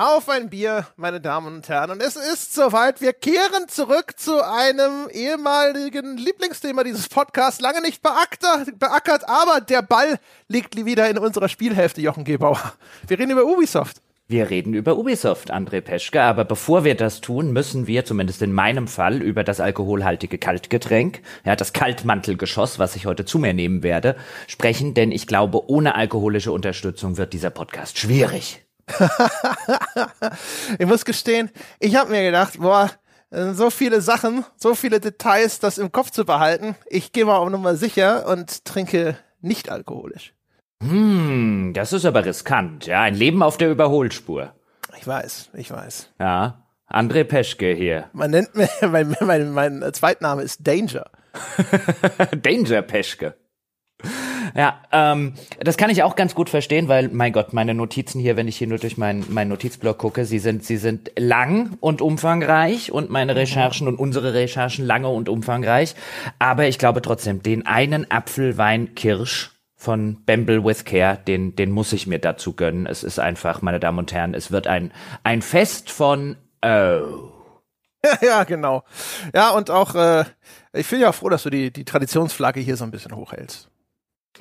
Auf ein Bier, meine Damen und Herren. Und es ist soweit. Wir kehren zurück zu einem ehemaligen Lieblingsthema dieses Podcasts. Lange nicht beackert, aber der Ball liegt wieder in unserer Spielhälfte, Jochen Gebauer. Wir reden über Ubisoft. Wir reden über Ubisoft, André Peschke, aber bevor wir das tun, müssen wir, zumindest in meinem Fall, über das alkoholhaltige Kaltgetränk, ja, das Kaltmantelgeschoss, was ich heute zu mir nehmen werde, sprechen, denn ich glaube, ohne alkoholische Unterstützung wird dieser Podcast schwierig. ich muss gestehen, ich habe mir gedacht, boah, so viele Sachen, so viele Details, das im Kopf zu behalten. Ich gehe mal auf Nummer sicher und trinke nicht alkoholisch. Hm, das ist aber riskant. Ja, ein Leben auf der Überholspur. Ich weiß, ich weiß. Ja, André Peschke hier. Man nennt mich, mein, mein, mein Zweitname ist Danger. Danger Peschke. Ja, ähm, das kann ich auch ganz gut verstehen, weil, mein Gott, meine Notizen hier, wenn ich hier nur durch meinen mein Notizblock gucke, sie sind, sie sind lang und umfangreich und meine Recherchen und unsere Recherchen lange und umfangreich. Aber ich glaube trotzdem, den einen Apfelwein Kirsch von Bamble with Care, den, den muss ich mir dazu gönnen. Es ist einfach, meine Damen und Herren, es wird ein, ein Fest von Oh. Ja, ja, genau. Ja, und auch, äh, ich bin ja froh, dass du die, die Traditionsflagge hier so ein bisschen hochhältst.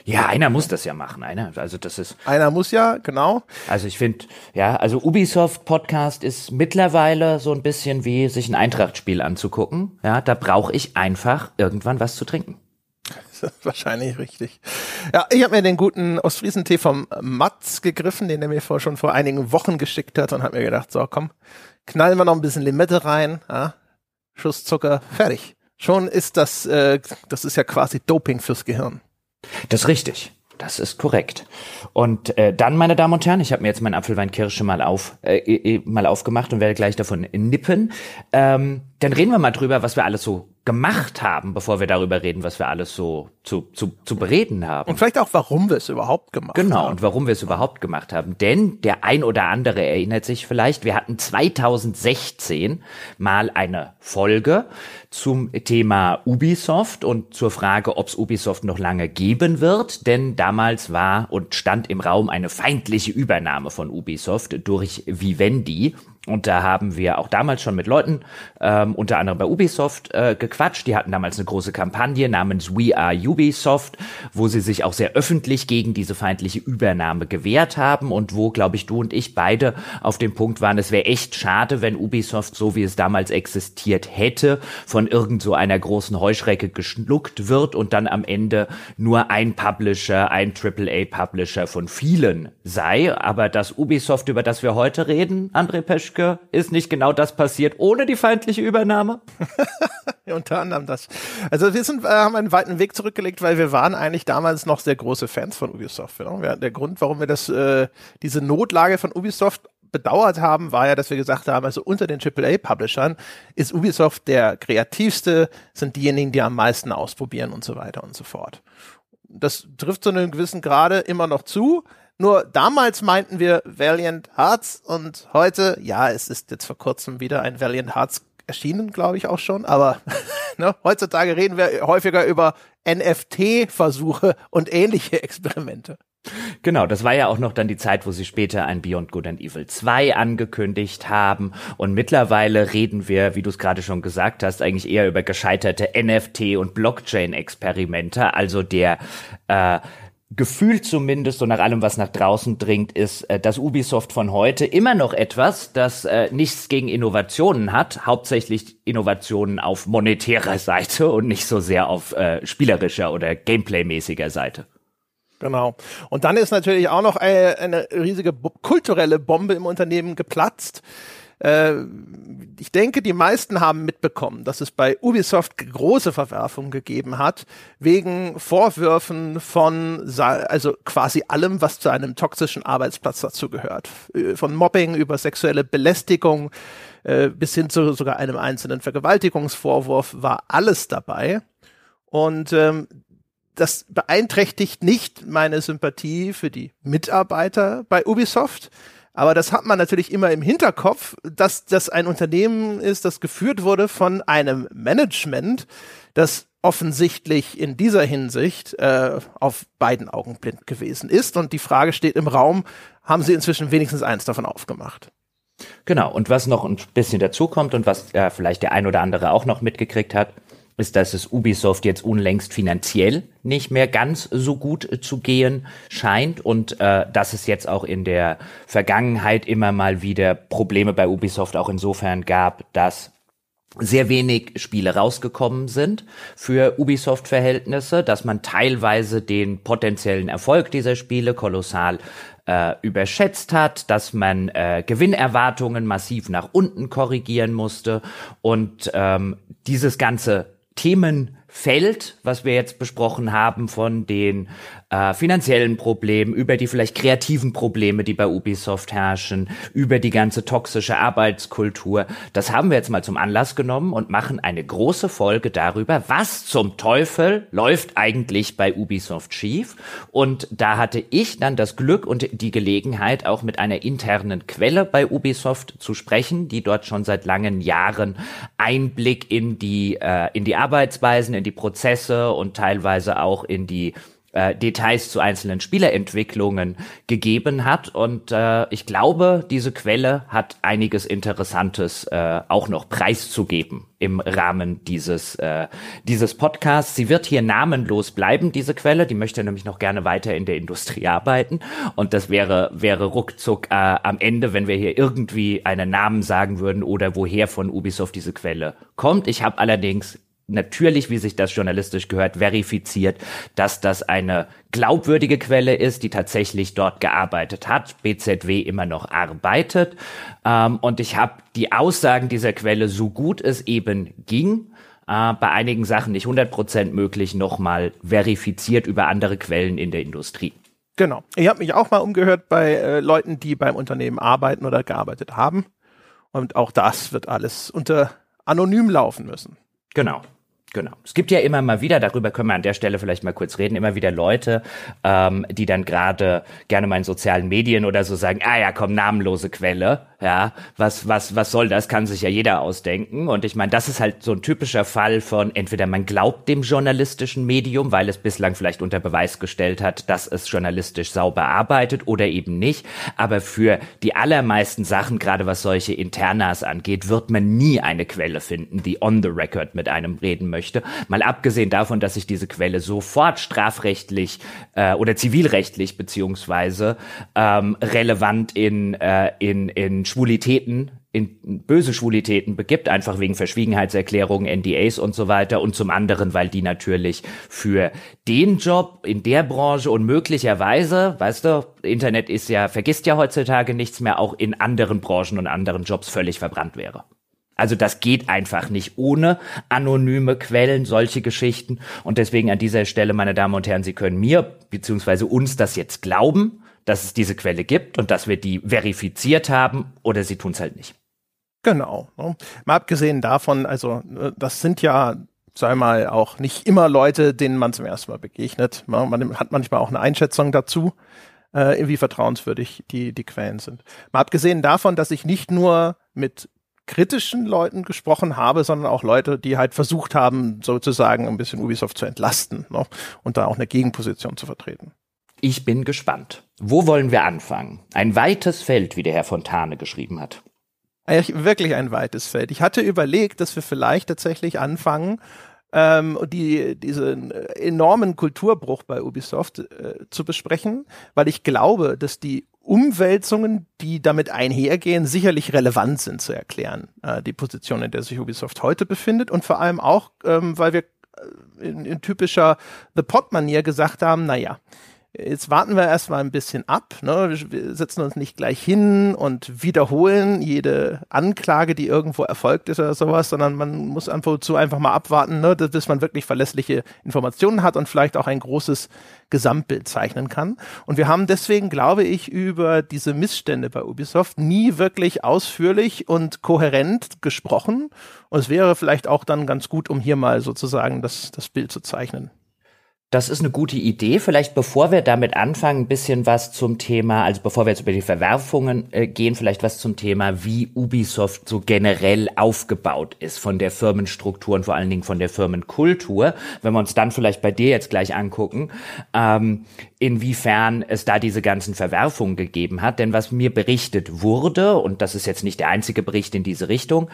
Ja, einer muss das ja machen, einer. Also das ist. Einer muss ja, genau. Also ich finde, ja, also Ubisoft Podcast ist mittlerweile so ein bisschen wie sich ein Eintracht-Spiel anzugucken. Ja, da brauche ich einfach irgendwann was zu trinken. Das ist wahrscheinlich richtig. Ja, ich habe mir den guten Ostfriesen-Tee vom Matz gegriffen, den er mir vor, schon vor einigen Wochen geschickt hat und habe mir gedacht, so komm, knallen wir noch ein bisschen Limette rein, ja, Schuss Zucker, fertig. Schon ist das, äh, das ist ja quasi Doping fürs Gehirn. Das ist richtig. Das ist korrekt. Und äh, dann, meine Damen und Herren, ich habe mir jetzt meinen Apfelweinkirsche mal auf äh, mal aufgemacht und werde gleich davon nippen. Ähm, dann reden wir mal drüber, was wir alles so gemacht haben, bevor wir darüber reden, was wir alles so zu, zu, zu bereden haben. Und vielleicht auch, warum wir es überhaupt gemacht genau, haben. Genau, und warum wir es überhaupt gemacht haben. Denn der ein oder andere erinnert sich vielleicht, wir hatten 2016 mal eine Folge zum Thema Ubisoft und zur Frage, ob es Ubisoft noch lange geben wird. Denn damals war und stand im Raum eine feindliche Übernahme von Ubisoft durch Vivendi. Und da haben wir auch damals schon mit Leuten, ähm, unter anderem bei Ubisoft, äh, gequatscht. Die hatten damals eine große Kampagne namens We Are Ubisoft, wo sie sich auch sehr öffentlich gegen diese feindliche Übernahme gewehrt haben und wo, glaube ich, du und ich beide auf dem Punkt waren, es wäre echt schade, wenn Ubisoft, so wie es damals existiert hätte, von irgend so einer großen Heuschrecke geschluckt wird und dann am Ende nur ein Publisher, ein AAA-Publisher von vielen sei. Aber das Ubisoft, über das wir heute reden, André Pesch, Peschke, ist nicht genau das passiert ohne die feindliche Übernahme? ja, unter anderem das. Also wir sind, äh, haben einen weiten Weg zurückgelegt, weil wir waren eigentlich damals noch sehr große Fans von Ubisoft. Ja? Der Grund, warum wir das, äh, diese Notlage von Ubisoft bedauert haben, war ja, dass wir gesagt haben, also unter den AAA-Publishern ist Ubisoft der kreativste, sind diejenigen, die am meisten ausprobieren und so weiter und so fort. Das trifft zu einem gewissen Grade immer noch zu, nur damals meinten wir Valiant Hearts und heute, ja, es ist jetzt vor kurzem wieder ein Valiant Hearts erschienen, glaube ich auch schon, aber ne, heutzutage reden wir häufiger über NFT-Versuche und ähnliche Experimente. Genau, das war ja auch noch dann die Zeit, wo sie später ein Beyond Good and Evil 2 angekündigt haben. Und mittlerweile reden wir, wie du es gerade schon gesagt hast, eigentlich eher über gescheiterte NFT- und Blockchain-Experimente. Also der äh, gefühlt zumindest und nach allem, was nach draußen dringt, ist äh, das Ubisoft von heute immer noch etwas, das äh, nichts gegen Innovationen hat, hauptsächlich Innovationen auf monetärer Seite und nicht so sehr auf äh, spielerischer oder Gameplay-mäßiger Seite. Genau. Und dann ist natürlich auch noch eine, eine riesige kulturelle Bombe im Unternehmen geplatzt. Äh, ich denke, die meisten haben mitbekommen, dass es bei Ubisoft große Verwerfungen gegeben hat, wegen Vorwürfen von, also quasi allem, was zu einem toxischen Arbeitsplatz dazugehört. Äh, von Mobbing über sexuelle Belästigung äh, bis hin zu sogar einem einzelnen Vergewaltigungsvorwurf war alles dabei. Und ähm, das beeinträchtigt nicht meine Sympathie für die Mitarbeiter bei Ubisoft. Aber das hat man natürlich immer im Hinterkopf, dass das ein Unternehmen ist, das geführt wurde von einem Management, das offensichtlich in dieser Hinsicht äh, auf beiden Augen blind gewesen ist. Und die Frage steht im Raum, haben Sie inzwischen wenigstens eins davon aufgemacht? Genau, und was noch ein bisschen dazu kommt und was äh, vielleicht der ein oder andere auch noch mitgekriegt hat, ist, dass es Ubisoft jetzt unlängst finanziell nicht mehr ganz so gut äh, zu gehen scheint und äh, dass es jetzt auch in der Vergangenheit immer mal wieder Probleme bei Ubisoft auch insofern gab, dass sehr wenig Spiele rausgekommen sind für Ubisoft-Verhältnisse, dass man teilweise den potenziellen Erfolg dieser Spiele kolossal äh, überschätzt hat, dass man äh, Gewinnerwartungen massiv nach unten korrigieren musste und ähm, dieses ganze Themenfeld, was wir jetzt besprochen haben, von den äh, finanziellen Problemen, über die vielleicht kreativen Probleme, die bei Ubisoft herrschen, über die ganze toxische Arbeitskultur. Das haben wir jetzt mal zum Anlass genommen und machen eine große Folge darüber, was zum Teufel läuft eigentlich bei Ubisoft schief. Und da hatte ich dann das Glück und die Gelegenheit, auch mit einer internen Quelle bei Ubisoft zu sprechen, die dort schon seit langen Jahren Einblick in die, äh, in die Arbeitsweisen, in die Prozesse und teilweise auch in die äh, Details zu einzelnen Spielerentwicklungen gegeben hat. Und äh, ich glaube, diese Quelle hat einiges Interessantes äh, auch noch preiszugeben im Rahmen dieses, äh, dieses Podcasts. Sie wird hier namenlos bleiben, diese Quelle. Die möchte nämlich noch gerne weiter in der Industrie arbeiten. Und das wäre, wäre ruckzuck äh, am Ende, wenn wir hier irgendwie einen Namen sagen würden oder woher von Ubisoft diese Quelle kommt. Ich habe allerdings natürlich, wie sich das journalistisch gehört, verifiziert, dass das eine glaubwürdige Quelle ist, die tatsächlich dort gearbeitet hat, BZW immer noch arbeitet. Ähm, und ich habe die Aussagen dieser Quelle, so gut es eben ging, äh, bei einigen Sachen nicht 100% möglich, nochmal verifiziert über andere Quellen in der Industrie. Genau. Ich habe mich auch mal umgehört bei äh, Leuten, die beim Unternehmen arbeiten oder gearbeitet haben. Und auch das wird alles unter anonym laufen müssen. Genau. Genau. Es gibt ja immer mal wieder, darüber können wir an der Stelle vielleicht mal kurz reden, immer wieder Leute, ähm, die dann gerade gerne mal in sozialen Medien oder so sagen, ah ja, komm, namenlose Quelle, ja, was, was, was soll das? Kann sich ja jeder ausdenken. Und ich meine, das ist halt so ein typischer Fall von entweder man glaubt dem journalistischen Medium, weil es bislang vielleicht unter Beweis gestellt hat, dass es journalistisch sauber arbeitet oder eben nicht. Aber für die allermeisten Sachen, gerade was solche Internas angeht, wird man nie eine Quelle finden, die on the record mit einem reden möchte. Mal abgesehen davon, dass sich diese Quelle sofort strafrechtlich äh, oder zivilrechtlich beziehungsweise ähm, relevant in, äh, in, in Schwulitäten in böse Schwulitäten begibt, einfach wegen Verschwiegenheitserklärungen, NDAs und so weiter und zum anderen, weil die natürlich für den Job in der Branche und möglicherweise, weißt du, Internet ist ja, vergisst ja heutzutage nichts mehr, auch in anderen Branchen und anderen Jobs völlig verbrannt wäre. Also das geht einfach nicht ohne anonyme Quellen, solche Geschichten. Und deswegen an dieser Stelle, meine Damen und Herren, Sie können mir beziehungsweise uns das jetzt glauben dass es diese Quelle gibt und dass wir die verifiziert haben oder sie tun es halt nicht. Genau. Ne? Mal abgesehen davon, also äh, das sind ja, sei mal, auch nicht immer Leute, denen man zum ersten Mal begegnet. Ne? Man hat manchmal auch eine Einschätzung dazu, äh, wie vertrauenswürdig die, die Quellen sind. Mal abgesehen davon, dass ich nicht nur mit kritischen Leuten gesprochen habe, sondern auch Leute, die halt versucht haben, sozusagen ein bisschen Ubisoft zu entlasten ne? und da auch eine Gegenposition zu vertreten. Ich bin gespannt. Wo wollen wir anfangen? Ein weites Feld, wie der Herr Fontane geschrieben hat. Wirklich ein weites Feld. Ich hatte überlegt, dass wir vielleicht tatsächlich anfangen, ähm, die, diesen enormen Kulturbruch bei Ubisoft äh, zu besprechen, weil ich glaube, dass die Umwälzungen, die damit einhergehen, sicherlich relevant sind zu erklären, äh, die Position, in der sich Ubisoft heute befindet und vor allem auch, ähm, weil wir äh, in, in typischer The Pod-Manier gesagt haben, naja, Jetzt warten wir erstmal ein bisschen ab. Ne? Wir setzen uns nicht gleich hin und wiederholen jede Anklage, die irgendwo erfolgt ist oder sowas, sondern man muss einfach zu einfach mal abwarten, ne? bis man wirklich verlässliche Informationen hat und vielleicht auch ein großes Gesamtbild zeichnen kann. Und wir haben deswegen, glaube ich, über diese Missstände bei Ubisoft nie wirklich ausführlich und kohärent gesprochen. Und es wäre vielleicht auch dann ganz gut, um hier mal sozusagen das, das Bild zu zeichnen. Das ist eine gute Idee. Vielleicht bevor wir damit anfangen, ein bisschen was zum Thema, also bevor wir jetzt über die Verwerfungen äh, gehen, vielleicht was zum Thema, wie Ubisoft so generell aufgebaut ist von der Firmenstruktur und vor allen Dingen von der Firmenkultur. Wenn wir uns dann vielleicht bei dir jetzt gleich angucken. Ähm, inwiefern es da diese ganzen Verwerfungen gegeben hat. Denn was mir berichtet wurde, und das ist jetzt nicht der einzige Bericht in diese Richtung,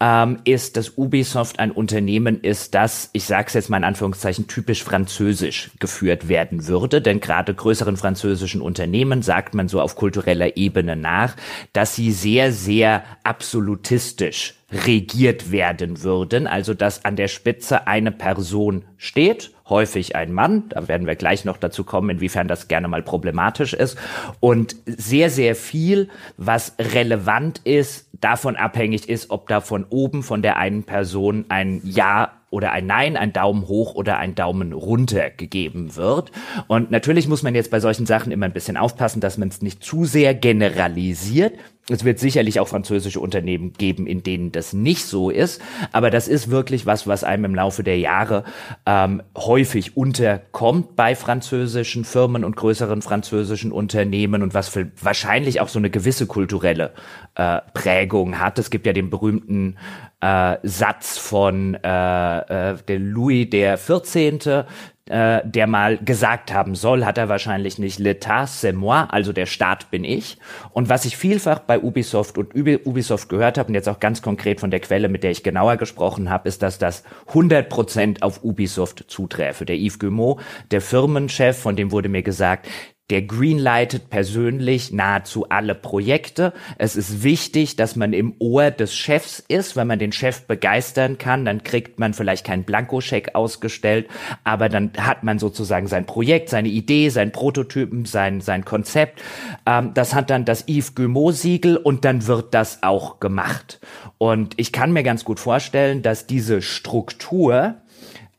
ähm, ist, dass Ubisoft ein Unternehmen ist, das, ich sage es jetzt mal in Anführungszeichen, typisch französisch geführt werden würde. Denn gerade größeren französischen Unternehmen sagt man so auf kultureller Ebene nach, dass sie sehr, sehr absolutistisch regiert werden würden, also dass an der Spitze eine Person steht, häufig ein Mann, da werden wir gleich noch dazu kommen, inwiefern das gerne mal problematisch ist, und sehr, sehr viel, was relevant ist, davon abhängig ist, ob da von oben von der einen Person ein Ja oder ein Nein, ein Daumen hoch oder ein Daumen runter gegeben wird. Und natürlich muss man jetzt bei solchen Sachen immer ein bisschen aufpassen, dass man es nicht zu sehr generalisiert. Es wird sicherlich auch französische Unternehmen geben, in denen das nicht so ist, aber das ist wirklich was, was einem im Laufe der Jahre ähm, häufig unterkommt bei französischen Firmen und größeren französischen Unternehmen und was für wahrscheinlich auch so eine gewisse kulturelle äh, Prägung hat. Es gibt ja den berühmten äh, Satz von äh, äh, der Louis der 14., äh, der mal gesagt haben soll, hat er wahrscheinlich nicht L'État c'est moi, also der Staat bin ich. Und was ich vielfach bei Ubisoft und Ubisoft gehört habe und jetzt auch ganz konkret von der Quelle, mit der ich genauer gesprochen habe, ist, dass das 100% auf Ubisoft zuträfe. Der Yves Guillemot, der Firmenchef, von dem wurde mir gesagt, der greenlightet persönlich nahezu alle Projekte. Es ist wichtig, dass man im Ohr des Chefs ist. Wenn man den Chef begeistern kann, dann kriegt man vielleicht keinen Blankoscheck ausgestellt, aber dann hat man sozusagen sein Projekt, seine Idee, sein Prototypen, sein, sein Konzept. Ähm, das hat dann das Yves Guillemot-Siegel und dann wird das auch gemacht. Und ich kann mir ganz gut vorstellen, dass diese Struktur,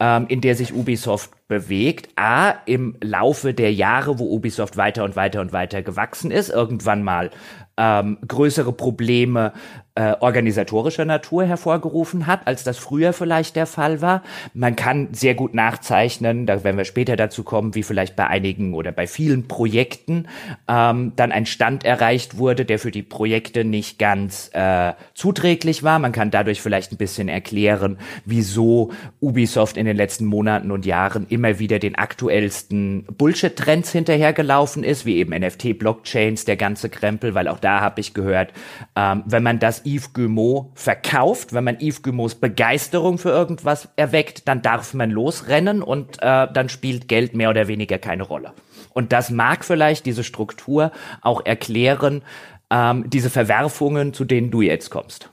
ähm, in der sich Ubisoft bewegt. A, im Laufe der Jahre, wo Ubisoft weiter und weiter und weiter gewachsen ist, irgendwann mal ähm, größere Probleme äh, organisatorischer Natur hervorgerufen hat, als das früher vielleicht der Fall war. Man kann sehr gut nachzeichnen, da werden wir später dazu kommen, wie vielleicht bei einigen oder bei vielen Projekten ähm, dann ein Stand erreicht wurde, der für die Projekte nicht ganz äh, zuträglich war. Man kann dadurch vielleicht ein bisschen erklären, wieso Ubisoft in den letzten Monaten und Jahren immer wieder den aktuellsten Bullshit-Trends hinterhergelaufen ist, wie eben NFT, Blockchains, der ganze Krempel, weil auch da habe ich gehört, ähm, wenn man das Yves Guillemot verkauft. Wenn man Yves Guillemots Begeisterung für irgendwas erweckt, dann darf man losrennen und äh, dann spielt Geld mehr oder weniger keine Rolle. Und das mag vielleicht diese Struktur auch erklären, ähm, diese Verwerfungen, zu denen du jetzt kommst.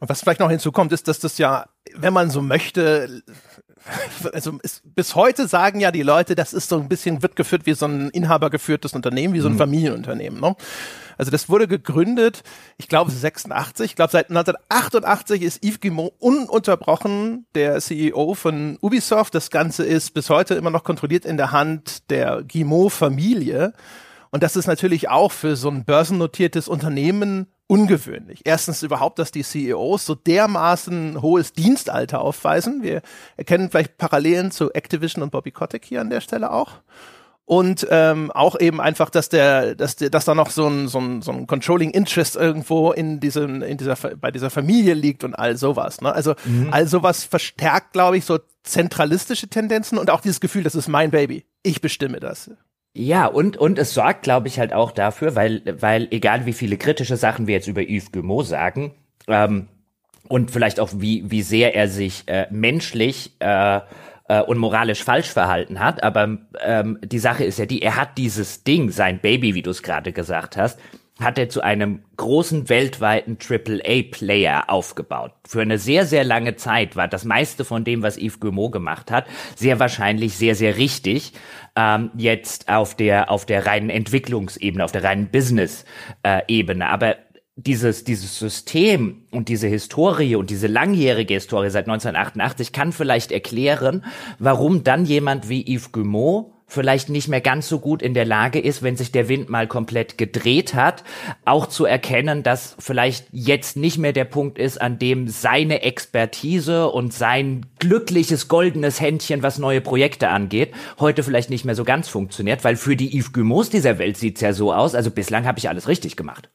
Und was vielleicht noch hinzukommt, ist, dass das ja, wenn man so möchte, also ist, bis heute sagen ja die Leute, das ist so ein bisschen, wird geführt wie so ein inhabergeführtes Unternehmen, wie so ein mhm. Familienunternehmen. Ne? Also das wurde gegründet, ich glaube 86, ich glaube seit 1988 ist Yves Guillemot ununterbrochen der CEO von Ubisoft. Das Ganze ist bis heute immer noch kontrolliert in der Hand der Guillemot-Familie. Und das ist natürlich auch für so ein börsennotiertes Unternehmen ungewöhnlich. Erstens überhaupt, dass die CEOs so dermaßen hohes Dienstalter aufweisen. Wir erkennen vielleicht Parallelen zu Activision und Bobby Kotick hier an der Stelle auch und ähm, auch eben einfach, dass der, dass der, dass da noch so ein, so ein, so ein Controlling Interest irgendwo in diesem, in dieser, bei dieser Familie liegt und all sowas. Ne? Also mhm. all sowas verstärkt, glaube ich, so zentralistische Tendenzen und auch dieses Gefühl, das ist mein Baby, ich bestimme das. Ja, und, und es sorgt, glaube ich, halt auch dafür, weil, weil egal wie viele kritische Sachen wir jetzt über Yves Guillemot sagen, ähm, und vielleicht auch wie, wie sehr er sich äh, menschlich äh, äh, und moralisch falsch verhalten hat. Aber ähm, die Sache ist ja die, er hat dieses Ding, sein Baby, wie du es gerade gesagt hast, hat er zu einem großen weltweiten AAA-Player aufgebaut. Für eine sehr, sehr lange Zeit war das meiste von dem, was Yves Guillemot gemacht hat, sehr wahrscheinlich sehr, sehr richtig. Ähm, jetzt auf der, auf der reinen Entwicklungsebene, auf der reinen Business-Ebene. Aber dieses, dieses System und diese Historie und diese langjährige Historie seit 1988 kann vielleicht erklären, warum dann jemand wie Yves Guillemot vielleicht nicht mehr ganz so gut in der Lage ist, wenn sich der Wind mal komplett gedreht hat, auch zu erkennen, dass vielleicht jetzt nicht mehr der Punkt ist, an dem seine Expertise und sein glückliches goldenes Händchen, was neue Projekte angeht, heute vielleicht nicht mehr so ganz funktioniert, weil für die Yves Guillemots dieser Welt sieht's ja so aus, also bislang habe ich alles richtig gemacht.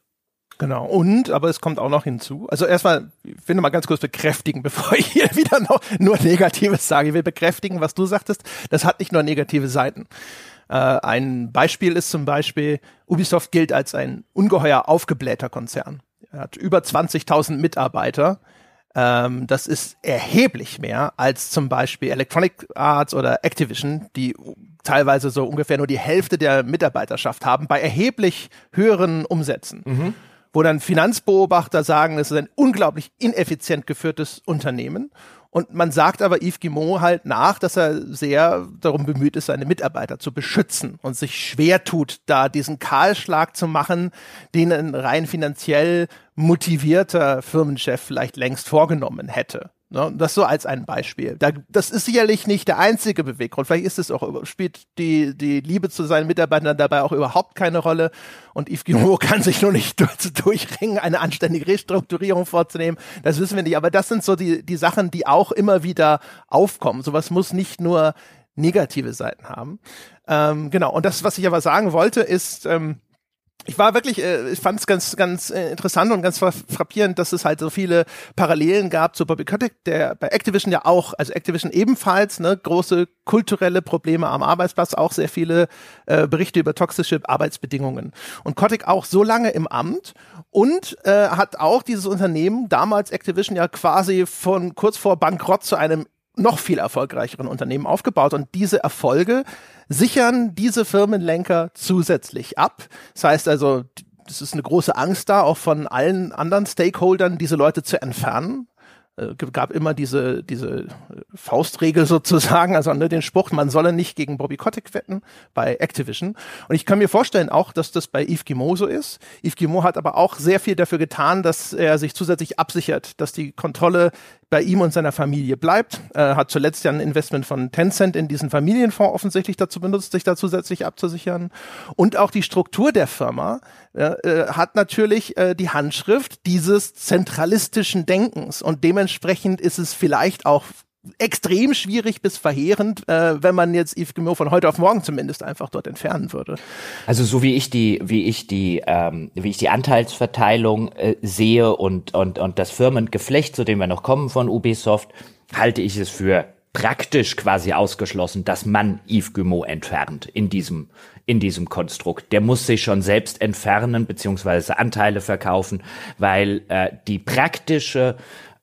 Genau. Und, aber es kommt auch noch hinzu. Also erstmal, ich will noch mal ganz kurz bekräftigen, bevor ich hier wieder noch nur Negatives sage. Ich will bekräftigen, was du sagtest. Das hat nicht nur negative Seiten. Äh, ein Beispiel ist zum Beispiel, Ubisoft gilt als ein ungeheuer aufgeblähter Konzern. Er hat über 20.000 Mitarbeiter. Ähm, das ist erheblich mehr als zum Beispiel Electronic Arts oder Activision, die teilweise so ungefähr nur die Hälfte der Mitarbeiterschaft haben, bei erheblich höheren Umsätzen. Mhm. Wo dann Finanzbeobachter sagen, es ist ein unglaublich ineffizient geführtes Unternehmen. Und man sagt aber Yves Guimont halt nach, dass er sehr darum bemüht ist, seine Mitarbeiter zu beschützen und sich schwer tut, da diesen Kahlschlag zu machen, den ein rein finanziell motivierter Firmenchef vielleicht längst vorgenommen hätte. Ne? Das so als ein Beispiel. Da, das ist sicherlich nicht der einzige Beweggrund. Vielleicht ist es auch, spielt die, die Liebe zu seinen Mitarbeitern dabei auch überhaupt keine Rolle. Und Yves Guillemot kann sich nur nicht durch, durchringen, eine anständige Restrukturierung vorzunehmen. Das wissen wir nicht. Aber das sind so die, die Sachen, die auch immer wieder aufkommen. Sowas muss nicht nur negative Seiten haben. Ähm, genau. Und das, was ich aber sagen wollte, ist, ähm, ich war wirklich, äh, ich fand es ganz, ganz äh, interessant und ganz frappierend, dass es halt so viele Parallelen gab zu Bobby Kotick, der bei Activision ja auch, also Activision ebenfalls, ne, große kulturelle Probleme am Arbeitsplatz, auch sehr viele äh, Berichte über toxische Arbeitsbedingungen. Und Kotick auch so lange im Amt und äh, hat auch dieses Unternehmen, damals Activision ja quasi von kurz vor Bankrott zu einem noch viel erfolgreicheren Unternehmen aufgebaut und diese Erfolge sichern diese Firmenlenker zusätzlich ab. Das heißt also, es ist eine große Angst da, auch von allen anderen Stakeholdern, diese Leute zu entfernen äh, gab immer diese, diese Faustregel sozusagen, also ne, den Spruch, man solle nicht gegen Bobby Kotick wetten bei Activision. Und ich kann mir vorstellen auch, dass das bei Yves Guillemot so ist. Yves Guillemot hat aber auch sehr viel dafür getan, dass er sich zusätzlich absichert, dass die Kontrolle bei ihm und seiner Familie bleibt. Er hat zuletzt ja ein Investment von Tencent in diesen Familienfonds offensichtlich dazu benutzt, sich da zusätzlich abzusichern. Und auch die Struktur der Firma äh, hat natürlich äh, die Handschrift dieses zentralistischen Denkens. Und dementsprechend ist es vielleicht auch extrem schwierig bis verheerend, äh, wenn man jetzt Yves Guillemot von heute auf morgen zumindest einfach dort entfernen würde. Also so wie ich die, wie ich die, ähm, wie ich die Anteilsverteilung äh, sehe und und und das Firmengeflecht, zu dem wir noch kommen von Ubisoft, halte ich es für praktisch quasi ausgeschlossen, dass man Yves Guillemot entfernt in diesem in diesem Konstrukt. Der muss sich schon selbst entfernen beziehungsweise Anteile verkaufen, weil äh, die praktische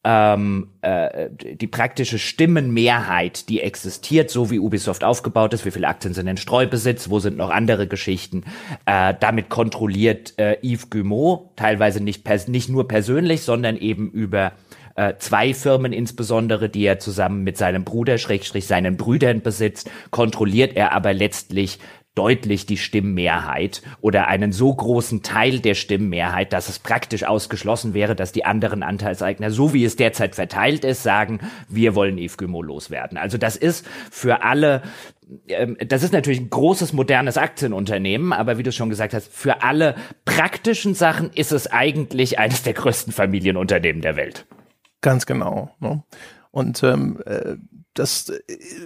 ähm, äh, die praktische Stimmenmehrheit, die existiert, so wie Ubisoft aufgebaut ist, wie viele Aktien sind in Streubesitz, wo sind noch andere Geschichten, äh, damit kontrolliert äh, Yves Guillemot, teilweise nicht, nicht nur persönlich, sondern eben über äh, zwei Firmen insbesondere, die er zusammen mit seinem Bruder, Schrägstrich seinen Brüdern besitzt, kontrolliert er aber letztlich deutlich die Stimmmehrheit oder einen so großen Teil der Stimmmehrheit, dass es praktisch ausgeschlossen wäre, dass die anderen Anteilseigner, so wie es derzeit verteilt ist, sagen, wir wollen Yves Guillemot loswerden. Also das ist für alle ähm, das ist natürlich ein großes modernes Aktienunternehmen, aber wie du schon gesagt hast, für alle praktischen Sachen ist es eigentlich eines der größten Familienunternehmen der Welt. Ganz genau. Ne? Und ähm, äh, das äh,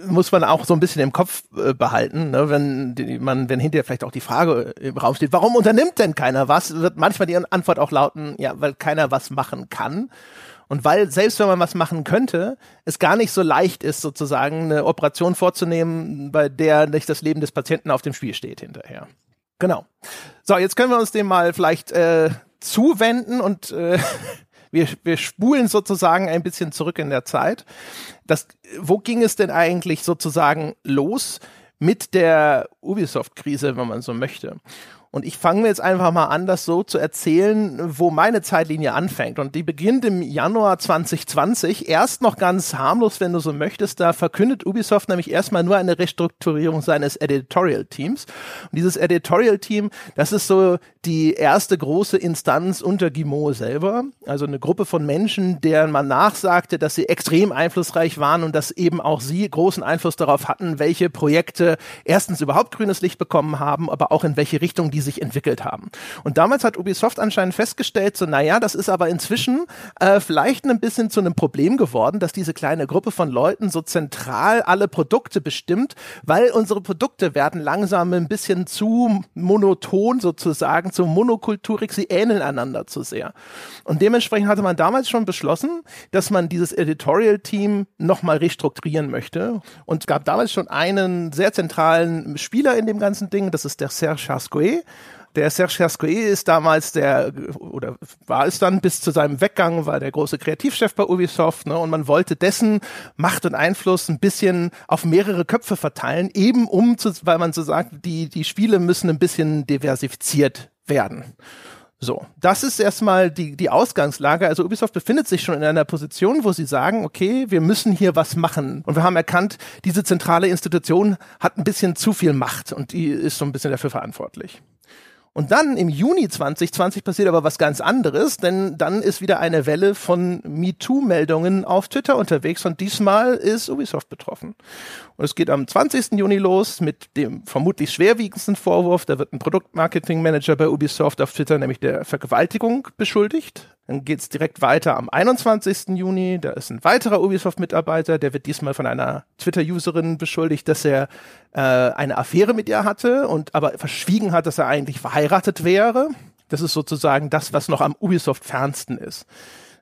muss man auch so ein bisschen im Kopf äh, behalten, ne? wenn die, man, wenn hinterher vielleicht auch die Frage im Raum steht, warum unternimmt denn keiner was, wird manchmal die Antwort auch lauten, ja, weil keiner was machen kann. Und weil, selbst wenn man was machen könnte, es gar nicht so leicht ist, sozusagen eine Operation vorzunehmen, bei der nicht das Leben des Patienten auf dem Spiel steht hinterher. Genau. So, jetzt können wir uns dem mal vielleicht äh, zuwenden und äh, wir, wir spulen sozusagen ein bisschen zurück in der Zeit. Das, wo ging es denn eigentlich sozusagen los mit der Ubisoft-Krise, wenn man so möchte? Und ich fange mir jetzt einfach mal an, das so zu erzählen, wo meine Zeitlinie anfängt. Und die beginnt im Januar 2020. Erst noch ganz harmlos, wenn du so möchtest. Da verkündet Ubisoft nämlich erstmal nur eine Restrukturierung seines Editorial-Teams. Und dieses Editorial-Team, das ist so die erste große Instanz unter Guimot selber. Also eine Gruppe von Menschen, deren man nachsagte, dass sie extrem einflussreich waren und dass eben auch sie großen Einfluss darauf hatten, welche Projekte erstens überhaupt grünes Licht bekommen haben, aber auch in welche Richtung diese sich entwickelt haben. Und damals hat Ubisoft anscheinend festgestellt, so naja, das ist aber inzwischen äh, vielleicht ein bisschen zu einem Problem geworden, dass diese kleine Gruppe von Leuten so zentral alle Produkte bestimmt, weil unsere Produkte werden langsam ein bisschen zu monoton sozusagen, zu monokulturig, sie ähneln einander zu sehr. Und dementsprechend hatte man damals schon beschlossen, dass man dieses Editorial-Team nochmal restrukturieren möchte und gab damals schon einen sehr zentralen Spieler in dem ganzen Ding, das ist der Serge Chascoe. Der Serge Chascoe ist damals der, oder war es dann bis zu seinem Weggang, war der große Kreativchef bei Ubisoft, ne, und man wollte dessen Macht und Einfluss ein bisschen auf mehrere Köpfe verteilen, eben um zu, weil man so sagt, die, die Spiele müssen ein bisschen diversifiziert werden. So, das ist erstmal die, die Ausgangslage. Also Ubisoft befindet sich schon in einer Position, wo sie sagen, okay, wir müssen hier was machen. Und wir haben erkannt, diese zentrale Institution hat ein bisschen zu viel Macht und die ist so ein bisschen dafür verantwortlich. Und dann im Juni 2020 passiert aber was ganz anderes, denn dann ist wieder eine Welle von MeToo-Meldungen auf Twitter unterwegs und diesmal ist Ubisoft betroffen. Und es geht am 20. Juni los mit dem vermutlich schwerwiegendsten Vorwurf. Da wird ein Produktmarketing-Manager bei Ubisoft auf Twitter nämlich der Vergewaltigung beschuldigt. Dann geht's direkt weiter am 21. Juni. Da ist ein weiterer Ubisoft-Mitarbeiter, der wird diesmal von einer Twitter-Userin beschuldigt, dass er äh, eine Affäre mit ihr hatte und aber verschwiegen hat, dass er eigentlich verheiratet wäre. Das ist sozusagen das, was noch am Ubisoft fernsten ist.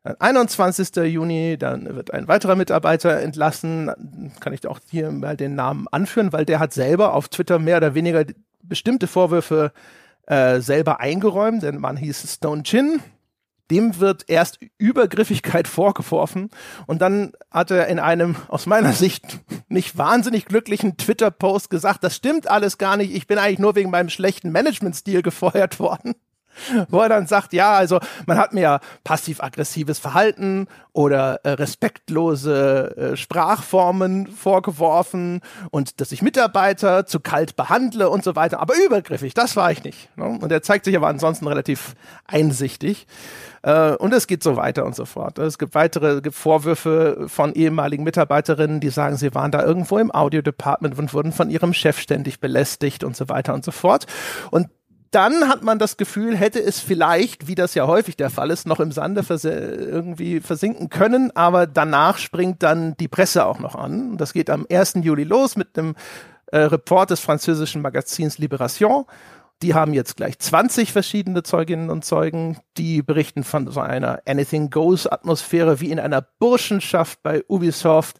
Dann 21. Juni, dann wird ein weiterer Mitarbeiter entlassen. Kann ich auch hier mal den Namen anführen, weil der hat selber auf Twitter mehr oder weniger bestimmte Vorwürfe äh, selber eingeräumt. Der Mann hieß Stone Chin dem wird erst Übergriffigkeit vorgeworfen und dann hat er in einem aus meiner Sicht nicht wahnsinnig glücklichen Twitter-Post gesagt, das stimmt alles gar nicht, ich bin eigentlich nur wegen meinem schlechten Managementstil gefeuert worden wo er dann sagt, ja, also man hat mir ja passiv-aggressives Verhalten oder äh, respektlose äh, Sprachformen vorgeworfen und dass ich Mitarbeiter zu kalt behandle und so weiter, aber übergriffig, das war ich nicht. Ne? Und er zeigt sich aber ansonsten relativ einsichtig. Äh, und es geht so weiter und so fort. Es gibt weitere Vorwürfe von ehemaligen Mitarbeiterinnen, die sagen, sie waren da irgendwo im Audio-Department und wurden von ihrem Chef ständig belästigt und so weiter und so fort. Und dann hat man das Gefühl, hätte es vielleicht, wie das ja häufig der Fall ist, noch im Sande vers irgendwie versinken können, aber danach springt dann die Presse auch noch an. Das geht am 1. Juli los mit dem äh, Report des französischen Magazins Libération. Die haben jetzt gleich 20 verschiedene Zeuginnen und Zeugen, die berichten von so einer Anything Goes Atmosphäre wie in einer Burschenschaft bei Ubisoft.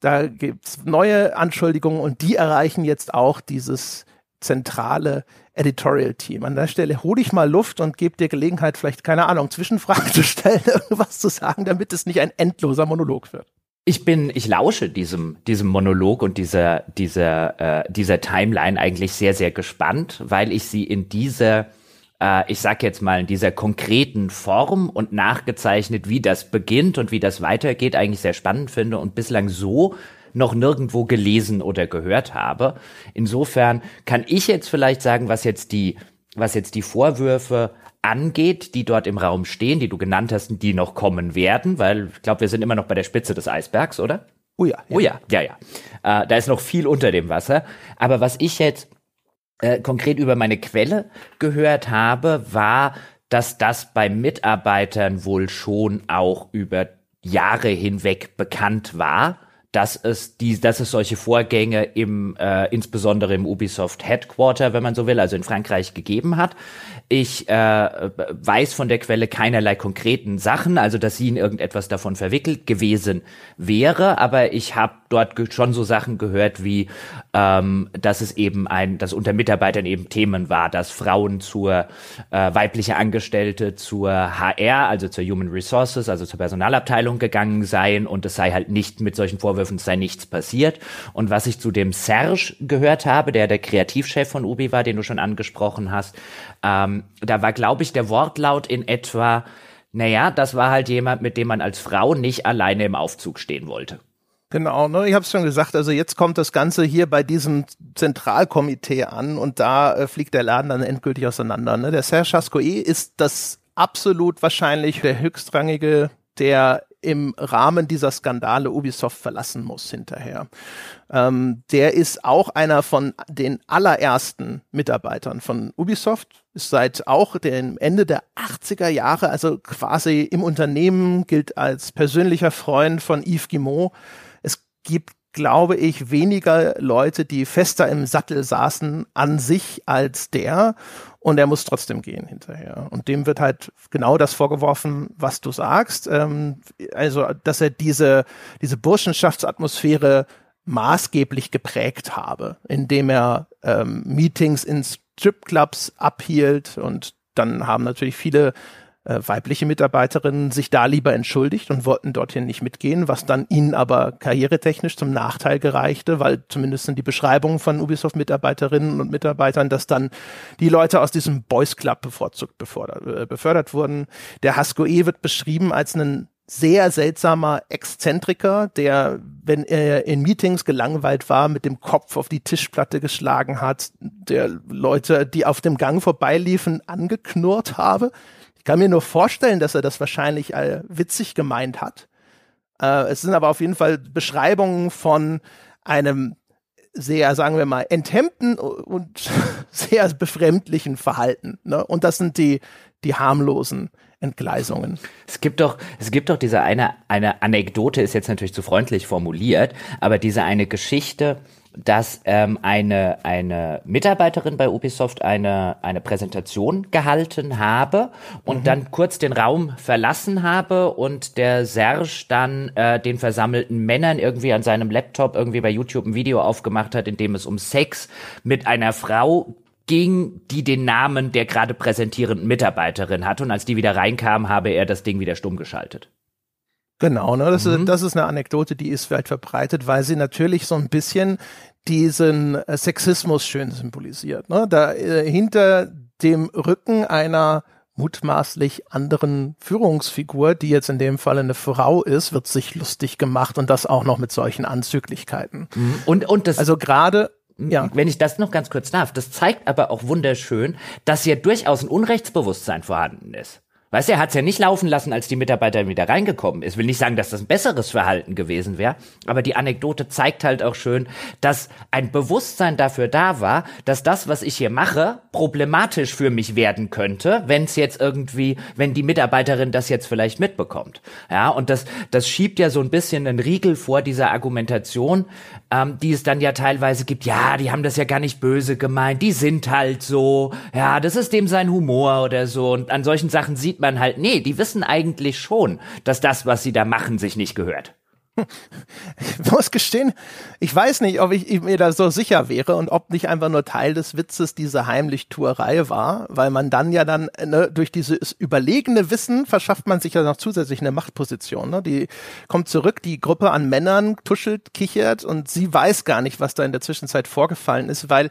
Da gibt's neue Anschuldigungen und die erreichen jetzt auch dieses zentrale Editorial-Team. An der Stelle hole ich mal Luft und gebe dir Gelegenheit, vielleicht, keine Ahnung, Zwischenfragen zu stellen, irgendwas zu sagen, damit es nicht ein endloser Monolog wird. Ich bin, ich lausche diesem, diesem Monolog und dieser, dieser, äh, dieser Timeline eigentlich sehr, sehr gespannt, weil ich sie in dieser, äh, ich sag jetzt mal, in dieser konkreten Form und nachgezeichnet, wie das beginnt und wie das weitergeht, eigentlich sehr spannend finde und bislang so noch nirgendwo gelesen oder gehört habe. Insofern kann ich jetzt vielleicht sagen, was jetzt die, was jetzt die Vorwürfe angeht, die dort im Raum stehen, die du genannt hast, die noch kommen werden, weil ich glaube, wir sind immer noch bei der Spitze des Eisbergs, oder? Oh ja. ja. Oh ja, ja, ja. Äh, da ist noch viel unter dem Wasser. Aber was ich jetzt äh, konkret über meine Quelle gehört habe, war, dass das bei Mitarbeitern wohl schon auch über Jahre hinweg bekannt war dass es die, dass es solche Vorgänge im äh, insbesondere im Ubisoft Headquarter, wenn man so will, also in Frankreich gegeben hat. Ich äh, weiß von der Quelle keinerlei konkreten Sachen, also dass sie in irgendetwas davon verwickelt gewesen wäre, aber ich habe dort schon so Sachen gehört wie, ähm, dass es eben ein, dass unter Mitarbeitern eben Themen war, dass Frauen zur äh, weibliche Angestellte zur HR, also zur Human Resources, also zur Personalabteilung gegangen seien und es sei halt nicht mit solchen Vorwürfen es sei nichts passiert. Und was ich zu dem Serge gehört habe, der der Kreativchef von Ubi war, den du schon angesprochen hast, ähm, da war, glaube ich, der Wortlaut in etwa, naja, das war halt jemand, mit dem man als Frau nicht alleine im Aufzug stehen wollte. Genau, ne, ich habe es schon gesagt, also jetzt kommt das Ganze hier bei diesem Zentralkomitee an und da äh, fliegt der Laden dann endgültig auseinander. Ne? Der Serge Chascoe ist das absolut wahrscheinlich der höchstrangige, der im Rahmen dieser Skandale Ubisoft verlassen muss hinterher. Ähm, der ist auch einer von den allerersten Mitarbeitern von Ubisoft, ist seit auch dem Ende der 80er Jahre, also quasi im Unternehmen, gilt als persönlicher Freund von Yves Guillemot. Es gibt glaube ich, weniger Leute, die fester im Sattel saßen an sich als der. Und er muss trotzdem gehen hinterher. Und dem wird halt genau das vorgeworfen, was du sagst. Ähm, also, dass er diese, diese Burschenschaftsatmosphäre maßgeblich geprägt habe, indem er ähm, Meetings in Stripclubs abhielt und dann haben natürlich viele äh, weibliche Mitarbeiterinnen sich da lieber entschuldigt und wollten dorthin nicht mitgehen, was dann ihnen aber karrieretechnisch zum Nachteil gereichte, weil zumindest sind die Beschreibungen von Ubisoft-Mitarbeiterinnen und Mitarbeitern, dass dann die Leute aus diesem Boys Club bevorzugt befördert, äh, befördert wurden. Der Haskoe wird beschrieben als einen sehr seltsamer Exzentriker, der, wenn er in Meetings gelangweilt war, mit dem Kopf auf die Tischplatte geschlagen hat, der Leute, die auf dem Gang vorbeiliefen, angeknurrt habe. Ich kann mir nur vorstellen, dass er das wahrscheinlich äh, witzig gemeint hat. Äh, es sind aber auf jeden Fall Beschreibungen von einem sehr, sagen wir mal, enthemmten und sehr befremdlichen Verhalten. Ne? Und das sind die, die harmlosen Entgleisungen. Es gibt doch, es gibt doch diese eine, eine Anekdote, ist jetzt natürlich zu freundlich formuliert, aber diese eine Geschichte, dass ähm, eine, eine Mitarbeiterin bei Ubisoft eine, eine Präsentation gehalten habe und mhm. dann kurz den Raum verlassen habe und der Serge dann äh, den versammelten Männern irgendwie an seinem Laptop irgendwie bei YouTube ein Video aufgemacht hat, in dem es um Sex mit einer Frau ging, die den Namen der gerade präsentierenden Mitarbeiterin hat. Und als die wieder reinkam, habe er das Ding wieder stumm geschaltet. Genau, ne? das, mhm. ist, das ist eine Anekdote, die ist weit verbreitet, weil sie natürlich so ein bisschen diesen äh, Sexismus schön symbolisiert. Ne? Da äh, hinter dem Rücken einer mutmaßlich anderen Führungsfigur, die jetzt in dem Fall eine Frau ist, wird sich lustig gemacht und das auch noch mit solchen Anzüglichkeiten. Mhm. Und, und das also gerade ja. Wenn ich das noch ganz kurz darf, das zeigt aber auch wunderschön, dass hier durchaus ein Unrechtsbewusstsein vorhanden ist. Weißt du, er hat es ja nicht laufen lassen, als die Mitarbeiterin wieder reingekommen ist. Will nicht sagen, dass das ein besseres Verhalten gewesen wäre, aber die Anekdote zeigt halt auch schön, dass ein Bewusstsein dafür da war, dass das, was ich hier mache, problematisch für mich werden könnte, wenn es jetzt irgendwie, wenn die Mitarbeiterin das jetzt vielleicht mitbekommt. Ja, und das, das schiebt ja so ein bisschen einen Riegel vor dieser Argumentation, ähm, die es dann ja teilweise gibt. Ja, die haben das ja gar nicht böse gemeint, die sind halt so. Ja, das ist dem sein Humor oder so. Und an solchen Sachen sieht sieht man halt, nee, die wissen eigentlich schon, dass das, was sie da machen, sich nicht gehört. Ich muss gestehen, ich weiß nicht, ob ich mir da so sicher wäre und ob nicht einfach nur Teil des Witzes diese Heimlichtuerei war, weil man dann ja dann ne, durch dieses überlegene Wissen verschafft man sich ja noch zusätzlich eine Machtposition. Ne? Die kommt zurück, die Gruppe an Männern tuschelt, kichert und sie weiß gar nicht, was da in der Zwischenzeit vorgefallen ist, weil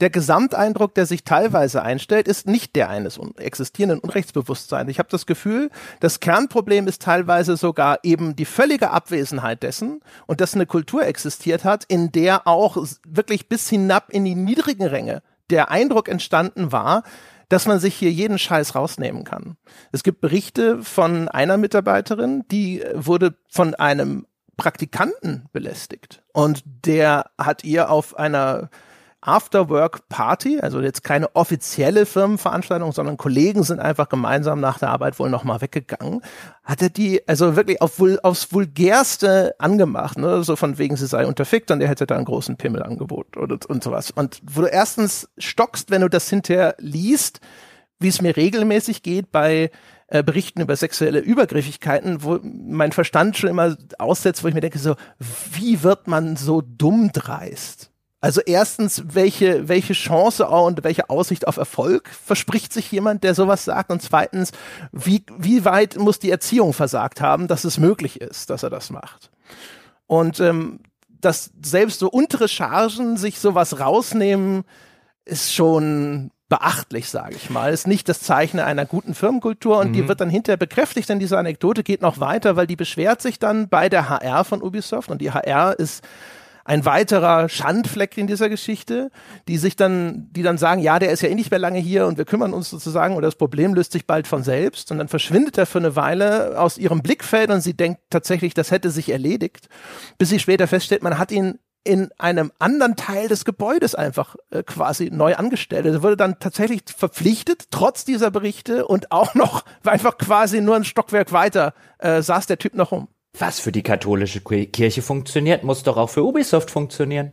der Gesamteindruck, der sich teilweise einstellt, ist nicht der eines existierenden Unrechtsbewusstseins. Ich habe das Gefühl, das Kernproblem ist teilweise sogar eben die völlige Abwesenheit dessen und dass eine Kultur existiert hat, in der auch wirklich bis hinab in die niedrigen Ränge der Eindruck entstanden war, dass man sich hier jeden Scheiß rausnehmen kann. Es gibt Berichte von einer Mitarbeiterin, die wurde von einem Praktikanten belästigt und der hat ihr auf einer After-Work-Party, also jetzt keine offizielle Firmenveranstaltung, sondern Kollegen sind einfach gemeinsam nach der Arbeit wohl nochmal weggegangen. Hat er die also wirklich auf, aufs Vulgärste angemacht, ne? so von wegen, sie sei unterfickt und er hätte da einen großen Pimmel angeboten und, und sowas. Und wo du erstens stockst, wenn du das hinterher liest, wie es mir regelmäßig geht bei äh, Berichten über sexuelle Übergriffigkeiten, wo mein Verstand schon immer aussetzt, wo ich mir denke, so, wie wird man so dumm dreist? Also erstens, welche, welche Chance und welche Aussicht auf Erfolg verspricht sich jemand, der sowas sagt? Und zweitens, wie, wie weit muss die Erziehung versagt haben, dass es möglich ist, dass er das macht? Und ähm, dass selbst so untere Chargen sich sowas rausnehmen, ist schon beachtlich, sage ich mal. Ist nicht das Zeichen einer guten Firmenkultur und mhm. die wird dann hinterher bekräftigt, denn diese Anekdote geht noch weiter, weil die beschwert sich dann bei der HR von Ubisoft und die HR ist ein weiterer Schandfleck in dieser Geschichte, die sich dann, die dann sagen, ja, der ist ja eh nicht mehr lange hier und wir kümmern uns sozusagen und das Problem löst sich bald von selbst und dann verschwindet er für eine Weile aus ihrem Blickfeld und sie denkt tatsächlich, das hätte sich erledigt, bis sie später feststellt, man hat ihn in einem anderen Teil des Gebäudes einfach äh, quasi neu angestellt. Er wurde dann tatsächlich verpflichtet, trotz dieser Berichte und auch noch einfach quasi nur ein Stockwerk weiter äh, saß der Typ noch rum. Was für die katholische Kirche funktioniert, muss doch auch für Ubisoft funktionieren.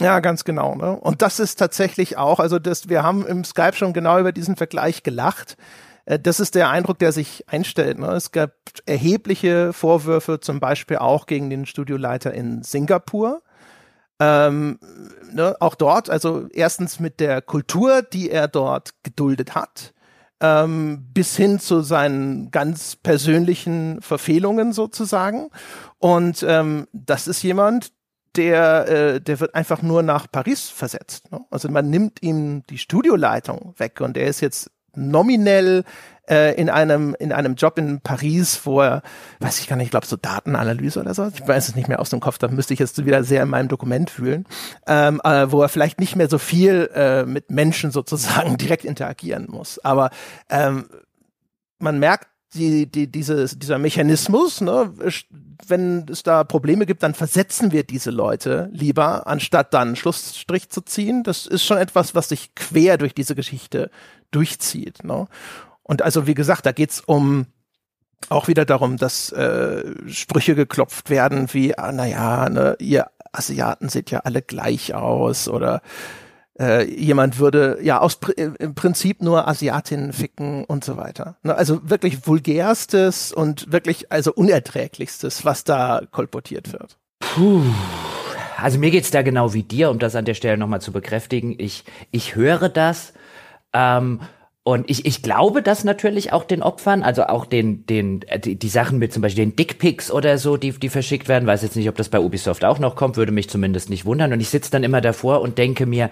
Ja, ganz genau. Ne? Und das ist tatsächlich auch, also das, wir haben im Skype schon genau über diesen Vergleich gelacht. Äh, das ist der Eindruck, der sich einstellt. Ne? Es gab erhebliche Vorwürfe, zum Beispiel auch gegen den Studioleiter in Singapur. Ähm, ne, auch dort, also erstens mit der Kultur, die er dort geduldet hat ähm, bis hin zu seinen ganz persönlichen Verfehlungen sozusagen. Und ähm, das ist jemand, der, äh, der wird einfach nur nach Paris versetzt. Ne? Also man nimmt ihm die Studioleitung weg und er ist jetzt nominell äh, in einem in einem Job in Paris, wo er, weiß ich gar nicht, ich glaube so Datenanalyse oder so, ich weiß es nicht mehr aus dem Kopf, da müsste ich jetzt wieder sehr in meinem Dokument fühlen, ähm, äh, wo er vielleicht nicht mehr so viel äh, mit Menschen sozusagen direkt interagieren muss. Aber ähm, man merkt die, die, dieses, dieser Mechanismus, ne, wenn es da Probleme gibt, dann versetzen wir diese Leute lieber, anstatt dann einen Schlussstrich zu ziehen. Das ist schon etwas, was sich quer durch diese Geschichte durchzieht. Ne? Und also, wie gesagt, da geht's um auch wieder darum, dass äh, Sprüche geklopft werden wie, ah, naja, ne, ihr Asiaten seht ja alle gleich aus oder äh, jemand würde ja aus im Prinzip nur Asiatinnen ficken und so weiter. Ne, also wirklich vulgärstes und wirklich also unerträglichstes, was da kolportiert wird. Puh. Also mir geht's da genau wie dir, um das an der Stelle nochmal zu bekräftigen. Ich, ich höre das ähm, und ich, ich glaube das natürlich auch den Opfern, also auch den, den, äh, die, die Sachen mit zum Beispiel den Dickpics oder so, die, die verschickt werden. Weiß jetzt nicht, ob das bei Ubisoft auch noch kommt, würde mich zumindest nicht wundern. Und ich sitze dann immer davor und denke mir,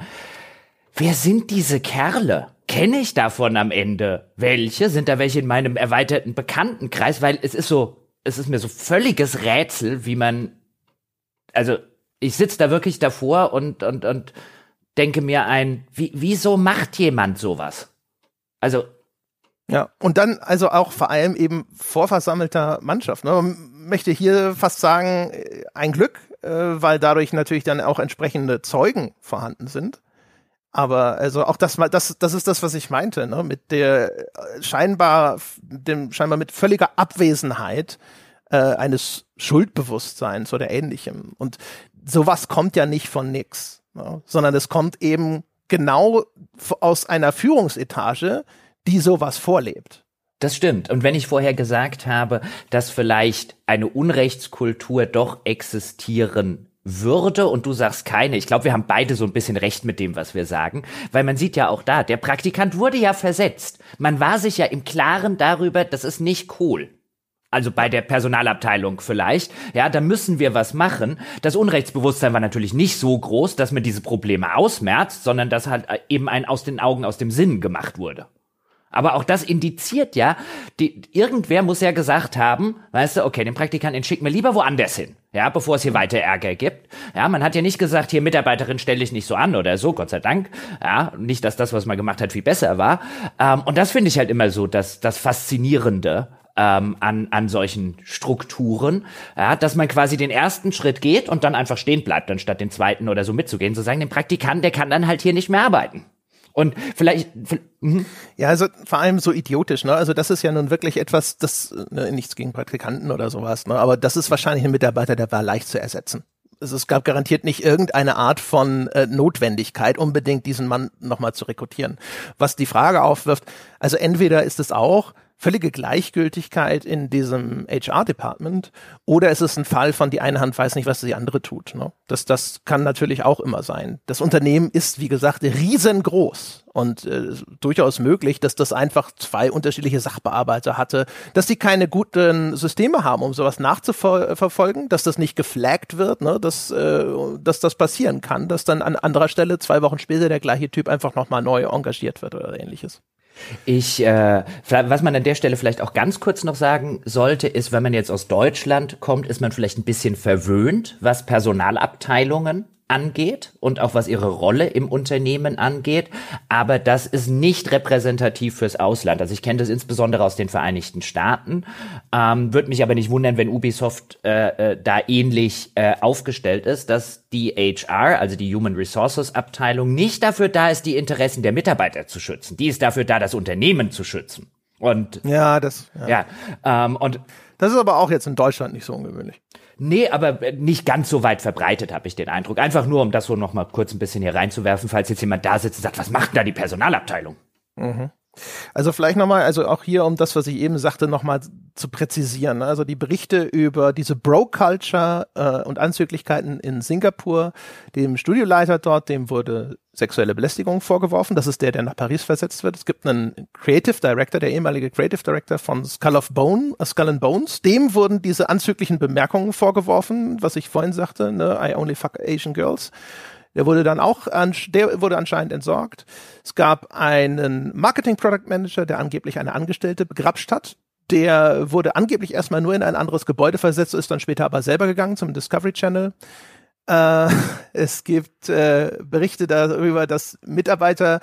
wer sind diese Kerle? Kenne ich davon am Ende welche? Sind da welche in meinem erweiterten Bekanntenkreis? Weil es ist so, es ist mir so völliges Rätsel, wie man, also ich sitze da wirklich davor und, und, und denke mir ein, wie, wieso macht jemand sowas? Also. Ja, und dann also auch vor allem eben vorversammelter Mannschaft. Ne? Man möchte hier fast sagen, äh, ein Glück, äh, weil dadurch natürlich dann auch entsprechende Zeugen vorhanden sind. Aber also auch das, das, das ist das, was ich meinte, ne? mit der äh, scheinbar, dem scheinbar mit völliger Abwesenheit äh, eines Schuldbewusstseins oder ähnlichem. Und sowas kommt ja nicht von nix, ne? sondern es kommt eben genau aus einer Führungsetage, die sowas vorlebt. Das stimmt. Und wenn ich vorher gesagt habe, dass vielleicht eine Unrechtskultur doch existieren würde und du sagst keine. Ich glaube, wir haben beide so ein bisschen recht mit dem, was wir sagen, weil man sieht ja auch da, der Praktikant wurde ja versetzt. Man war sich ja im Klaren darüber, das ist nicht cool also bei der Personalabteilung vielleicht, ja, da müssen wir was machen. Das Unrechtsbewusstsein war natürlich nicht so groß, dass man diese Probleme ausmerzt, sondern dass halt eben ein aus den Augen, aus dem Sinn gemacht wurde. Aber auch das indiziert ja, die, irgendwer muss ja gesagt haben, weißt du, okay, den Praktikanten schicken wir lieber woanders hin, ja, bevor es hier weiter Ärger gibt. Ja, man hat ja nicht gesagt, hier Mitarbeiterin stelle ich nicht so an oder so, Gott sei Dank. Ja, nicht, dass das, was man gemacht hat, viel besser war. Ähm, und das finde ich halt immer so, dass das Faszinierende ähm, an, an solchen Strukturen, ja, dass man quasi den ersten Schritt geht und dann einfach stehen bleibt, anstatt den zweiten oder so mitzugehen, zu sagen, den Praktikant, der kann dann halt hier nicht mehr arbeiten. Und vielleicht. Mh. Ja, also vor allem so idiotisch, ne? Also das ist ja nun wirklich etwas, das ne, nichts gegen Praktikanten oder sowas, ne? Aber das ist wahrscheinlich ein Mitarbeiter, der war leicht zu ersetzen. Also es gab garantiert nicht irgendeine Art von äh, Notwendigkeit, unbedingt diesen Mann nochmal zu rekrutieren. Was die Frage aufwirft, also entweder ist es auch, völlige Gleichgültigkeit in diesem HR-Department oder ist es ein Fall von die eine Hand weiß nicht, was die andere tut. Ne? Das, das kann natürlich auch immer sein. Das Unternehmen ist, wie gesagt, riesengroß und äh, durchaus möglich, dass das einfach zwei unterschiedliche Sachbearbeiter hatte, dass sie keine guten Systeme haben, um sowas nachzuverfolgen, dass das nicht geflaggt wird, ne? dass, äh, dass das passieren kann, dass dann an anderer Stelle zwei Wochen später der gleiche Typ einfach nochmal neu engagiert wird oder ähnliches. Ich, äh, was man an der Stelle vielleicht auch ganz kurz noch sagen sollte, ist, wenn man jetzt aus Deutschland kommt, ist man vielleicht ein bisschen verwöhnt, was Personalabteilungen angeht und auch was ihre Rolle im Unternehmen angeht. Aber das ist nicht repräsentativ fürs Ausland. Also ich kenne das insbesondere aus den Vereinigten Staaten. Ähm, Würde mich aber nicht wundern, wenn Ubisoft äh, äh, da ähnlich äh, aufgestellt ist, dass die HR, also die Human Resources Abteilung, nicht dafür da ist, die Interessen der Mitarbeiter zu schützen. Die ist dafür da, das Unternehmen zu schützen. Und ja, das ja, ja ähm, und das ist aber auch jetzt in Deutschland nicht so ungewöhnlich. Nee, aber nicht ganz so weit verbreitet, habe ich den Eindruck. Einfach nur, um das so noch mal kurz ein bisschen hier reinzuwerfen, falls jetzt jemand da sitzt und sagt, was macht denn da die Personalabteilung? Mhm. Also vielleicht nochmal, also auch hier, um das, was ich eben sagte, nochmal zu präzisieren. Ne? Also die Berichte über diese Bro-Culture äh, und Anzüglichkeiten in Singapur, dem Studioleiter dort, dem wurde sexuelle Belästigung vorgeworfen. Das ist der, der nach Paris versetzt wird. Es gibt einen Creative Director, der ehemalige Creative Director von Skull of Bone, uh, Skull and Bones. Dem wurden diese anzüglichen Bemerkungen vorgeworfen, was ich vorhin sagte, ne? I only fuck Asian girls. Der wurde dann auch, der wurde anscheinend entsorgt. Es gab einen Marketing Product Manager, der angeblich eine Angestellte begrapscht hat. Der wurde angeblich erstmal nur in ein anderes Gebäude versetzt, ist dann später aber selber gegangen zum Discovery Channel. Äh, es gibt äh, Berichte darüber, dass Mitarbeiter,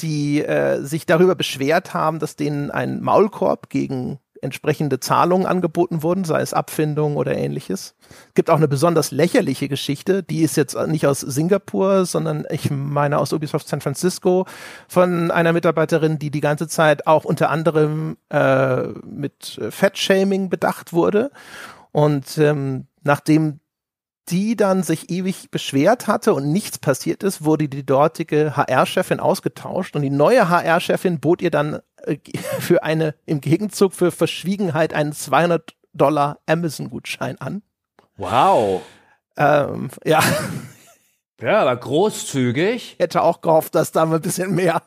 die äh, sich darüber beschwert haben, dass denen ein Maulkorb gegen entsprechende Zahlungen angeboten wurden, sei es Abfindung oder ähnliches. Es gibt auch eine besonders lächerliche Geschichte, die ist jetzt nicht aus Singapur, sondern ich meine aus Ubisoft San Francisco von einer Mitarbeiterin, die die ganze Zeit auch unter anderem äh, mit Fettshaming bedacht wurde. Und ähm, nachdem die dann sich ewig beschwert hatte und nichts passiert ist, wurde die dortige HR-Chefin ausgetauscht und die neue HR-Chefin bot ihr dann für eine, im Gegenzug für Verschwiegenheit einen 200 Dollar Amazon-Gutschein an. Wow. Ähm, ja. Ja, aber großzügig. Hätte auch gehofft, dass da mal ein bisschen mehr,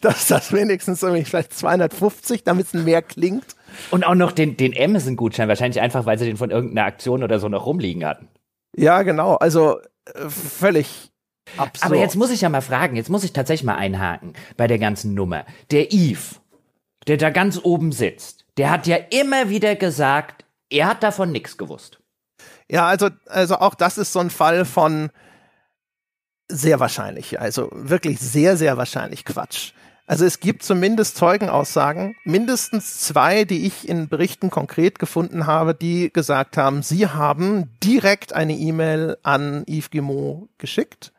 dass das wenigstens irgendwie vielleicht 250, damit es mehr klingt. Und auch noch den, den Amazon-Gutschein, wahrscheinlich einfach, weil sie den von irgendeiner Aktion oder so noch rumliegen hatten. Ja, genau. Also äh, völlig absurd. Aber jetzt muss ich ja mal fragen, jetzt muss ich tatsächlich mal einhaken bei der ganzen Nummer. Der Eve, der da ganz oben sitzt, der hat ja immer wieder gesagt, er hat davon nichts gewusst. Ja, also, also auch das ist so ein Fall von sehr wahrscheinlich, also wirklich sehr, sehr wahrscheinlich Quatsch. Also es gibt zumindest Zeugenaussagen, mindestens zwei, die ich in Berichten konkret gefunden habe, die gesagt haben, sie haben direkt eine E-Mail an Yves Guillemot geschickt.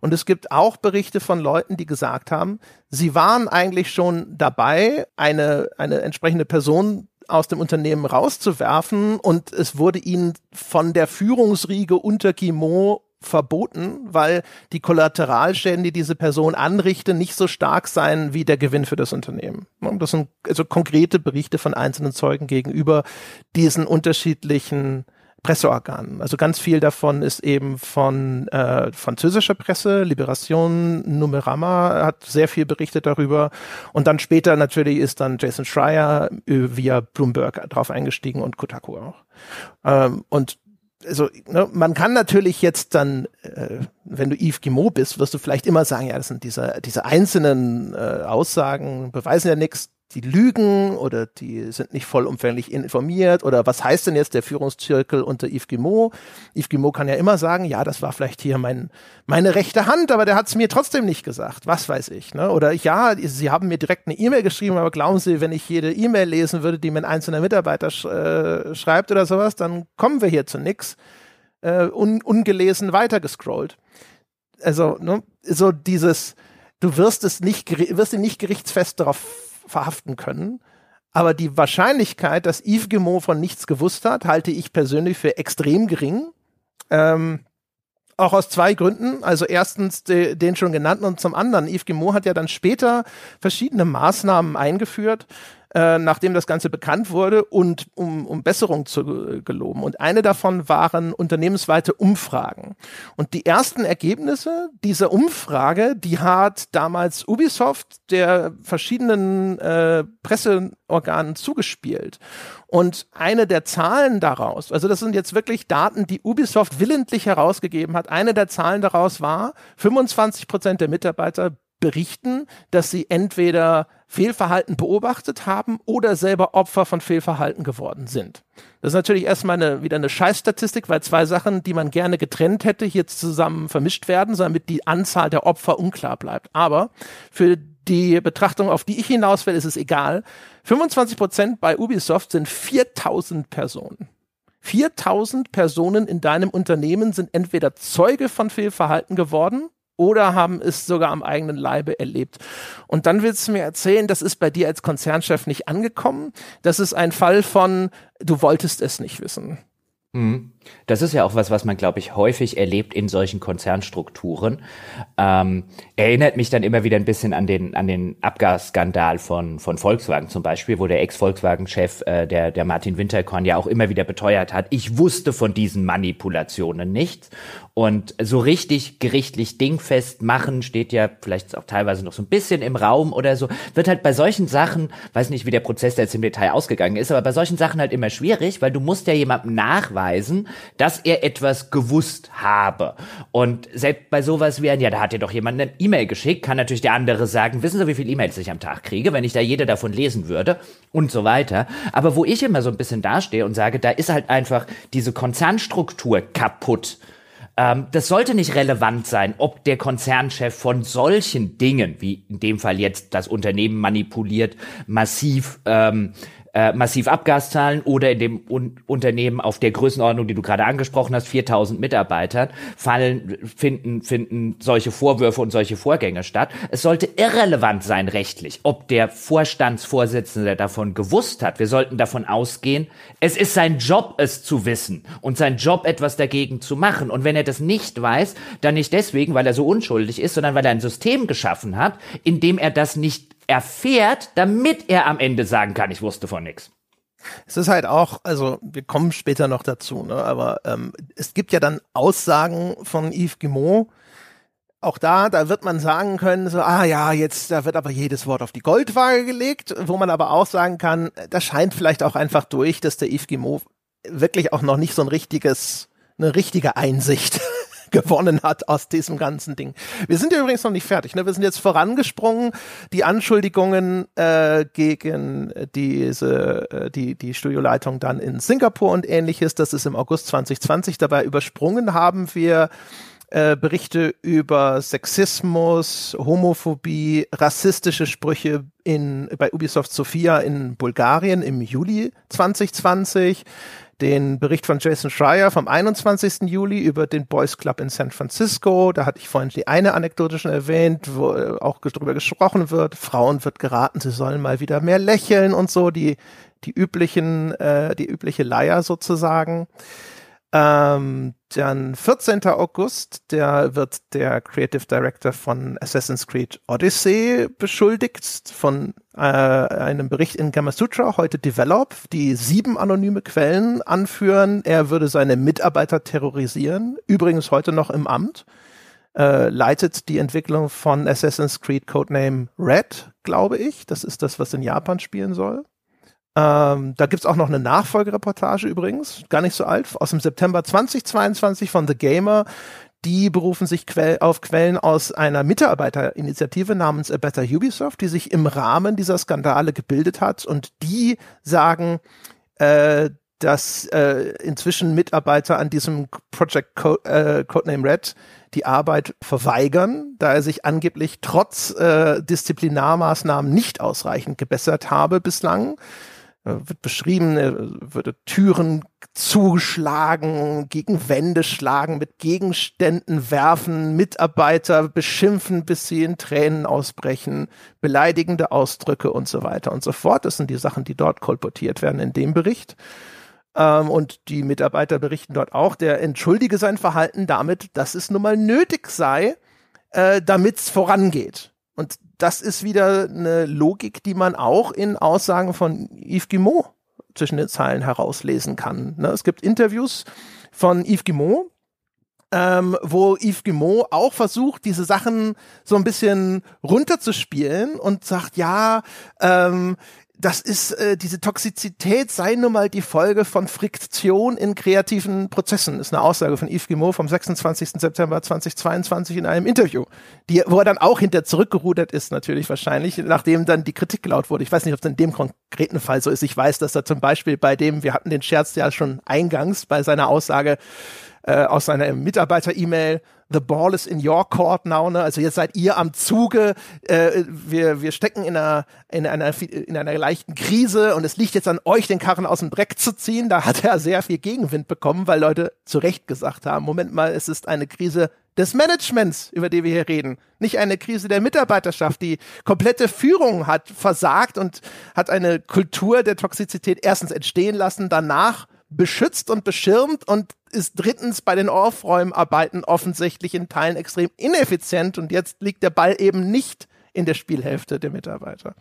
Und es gibt auch Berichte von Leuten, die gesagt haben, sie waren eigentlich schon dabei, eine, eine entsprechende Person aus dem Unternehmen rauszuwerfen und es wurde ihnen von der Führungsriege unter Guimont verboten, weil die Kollateralschäden, die diese Person anrichtet, nicht so stark seien wie der Gewinn für das Unternehmen. Das sind also konkrete Berichte von einzelnen Zeugen gegenüber diesen unterschiedlichen Presseorganen. Also ganz viel davon ist eben von äh, französischer Presse, Liberation, Numerama hat sehr viel berichtet darüber. Und dann später natürlich ist dann Jason Schreier via Bloomberg drauf eingestiegen und Kotaku auch. Ähm, und also ne, man kann natürlich jetzt dann, äh, wenn du Yves Guillemot bist, wirst du vielleicht immer sagen, ja, das sind diese, diese einzelnen äh, Aussagen, beweisen ja nichts, die lügen oder die sind nicht vollumfänglich informiert oder was heißt denn jetzt der Führungszirkel unter Yves Guillemot? Yves Guillemot kann ja immer sagen, ja, das war vielleicht hier mein, meine rechte Hand, aber der hat es mir trotzdem nicht gesagt. Was weiß ich. Ne? Oder ja, sie haben mir direkt eine E-Mail geschrieben, aber glauben Sie, wenn ich jede E-Mail lesen würde, die mir ein einzelner Mitarbeiter sch äh, schreibt oder sowas, dann kommen wir hier zu nix. Äh, un ungelesen weitergescrollt. Also, ne, so dieses, du wirst es nicht, wirst ihn nicht gerichtsfest darauf verhaften können. Aber die Wahrscheinlichkeit, dass Yves Guillemot von nichts gewusst hat, halte ich persönlich für extrem gering. Ähm, auch aus zwei Gründen. Also erstens de, den schon genannten und zum anderen, Yves Guillemot hat ja dann später verschiedene Maßnahmen eingeführt, äh, nachdem das Ganze bekannt wurde und um, um Besserung zu geloben. Und eine davon waren unternehmensweite Umfragen. Und die ersten Ergebnisse dieser Umfrage, die hat damals Ubisoft der verschiedenen äh, Presseorganen zugespielt. Und eine der Zahlen daraus, also das sind jetzt wirklich Daten, die Ubisoft willentlich herausgegeben hat, eine der Zahlen daraus war, 25 Prozent der Mitarbeiter berichten, dass sie entweder Fehlverhalten beobachtet haben oder selber Opfer von Fehlverhalten geworden sind. Das ist natürlich erstmal eine, wieder eine Scheißstatistik, weil zwei Sachen, die man gerne getrennt hätte, hier zusammen vermischt werden, damit die Anzahl der Opfer unklar bleibt. Aber für die Betrachtung, auf die ich hinaus will, ist es egal. 25 Prozent bei Ubisoft sind 4000 Personen. 4000 Personen in deinem Unternehmen sind entweder Zeuge von Fehlverhalten geworden oder haben es sogar am eigenen Leibe erlebt. Und dann willst du mir erzählen, das ist bei dir als Konzernchef nicht angekommen. Das ist ein Fall von, du wolltest es nicht wissen. Mhm. Das ist ja auch was, was man, glaube ich, häufig erlebt in solchen Konzernstrukturen. Ähm, erinnert mich dann immer wieder ein bisschen an den, an den Abgasskandal von, von Volkswagen zum Beispiel, wo der Ex-Volkswagen-Chef, äh, der, der Martin Winterkorn, ja auch immer wieder beteuert hat, ich wusste von diesen Manipulationen nichts. Und so richtig gerichtlich dingfest machen steht ja vielleicht auch teilweise noch so ein bisschen im Raum oder so. Wird halt bei solchen Sachen, weiß nicht, wie der Prozess jetzt im Detail ausgegangen ist, aber bei solchen Sachen halt immer schwierig, weil du musst ja jemandem nachweisen, dass er etwas gewusst habe. Und selbst bei sowas wie ein, ja, da hat dir doch jemand eine E-Mail geschickt, kann natürlich der andere sagen, wissen Sie, wie viele E-Mails ich am Tag kriege, wenn ich da jede davon lesen würde und so weiter. Aber wo ich immer so ein bisschen dastehe und sage, da ist halt einfach diese Konzernstruktur kaputt ähm, das sollte nicht relevant sein, ob der Konzernchef von solchen Dingen, wie in dem Fall jetzt das Unternehmen manipuliert, massiv ähm, äh, massiv Abgas zahlen oder in dem Un Unternehmen auf der Größenordnung, die du gerade angesprochen hast, 4000 Mitarbeitern, fallen, finden, finden solche Vorwürfe und solche Vorgänge statt. Es sollte irrelevant sein rechtlich, ob der Vorstandsvorsitzende davon gewusst hat. Wir sollten davon ausgehen, es ist sein Job, es zu wissen und sein Job, etwas dagegen zu machen. Und wenn er das nicht weiß, dann nicht deswegen, weil er so unschuldig ist, sondern weil er ein System geschaffen hat, in dem er das nicht erfährt, damit er am Ende sagen kann, ich wusste von nichts. Es ist halt auch, also wir kommen später noch dazu, ne? aber ähm, es gibt ja dann Aussagen von Yves Guimont, auch da, da wird man sagen können, so, ah ja, jetzt, da wird aber jedes Wort auf die Goldwaage gelegt, wo man aber auch sagen kann, das scheint vielleicht auch einfach durch, dass der Yves Guimont wirklich auch noch nicht so ein richtiges, eine richtige Einsicht gewonnen hat aus diesem ganzen Ding. Wir sind ja übrigens noch nicht fertig. Ne? Wir sind jetzt vorangesprungen. Die Anschuldigungen äh, gegen diese, äh, die, die Studioleitung dann in Singapur und ähnliches, das ist im August 2020 dabei übersprungen haben wir äh, Berichte über Sexismus, Homophobie, rassistische Sprüche in, bei Ubisoft Sofia in Bulgarien im Juli 2020 den Bericht von Jason Schreier vom 21. Juli über den Boys Club in San Francisco. Da hatte ich vorhin die eine Anekdote schon erwähnt, wo äh, auch drüber gesprochen wird. Frauen wird geraten, sie sollen mal wieder mehr lächeln und so, die, die üblichen, äh, die übliche Leier sozusagen. Ähm, dann 14. August, der wird der Creative Director von Assassin's Creed Odyssey beschuldigt von äh, einem Bericht in Gamasutra, heute Develop, die sieben anonyme Quellen anführen. Er würde seine Mitarbeiter terrorisieren, übrigens heute noch im Amt. Äh, leitet die Entwicklung von Assassin's Creed Codename Red, glaube ich. Das ist das, was in Japan spielen soll. Ähm, da gibt's auch noch eine Nachfolgereportage übrigens, gar nicht so alt, aus dem September 2022 von The Gamer. Die berufen sich quell auf Quellen aus einer Mitarbeiterinitiative namens A Better Ubisoft, die sich im Rahmen dieser Skandale gebildet hat. Und die sagen, äh, dass äh, inzwischen Mitarbeiter an diesem Project Co äh, Codename Red die Arbeit verweigern, da er sich angeblich trotz äh, Disziplinarmaßnahmen nicht ausreichend gebessert habe bislang. Äh, wird beschrieben, er würde Türen zuschlagen, gegen Wände schlagen, mit Gegenständen werfen, Mitarbeiter beschimpfen, bis sie in Tränen ausbrechen, beleidigende Ausdrücke und so weiter und so fort. Das sind die Sachen, die dort kolportiert werden in dem Bericht. Ähm, und die Mitarbeiter berichten dort auch, der entschuldige sein Verhalten damit, dass es nun mal nötig sei, äh, damit es vorangeht. Und das ist wieder eine Logik, die man auch in Aussagen von Yves Guimont zwischen den Zeilen herauslesen kann. Ne? Es gibt Interviews von Yves Guimont, ähm, wo Yves Guimont auch versucht, diese Sachen so ein bisschen runterzuspielen und sagt, ja, ähm, das ist äh, diese Toxizität sei nun mal die Folge von Friktion in kreativen Prozessen. Ist eine Aussage von Yves Guillemot vom 26. September 2022 in einem Interview, die, wo er dann auch hinter zurückgerudert ist natürlich wahrscheinlich, nachdem dann die Kritik laut wurde. Ich weiß nicht, ob es in dem konkreten Fall so ist. Ich weiß, dass er zum Beispiel bei dem, wir hatten den Scherz ja schon eingangs bei seiner Aussage äh, aus seiner Mitarbeiter-E-Mail, the ball is in your court now, ne? Also jetzt seid ihr am Zuge, äh, wir, wir stecken in einer, in einer, in einer leichten Krise und es liegt jetzt an euch, den Karren aus dem Dreck zu ziehen. Da hat er sehr viel Gegenwind bekommen, weil Leute zu Recht gesagt haben, Moment mal, es ist eine Krise des Managements, über die wir hier reden. Nicht eine Krise der Mitarbeiterschaft. Die komplette Führung hat versagt und hat eine Kultur der Toxizität erstens entstehen lassen, danach beschützt und beschirmt und ist drittens bei den Aufräumarbeiten offensichtlich in Teilen extrem ineffizient und jetzt liegt der Ball eben nicht in der Spielhälfte der Mitarbeiter.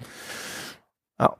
Ja.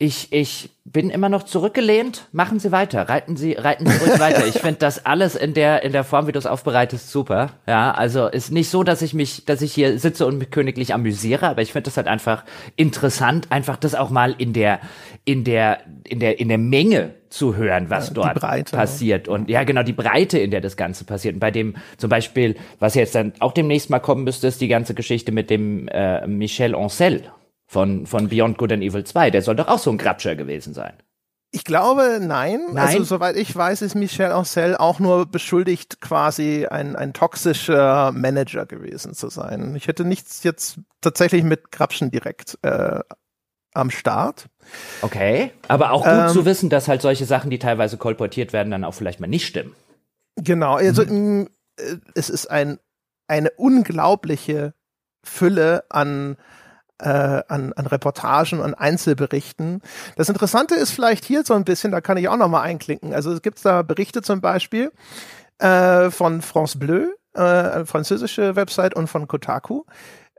Ich, ich bin immer noch zurückgelehnt. Machen Sie weiter. Reiten Sie, reiten Sie ruhig weiter. Ich finde das alles in der, in der Form, wie du es aufbereitest, super. Ja, also ist nicht so, dass ich mich, dass ich hier sitze und mich königlich amüsiere, aber ich finde das halt einfach interessant, einfach das auch mal in der, in der, in der, in der Menge zu hören, was ja, dort Breite, passiert. Und ja, genau, die Breite, in der das Ganze passiert. Und bei dem zum Beispiel, was jetzt dann auch demnächst mal kommen müsste, ist die ganze Geschichte mit dem äh, Michel Ancel von, von Beyond Good and Evil 2. Der soll doch auch so ein Grabscher gewesen sein. Ich glaube, nein. nein. Also, soweit ich weiß, ist Michel Ancel auch nur beschuldigt, quasi ein, ein toxischer Manager gewesen zu sein. Ich hätte nichts jetzt tatsächlich mit Grabschen direkt äh, am Start. Okay, aber auch gut ähm, zu wissen, dass halt solche Sachen, die teilweise kolportiert werden, dann auch vielleicht mal nicht stimmen. Genau, also mhm. es ist ein, eine unglaubliche Fülle an äh, an, an Reportagen und Einzelberichten. Das Interessante ist vielleicht hier so ein bisschen, da kann ich auch noch mal einklinken. Also es gibt da Berichte zum Beispiel äh, von France Bleu, äh, französische Website und von Kotaku.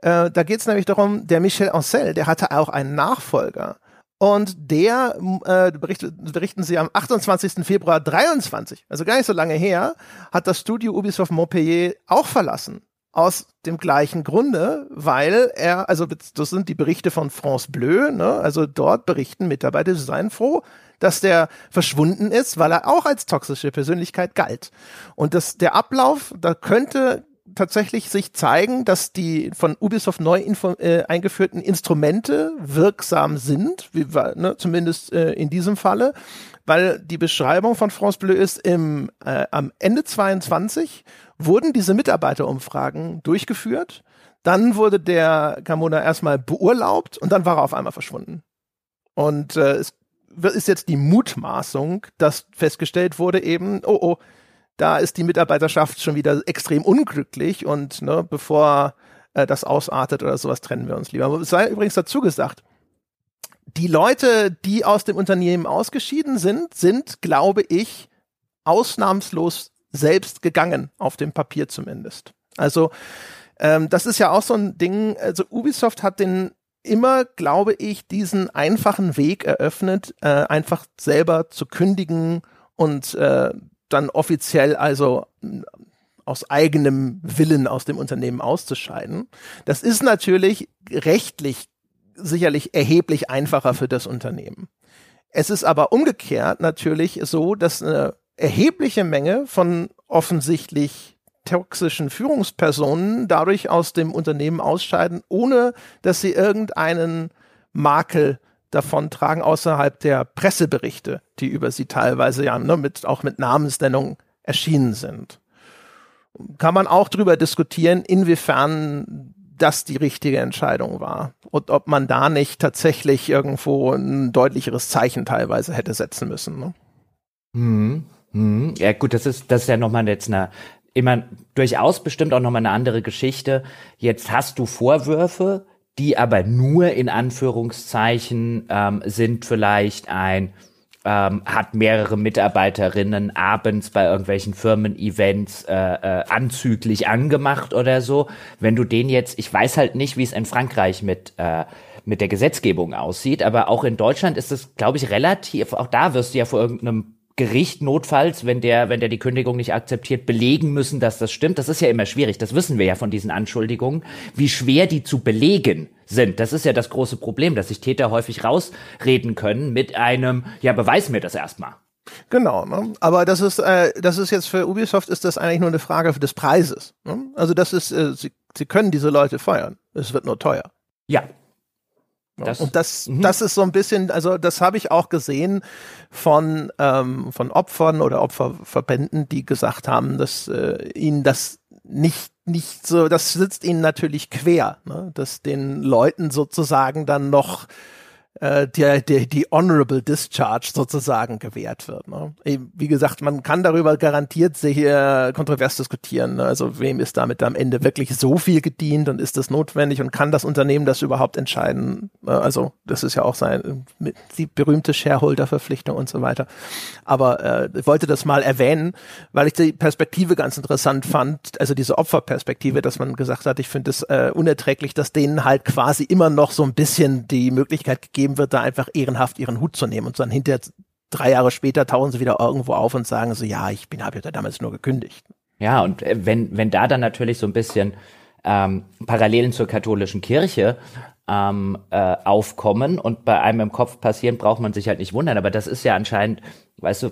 Äh, da geht es nämlich darum, der Michel Ancel, der hatte auch einen Nachfolger. Und der, äh, berichtet, berichten sie am 28. Februar 23, also gar nicht so lange her, hat das Studio Ubisoft Montpellier auch verlassen. Aus dem gleichen Grunde, weil er, also das sind die Berichte von France Bleu, ne? also dort berichten Mitarbeiter, sie seien froh, dass der verschwunden ist, weil er auch als toxische Persönlichkeit galt. Und das, der Ablauf, da könnte tatsächlich sich zeigen, dass die von Ubisoft neu äh, eingeführten Instrumente wirksam sind, wie, ne, zumindest äh, in diesem Falle, weil die Beschreibung von France Bleu ist im, äh, am Ende 22 wurden diese Mitarbeiterumfragen durchgeführt. Dann wurde der Camona erstmal beurlaubt und dann war er auf einmal verschwunden. Und äh, es ist jetzt die Mutmaßung, dass festgestellt wurde eben, oh oh, da ist die Mitarbeiterschaft schon wieder extrem unglücklich und ne, bevor äh, das ausartet oder sowas, trennen wir uns lieber. Es sei übrigens dazu gesagt, die Leute, die aus dem Unternehmen ausgeschieden sind, sind, glaube ich, ausnahmslos selbst gegangen, auf dem Papier zumindest. Also ähm, das ist ja auch so ein Ding, also Ubisoft hat den immer, glaube ich, diesen einfachen Weg eröffnet, äh, einfach selber zu kündigen und äh, dann offiziell also aus eigenem Willen aus dem Unternehmen auszuscheiden. Das ist natürlich rechtlich sicherlich erheblich einfacher für das Unternehmen. Es ist aber umgekehrt natürlich so, dass eine erhebliche Menge von offensichtlich toxischen Führungspersonen dadurch aus dem Unternehmen ausscheiden, ohne dass sie irgendeinen Makel davon tragen außerhalb der Presseberichte, die über sie teilweise ja ne, mit, auch mit Namensnennung erschienen sind. Kann man auch darüber diskutieren, inwiefern das die richtige Entscheidung war und ob man da nicht tatsächlich irgendwo ein deutlicheres Zeichen teilweise hätte setzen müssen. Ne? Hm, hm. Ja gut, das ist das ist ja nochmal jetzt eine immer durchaus bestimmt auch nochmal eine andere Geschichte. Jetzt hast du Vorwürfe, die aber nur in Anführungszeichen ähm, sind vielleicht ein ähm, hat mehrere Mitarbeiterinnen abends bei irgendwelchen Firmen-Events äh, äh, anzüglich angemacht oder so. Wenn du den jetzt, ich weiß halt nicht, wie es in Frankreich mit äh, mit der Gesetzgebung aussieht, aber auch in Deutschland ist es, glaube ich, relativ. Auch da wirst du ja vor irgendeinem Gericht notfalls, wenn der, wenn der die Kündigung nicht akzeptiert, belegen müssen, dass das stimmt. Das ist ja immer schwierig. Das wissen wir ja von diesen Anschuldigungen, wie schwer die zu belegen sind. Das ist ja das große Problem, dass sich Täter häufig rausreden können mit einem, ja, beweis mir das erstmal. Genau, ne? aber das ist, äh, das ist jetzt für Ubisoft ist das eigentlich nur eine Frage des Preises. Ne? Also das ist, äh, sie, sie können diese Leute feuern. Es wird nur teuer. Ja, das, und das, mhm. das ist so ein bisschen, also das habe ich auch gesehen von, ähm, von Opfern oder Opferverbänden, die gesagt haben, dass äh, ihnen das nicht, nicht so, das sitzt ihnen natürlich quer, ne? dass den Leuten sozusagen dann noch äh, der, der, die Honorable Discharge sozusagen gewährt wird. Ne? Wie gesagt, man kann darüber garantiert sehr kontrovers diskutieren. Ne? Also wem ist damit am Ende wirklich so viel gedient und ist das notwendig und kann das Unternehmen das überhaupt entscheiden? Ne? Also das ist ja auch sein die berühmte Shareholder-Verpflichtung und so weiter. Aber äh, ich wollte das mal erwähnen, weil ich die Perspektive ganz interessant fand, also diese Opferperspektive, dass man gesagt hat, ich finde es äh, unerträglich, dass denen halt quasi immer noch so ein bisschen die Möglichkeit gegeben gegeben wird, da einfach ehrenhaft ihren Hut zu nehmen und dann hinterher drei Jahre später tauchen sie wieder irgendwo auf und sagen so, ja, ich bin, habe ja damals nur gekündigt. Ja, und äh, wenn, wenn da dann natürlich so ein bisschen ähm, Parallelen zur katholischen Kirche ähm, äh, aufkommen und bei einem im Kopf passieren, braucht man sich halt nicht wundern. Aber das ist ja anscheinend, weißt du,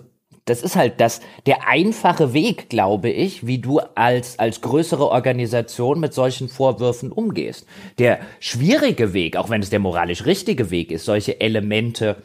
das ist halt das, der einfache Weg, glaube ich, wie du als, als größere Organisation mit solchen Vorwürfen umgehst. Der schwierige Weg, auch wenn es der moralisch richtige Weg ist, solche Elemente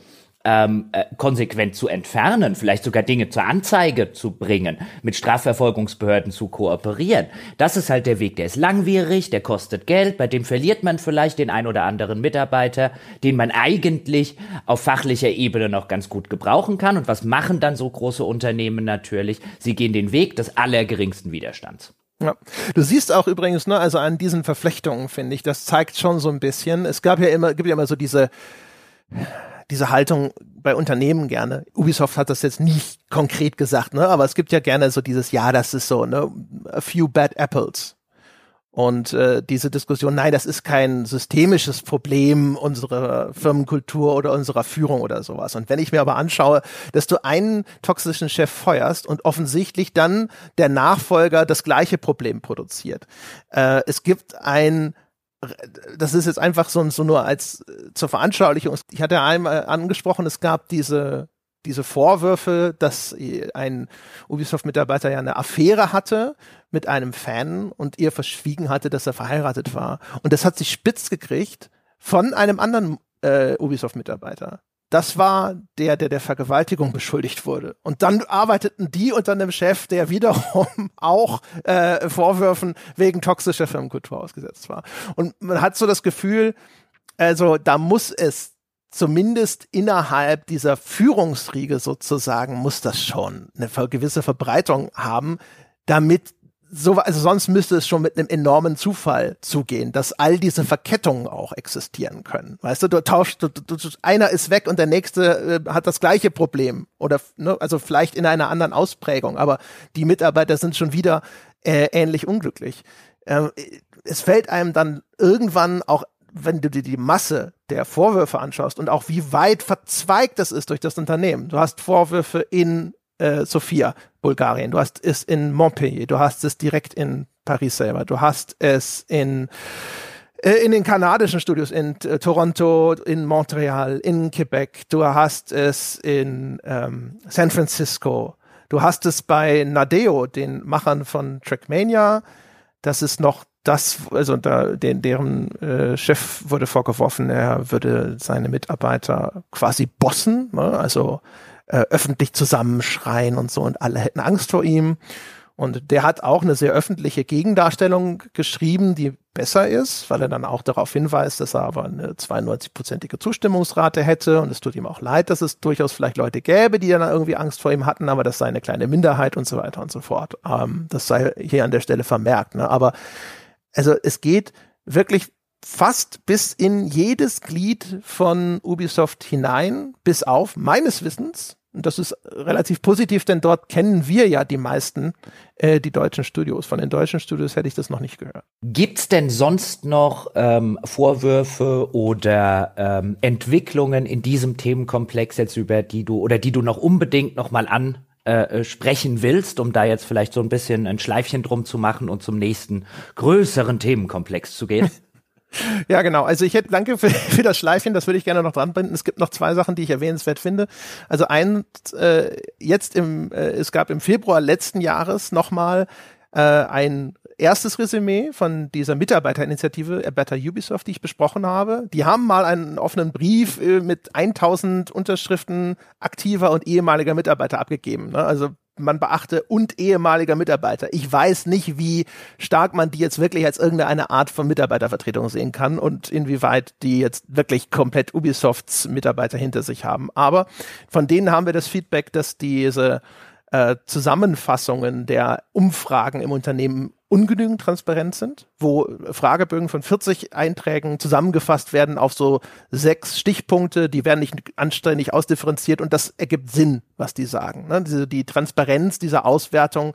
ähm, äh, konsequent zu entfernen, vielleicht sogar Dinge zur Anzeige zu bringen, mit Strafverfolgungsbehörden zu kooperieren. Das ist halt der Weg, der ist langwierig, der kostet Geld, bei dem verliert man vielleicht den ein oder anderen Mitarbeiter, den man eigentlich auf fachlicher Ebene noch ganz gut gebrauchen kann. Und was machen dann so große Unternehmen natürlich? Sie gehen den Weg des allergeringsten Widerstands. Ja. Du siehst auch übrigens, ne, also an diesen Verflechtungen, finde ich, das zeigt schon so ein bisschen. Es gab ja immer, gibt ja immer so diese diese Haltung bei Unternehmen gerne. Ubisoft hat das jetzt nicht konkret gesagt, ne? aber es gibt ja gerne so dieses, ja, das ist so, ne, a few bad apples. Und äh, diese Diskussion, nein, das ist kein systemisches Problem unserer Firmenkultur oder unserer Führung oder sowas. Und wenn ich mir aber anschaue, dass du einen toxischen Chef feuerst und offensichtlich dann der Nachfolger das gleiche Problem produziert. Äh, es gibt ein das ist jetzt einfach so, so nur als äh, zur Veranschaulichung. Ich hatte einmal angesprochen, es gab diese diese Vorwürfe, dass ein Ubisoft-Mitarbeiter ja eine Affäre hatte mit einem Fan und ihr verschwiegen hatte, dass er verheiratet war. Und das hat sich spitz gekriegt von einem anderen äh, Ubisoft-Mitarbeiter das war der, der der Vergewaltigung beschuldigt wurde. Und dann arbeiteten die unter einem Chef, der wiederum auch äh, Vorwürfen wegen toxischer Firmenkultur ausgesetzt war. Und man hat so das Gefühl, also da muss es zumindest innerhalb dieser Führungsriege sozusagen, muss das schon eine gewisse Verbreitung haben, damit so, also sonst müsste es schon mit einem enormen Zufall zugehen, dass all diese Verkettungen auch existieren können. Weißt du, du tauschst, du, du, einer ist weg und der nächste äh, hat das gleiche Problem oder ne, also vielleicht in einer anderen Ausprägung, aber die Mitarbeiter sind schon wieder äh, ähnlich unglücklich. Äh, es fällt einem dann irgendwann auch wenn du dir die Masse der Vorwürfe anschaust und auch wie weit verzweigt das ist durch das Unternehmen. Du hast Vorwürfe in äh, Sofia, Bulgarien, du hast es in Montpellier, du hast es direkt in Paris selber, du hast es in äh, in den kanadischen Studios in äh, Toronto, in Montreal, in Quebec, du hast es in ähm, San Francisco, du hast es bei Nadeo, den Machern von Trackmania, das ist noch das, also da, den, deren äh, Chef wurde vorgeworfen, er würde seine Mitarbeiter quasi bossen, ne? also äh, öffentlich zusammenschreien und so und alle hätten Angst vor ihm. Und der hat auch eine sehr öffentliche Gegendarstellung geschrieben, die besser ist, weil er dann auch darauf hinweist, dass er aber eine 92-prozentige Zustimmungsrate hätte. Und es tut ihm auch leid, dass es durchaus vielleicht Leute gäbe, die dann irgendwie Angst vor ihm hatten, aber das sei eine kleine Minderheit und so weiter und so fort. Ähm, das sei hier an der Stelle vermerkt. Ne? Aber also es geht wirklich fast bis in jedes Glied von Ubisoft hinein, bis auf meines Wissens Und das ist relativ positiv, denn dort kennen wir ja die meisten, äh, die deutschen Studios. Von den deutschen Studios hätte ich das noch nicht gehört. Gibt's denn sonst noch ähm, Vorwürfe oder ähm, Entwicklungen in diesem Themenkomplex jetzt über die du oder die du noch unbedingt noch mal an äh, sprechen willst, um da jetzt vielleicht so ein bisschen ein Schleifchen drum zu machen und zum nächsten größeren Themenkomplex zu gehen? Ja, genau. Also ich hätte, danke für, für das Schleifchen, das würde ich gerne noch dran binden. Es gibt noch zwei Sachen, die ich erwähnenswert finde. Also ein, äh, jetzt im, äh, es gab im Februar letzten Jahres nochmal äh, ein erstes Resümee von dieser Mitarbeiterinitiative A Better Ubisoft, die ich besprochen habe. Die haben mal einen offenen Brief äh, mit 1000 Unterschriften aktiver und ehemaliger Mitarbeiter abgegeben. Ne? Also man beachte und ehemaliger Mitarbeiter. Ich weiß nicht, wie stark man die jetzt wirklich als irgendeine Art von Mitarbeitervertretung sehen kann und inwieweit die jetzt wirklich komplett Ubisofts Mitarbeiter hinter sich haben. Aber von denen haben wir das Feedback, dass diese äh, Zusammenfassungen der Umfragen im Unternehmen ungenügend transparent sind, wo Fragebögen von 40 Einträgen zusammengefasst werden auf so sechs Stichpunkte, die werden nicht anständig ausdifferenziert und das ergibt Sinn, was die sagen. Ne? Diese, die Transparenz dieser Auswertung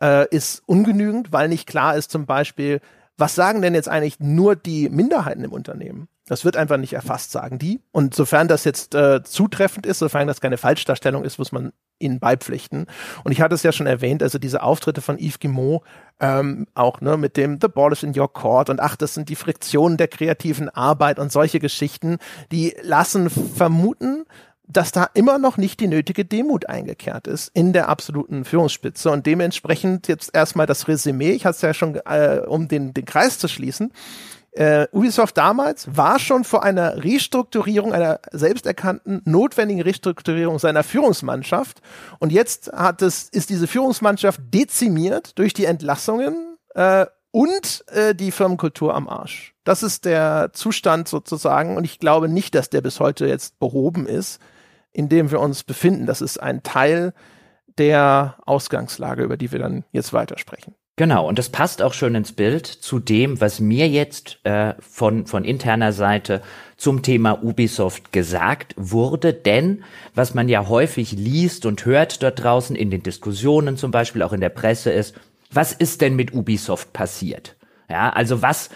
äh, ist ungenügend, weil nicht klar ist zum Beispiel, was sagen denn jetzt eigentlich nur die Minderheiten im Unternehmen? Das wird einfach nicht erfasst, sagen die. Und sofern das jetzt äh, zutreffend ist, sofern das keine Falschdarstellung ist, muss man ihnen beipflichten. Und ich hatte es ja schon erwähnt, also diese Auftritte von Yves Guimont, ähm, auch ne, mit dem The Ball is in your court und ach, das sind die Friktionen der kreativen Arbeit und solche Geschichten, die lassen vermuten, dass da immer noch nicht die nötige Demut eingekehrt ist in der absoluten Führungsspitze und dementsprechend jetzt erstmal das Resümee, ich hatte es ja schon, äh, um den, den Kreis zu schließen, äh, Ubisoft damals war schon vor einer Restrukturierung, einer selbsterkannten, notwendigen Restrukturierung seiner Führungsmannschaft. Und jetzt hat es, ist diese Führungsmannschaft dezimiert durch die Entlassungen äh, und äh, die Firmenkultur am Arsch. Das ist der Zustand sozusagen. Und ich glaube nicht, dass der bis heute jetzt behoben ist, in dem wir uns befinden. Das ist ein Teil der Ausgangslage, über die wir dann jetzt weitersprechen. Genau, und das passt auch schon ins Bild zu dem, was mir jetzt äh, von, von interner Seite zum Thema Ubisoft gesagt wurde. Denn was man ja häufig liest und hört dort draußen in den Diskussionen, zum Beispiel auch in der Presse, ist, was ist denn mit Ubisoft passiert? Ja, also was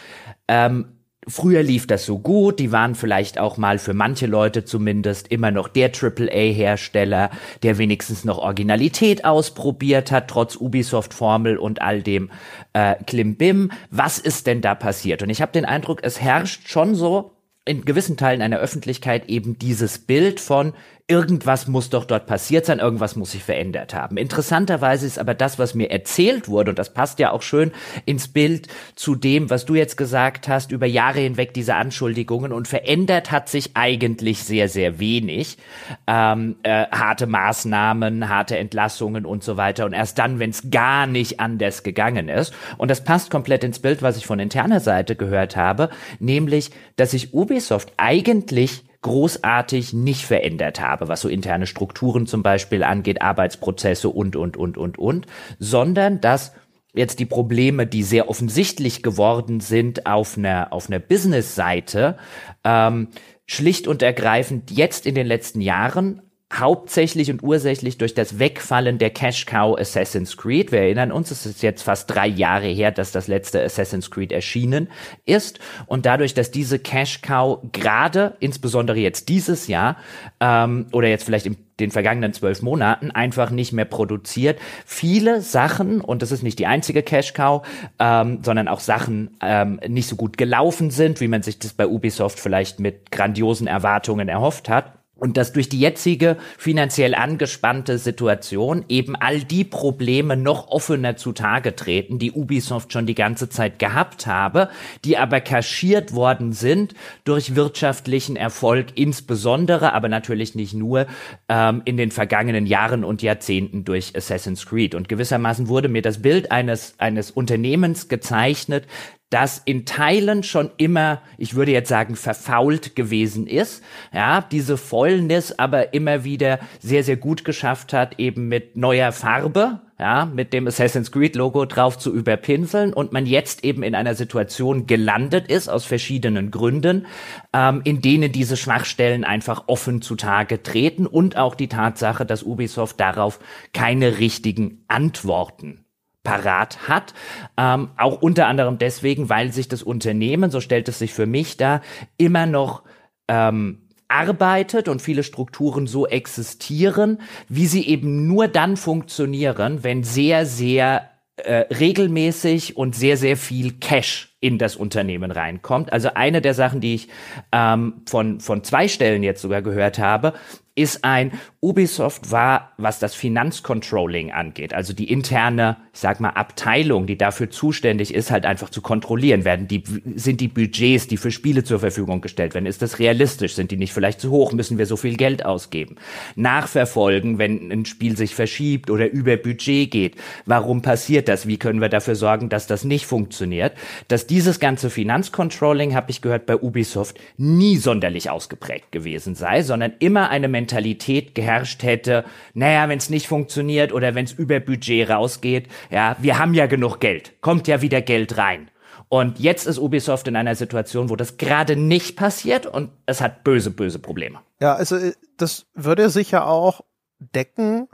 ähm, Früher lief das so gut, die waren vielleicht auch mal für manche Leute zumindest immer noch der AAA-Hersteller, der wenigstens noch Originalität ausprobiert hat, trotz Ubisoft-Formel und all dem äh, Klimbim. Was ist denn da passiert? Und ich habe den Eindruck, es herrscht schon so in gewissen Teilen einer Öffentlichkeit eben dieses Bild von, irgendwas muss doch dort passiert sein, irgendwas muss sich verändert haben. Interessanterweise ist aber das, was mir erzählt wurde, und das passt ja auch schön ins Bild zu dem, was du jetzt gesagt hast, über Jahre hinweg diese Anschuldigungen und verändert hat sich eigentlich sehr, sehr wenig. Ähm, äh, harte Maßnahmen, harte Entlassungen und so weiter. Und erst dann, wenn es gar nicht anders gegangen ist. Und das passt komplett ins Bild, was ich von interner Seite gehört habe, nämlich, dass sich Ubisoft eigentlich großartig nicht verändert habe, was so interne Strukturen zum Beispiel angeht, Arbeitsprozesse und, und, und, und, und, sondern dass jetzt die Probleme, die sehr offensichtlich geworden sind auf einer, auf einer Business-Seite, ähm, schlicht und ergreifend jetzt in den letzten Jahren hauptsächlich und ursächlich durch das Wegfallen der Cash Cow Assassin's Creed. Wir erinnern uns, es ist jetzt fast drei Jahre her, dass das letzte Assassin's Creed erschienen ist. Und dadurch, dass diese Cash Cow gerade, insbesondere jetzt dieses Jahr, ähm, oder jetzt vielleicht in den vergangenen zwölf Monaten einfach nicht mehr produziert. Viele Sachen, und das ist nicht die einzige Cash Cow, ähm, sondern auch Sachen ähm, nicht so gut gelaufen sind, wie man sich das bei Ubisoft vielleicht mit grandiosen Erwartungen erhofft hat und dass durch die jetzige finanziell angespannte Situation eben all die Probleme noch offener zutage treten, die Ubisoft schon die ganze Zeit gehabt habe, die aber kaschiert worden sind durch wirtschaftlichen Erfolg, insbesondere, aber natürlich nicht nur, ähm, in den vergangenen Jahren und Jahrzehnten durch Assassin's Creed. Und gewissermaßen wurde mir das Bild eines, eines Unternehmens gezeichnet, das in Teilen schon immer, ich würde jetzt sagen, verfault gewesen ist. Ja, diese Fäulnis aber immer wieder sehr, sehr gut geschafft hat, eben mit neuer Farbe, ja, mit dem Assassin's Creed Logo drauf zu überpinseln und man jetzt eben in einer Situation gelandet ist, aus verschiedenen Gründen, ähm, in denen diese Schwachstellen einfach offen zutage treten und auch die Tatsache, dass Ubisoft darauf keine richtigen Antworten parat hat. Ähm, auch unter anderem deswegen, weil sich das Unternehmen, so stellt es sich für mich da, immer noch ähm, arbeitet und viele Strukturen so existieren, wie sie eben nur dann funktionieren, wenn sehr, sehr äh, regelmäßig und sehr, sehr viel Cash in das Unternehmen reinkommt. Also eine der Sachen, die ich ähm, von, von zwei Stellen jetzt sogar gehört habe, ist ein Ubisoft war, was das Finanzcontrolling angeht, also die interne, ich sag mal, Abteilung, die dafür zuständig ist, halt einfach zu kontrollieren. Werden die, sind die Budgets, die für Spiele zur Verfügung gestellt werden, ist das realistisch? Sind die nicht vielleicht zu hoch? Müssen wir so viel Geld ausgeben? Nachverfolgen, wenn ein Spiel sich verschiebt oder über Budget geht. Warum passiert das? Wie können wir dafür sorgen, dass das nicht funktioniert? Dass dieses ganze Finanzcontrolling, habe ich gehört, bei Ubisoft nie sonderlich ausgeprägt gewesen sei, sondern immer eine Mentalität geherrscht hätte, naja, wenn es nicht funktioniert oder wenn es über Budget rausgeht, ja, wir haben ja genug Geld, kommt ja wieder Geld rein. Und jetzt ist Ubisoft in einer Situation, wo das gerade nicht passiert und es hat böse, böse Probleme. Ja, also äh, das würde sicher auch decken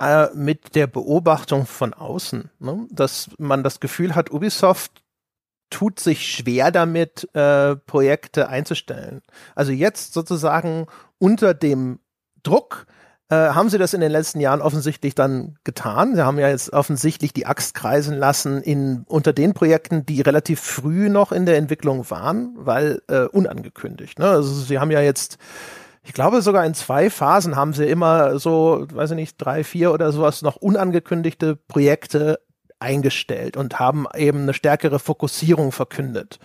äh, mit der Beobachtung von außen, ne? dass man das Gefühl hat, Ubisoft tut sich schwer damit, äh, Projekte einzustellen. Also jetzt sozusagen unter dem Druck äh, haben sie das in den letzten Jahren offensichtlich dann getan. Sie haben ja jetzt offensichtlich die Axt kreisen lassen in unter den Projekten, die relativ früh noch in der Entwicklung waren, weil äh, unangekündigt. Ne? Also sie haben ja jetzt ich glaube sogar in zwei Phasen haben sie immer so, weiß ich nicht, drei, vier oder sowas noch unangekündigte Projekte eingestellt und haben eben eine stärkere Fokussierung verkündet.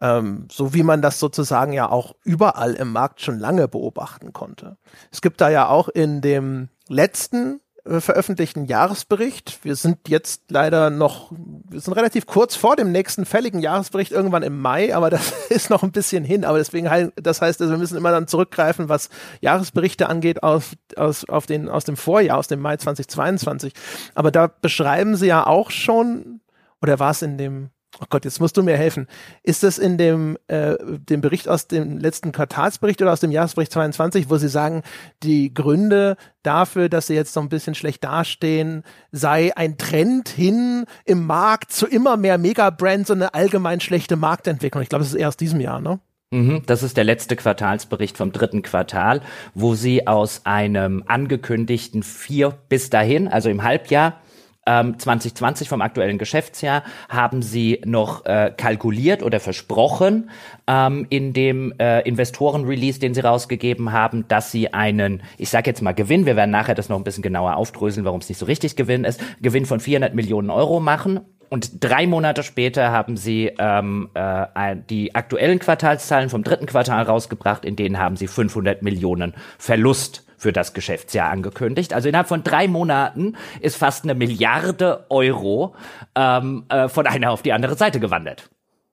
Ähm, so wie man das sozusagen ja auch überall im Markt schon lange beobachten konnte. Es gibt da ja auch in dem letzten äh, veröffentlichten Jahresbericht. Wir sind jetzt leider noch, wir sind relativ kurz vor dem nächsten fälligen Jahresbericht, irgendwann im Mai, aber das ist noch ein bisschen hin. Aber deswegen, das heißt, also wir müssen immer dann zurückgreifen, was Jahresberichte angeht, aus, aus, auf den, aus dem Vorjahr, aus dem Mai 2022. Aber da beschreiben sie ja auch schon, oder war es in dem, Oh Gott, jetzt musst du mir helfen. Ist das in dem, äh, dem Bericht aus dem letzten Quartalsbericht oder aus dem Jahresbericht 22, wo Sie sagen, die Gründe dafür, dass Sie jetzt so ein bisschen schlecht dastehen, sei ein Trend hin im Markt zu immer mehr Megabrands und eine allgemein schlechte Marktentwicklung? Ich glaube, das ist eher aus diesem Jahr, ne? Mhm, das ist der letzte Quartalsbericht vom dritten Quartal, wo Sie aus einem angekündigten vier bis dahin, also im Halbjahr, 2020 ähm, vom aktuellen Geschäftsjahr haben sie noch äh, kalkuliert oder versprochen ähm, in dem äh, Investoren-Release, den sie rausgegeben haben, dass sie einen, ich sage jetzt mal Gewinn, wir werden nachher das noch ein bisschen genauer aufdröseln, warum es nicht so richtig Gewinn ist, Gewinn von 400 Millionen Euro machen. Und drei Monate später haben sie ähm, äh, die aktuellen Quartalszahlen vom dritten Quartal rausgebracht, in denen haben sie 500 Millionen Verlust für das Geschäftsjahr angekündigt. Also innerhalb von drei Monaten ist fast eine Milliarde Euro ähm, äh, von einer auf die andere Seite gewandert.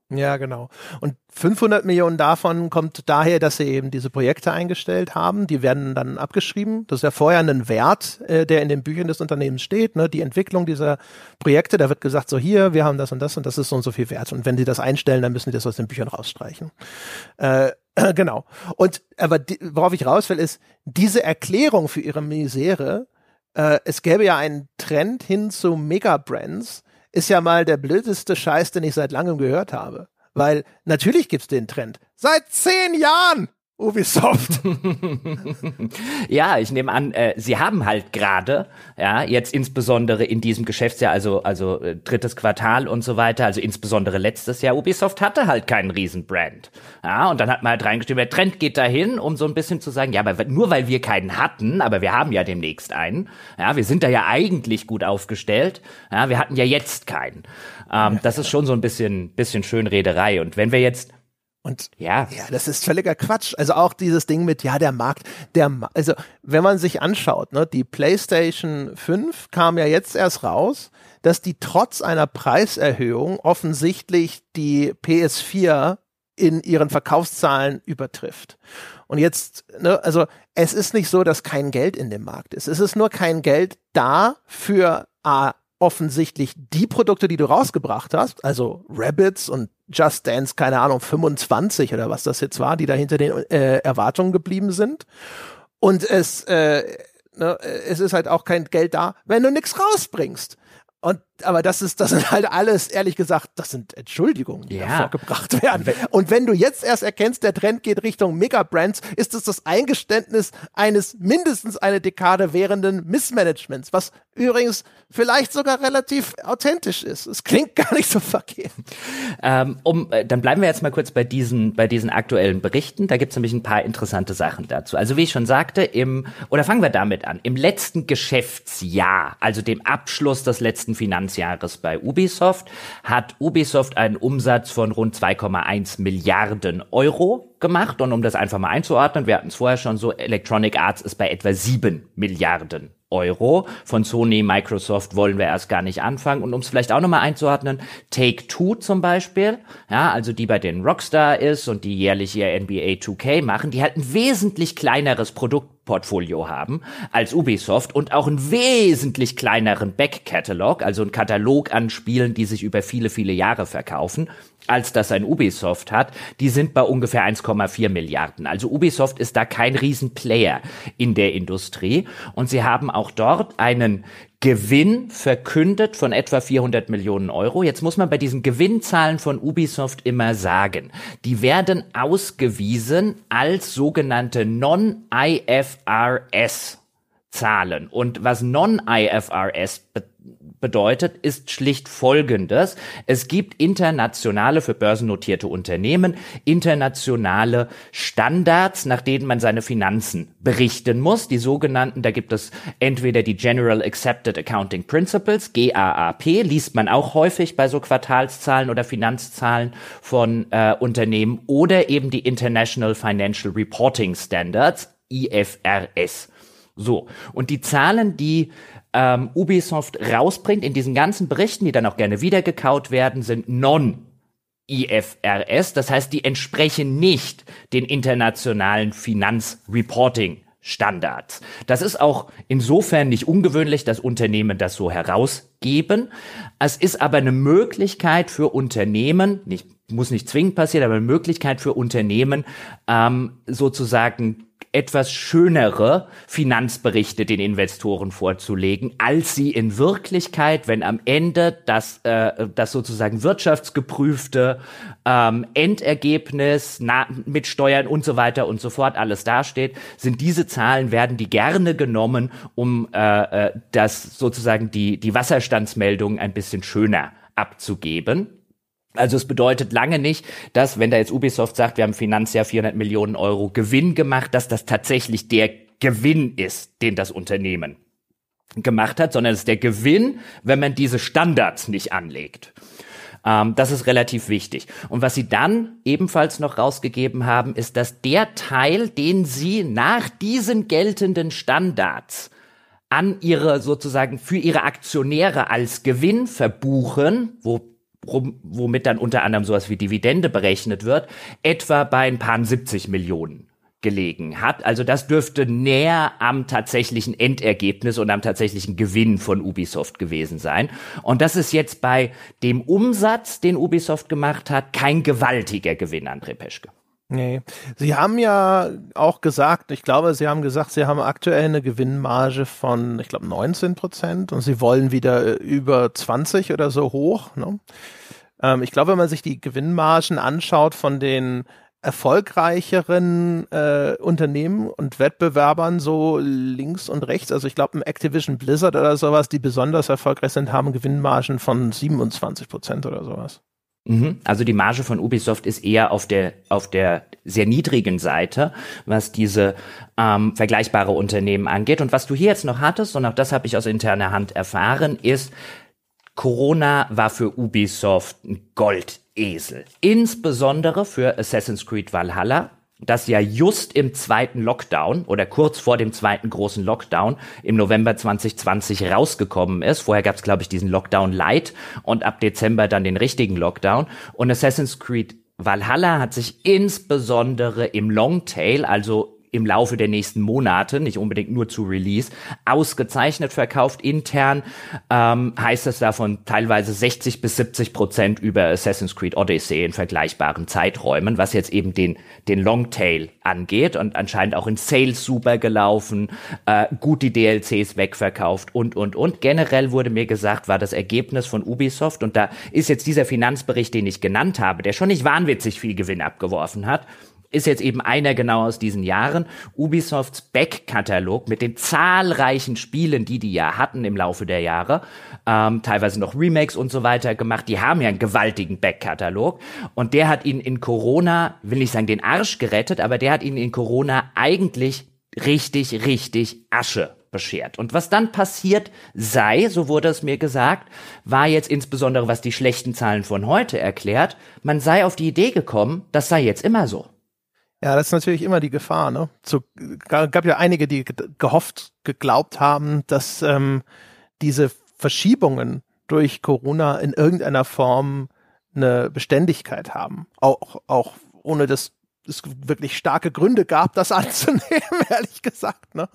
Ja, genau. Und 500 Millionen davon kommt daher, dass sie eben diese Projekte eingestellt haben. Die werden dann abgeschrieben. Das ist ja vorher ein Wert, äh, der in den Büchern des Unternehmens steht. Ne? Die Entwicklung dieser Projekte, da wird gesagt, so hier, wir haben das und das und das ist so und so viel wert. Und wenn sie das einstellen, dann müssen die das aus den Büchern rausstreichen. Äh, genau. Und aber die, worauf ich raus will, ist, diese Erklärung für ihre Misere, äh, es gäbe ja einen Trend hin zu Megabrands, ist ja mal der blödeste Scheiß, den ich seit langem gehört habe. Weil natürlich gibt's den Trend. Seit zehn Jahren! Ubisoft. ja, ich nehme an, äh, sie haben halt gerade, ja, jetzt insbesondere in diesem Geschäftsjahr, also also äh, drittes Quartal und so weiter, also insbesondere letztes Jahr, Ubisoft hatte halt keinen Riesenbrand. Ja, und dann hat man halt reingestimmt, der Trend geht dahin, um so ein bisschen zu sagen, ja, aber nur weil wir keinen hatten, aber wir haben ja demnächst einen. Ja, wir sind da ja eigentlich gut aufgestellt. Ja, wir hatten ja jetzt keinen. Ähm, das ist schon so ein bisschen bisschen Schönrederei und wenn wir jetzt Und ja. ja, das ist völliger Quatsch. Also auch dieses Ding mit, ja, der Markt, der, also wenn man sich anschaut, ne, die PlayStation 5 kam ja jetzt erst raus, dass die trotz einer Preiserhöhung offensichtlich die PS4 in ihren Verkaufszahlen übertrifft. Und jetzt, ne, also es ist nicht so, dass kein Geld in dem Markt ist. Es ist nur kein Geld da für A, offensichtlich die Produkte, die du rausgebracht hast, also Rabbits und Just Dance, keine Ahnung, 25 oder was das jetzt war, die da hinter den äh, Erwartungen geblieben sind. Und es, äh, ne, es ist halt auch kein Geld da, wenn du nichts rausbringst. Und aber das ist, das sind halt alles, ehrlich gesagt, das sind Entschuldigungen, die ja. vorgebracht werden. Und wenn du jetzt erst erkennst, der Trend geht Richtung Megabrands, ist es das Eingeständnis eines mindestens eine Dekade währenden Missmanagements, was übrigens vielleicht sogar relativ authentisch ist. Es klingt gar nicht so verkehrt. Ähm, um, äh, dann bleiben wir jetzt mal kurz bei diesen, bei diesen aktuellen Berichten. Da gibt es nämlich ein paar interessante Sachen dazu. Also wie ich schon sagte, im, oder fangen wir damit an, im letzten Geschäftsjahr, also dem Abschluss des letzten Finanz Finanzjahres bei Ubisoft hat Ubisoft einen Umsatz von rund 2,1 Milliarden Euro gemacht. Und um das einfach mal einzuordnen, wir hatten es vorher schon so, Electronic Arts ist bei etwa 7 Milliarden Euro. Von Sony, Microsoft wollen wir erst gar nicht anfangen. Und um es vielleicht auch nochmal einzuordnen, Take Two zum Beispiel, ja, also die bei den Rockstar ist und die jährlich ihr NBA 2K machen, die halt ein wesentlich kleineres Produktportfolio haben als Ubisoft und auch einen wesentlich kleineren Back-Catalog, also einen Katalog an Spielen, die sich über viele, viele Jahre verkaufen als das ein Ubisoft hat, die sind bei ungefähr 1,4 Milliarden. Also Ubisoft ist da kein Riesenplayer in der Industrie und sie haben auch dort einen Gewinn verkündet von etwa 400 Millionen Euro. Jetzt muss man bei diesen Gewinnzahlen von Ubisoft immer sagen, die werden ausgewiesen als sogenannte Non-IFRS Zahlen. Und was Non-IFRS bedeutet, bedeutet, ist schlicht Folgendes. Es gibt internationale, für börsennotierte Unternehmen, internationale Standards, nach denen man seine Finanzen berichten muss. Die sogenannten, da gibt es entweder die General Accepted Accounting Principles, GAAP, liest man auch häufig bei so Quartalszahlen oder Finanzzahlen von äh, Unternehmen, oder eben die International Financial Reporting Standards, IFRS. So. Und die Zahlen, die ähm, Ubisoft rausbringt in diesen ganzen Berichten, die dann auch gerne wiedergekaut werden, sind non IFRS, das heißt, die entsprechen nicht den internationalen Finanzreporting Standards. Das ist auch insofern nicht ungewöhnlich, dass Unternehmen das so herausgeben. Es ist aber eine Möglichkeit für Unternehmen, nicht, muss nicht zwingend passieren, aber eine Möglichkeit für Unternehmen, ähm, sozusagen etwas schönere Finanzberichte den Investoren vorzulegen, als sie in Wirklichkeit, wenn am Ende das, äh, das sozusagen wirtschaftsgeprüfte ähm, Endergebnis na, mit Steuern und so weiter und so fort alles dasteht, sind diese Zahlen, werden die gerne genommen, um äh, äh, das sozusagen die, die Wasserstandsmeldungen ein bisschen schöner abzugeben. Also es bedeutet lange nicht, dass, wenn da jetzt Ubisoft sagt, wir haben Finanzjahr 400 Millionen Euro Gewinn gemacht, dass das tatsächlich der Gewinn ist, den das Unternehmen gemacht hat, sondern es ist der Gewinn, wenn man diese Standards nicht anlegt. Ähm, das ist relativ wichtig. Und was sie dann ebenfalls noch rausgegeben haben, ist, dass der Teil, den sie nach diesen geltenden Standards an ihre sozusagen für ihre Aktionäre als Gewinn verbuchen, wo womit dann unter anderem sowas wie Dividende berechnet wird, etwa bei ein paar 70 Millionen gelegen hat. Also das dürfte näher am tatsächlichen Endergebnis und am tatsächlichen Gewinn von Ubisoft gewesen sein. Und das ist jetzt bei dem Umsatz, den Ubisoft gemacht hat, kein gewaltiger Gewinn, André Peschke. Nee. Sie haben ja auch gesagt, ich glaube, Sie haben gesagt, Sie haben aktuell eine Gewinnmarge von, ich glaube, 19 Prozent und Sie wollen wieder äh, über 20 oder so hoch. Ne? Ähm, ich glaube, wenn man sich die Gewinnmargen anschaut von den erfolgreicheren äh, Unternehmen und Wettbewerbern so links und rechts, also ich glaube, ein Activision Blizzard oder sowas, die besonders erfolgreich sind, haben Gewinnmargen von 27 Prozent oder sowas. Mhm. Also die Marge von Ubisoft ist eher auf der auf der sehr niedrigen Seite, was diese ähm, vergleichbare Unternehmen angeht. Und was du hier jetzt noch hattest, und auch das habe ich aus interner Hand erfahren, ist Corona war für Ubisoft ein Goldesel. Insbesondere für Assassin's Creed Valhalla, das ja just im zweiten Lockdown oder kurz vor dem zweiten großen Lockdown im November 2020 rausgekommen ist. Vorher gab es, glaube ich, diesen Lockdown Light und ab Dezember dann den richtigen Lockdown. Und Assassin's Creed Valhalla hat sich insbesondere im Longtail, also im Laufe der nächsten Monate, nicht unbedingt nur zu Release, ausgezeichnet verkauft. Intern ähm, heißt es davon teilweise 60 bis 70 Prozent über Assassin's Creed Odyssey in vergleichbaren Zeiträumen, was jetzt eben den, den Longtail angeht und anscheinend auch in Sales super gelaufen, äh, gut die DLCs wegverkauft und, und, und. Generell wurde mir gesagt, war das Ergebnis von Ubisoft und da ist jetzt dieser Finanzbericht, den ich genannt habe, der schon nicht wahnwitzig viel Gewinn abgeworfen hat, ist jetzt eben einer genau aus diesen Jahren. Ubisofts Backkatalog mit den zahlreichen Spielen, die die ja hatten im Laufe der Jahre, ähm, teilweise noch Remakes und so weiter gemacht. Die haben ja einen gewaltigen Backkatalog und der hat ihnen in Corona, will nicht sagen den Arsch gerettet, aber der hat ihnen in Corona eigentlich richtig, richtig Asche beschert. Und was dann passiert sei, so wurde es mir gesagt, war jetzt insbesondere, was die schlechten Zahlen von heute erklärt, man sei auf die Idee gekommen, das sei jetzt immer so. Ja, das ist natürlich immer die Gefahr. Ne? So, gab ja einige, die gehofft, geglaubt haben, dass ähm, diese Verschiebungen durch Corona in irgendeiner Form eine Beständigkeit haben. Auch, auch ohne dass es wirklich starke Gründe gab, das anzunehmen, ehrlich gesagt. Ne?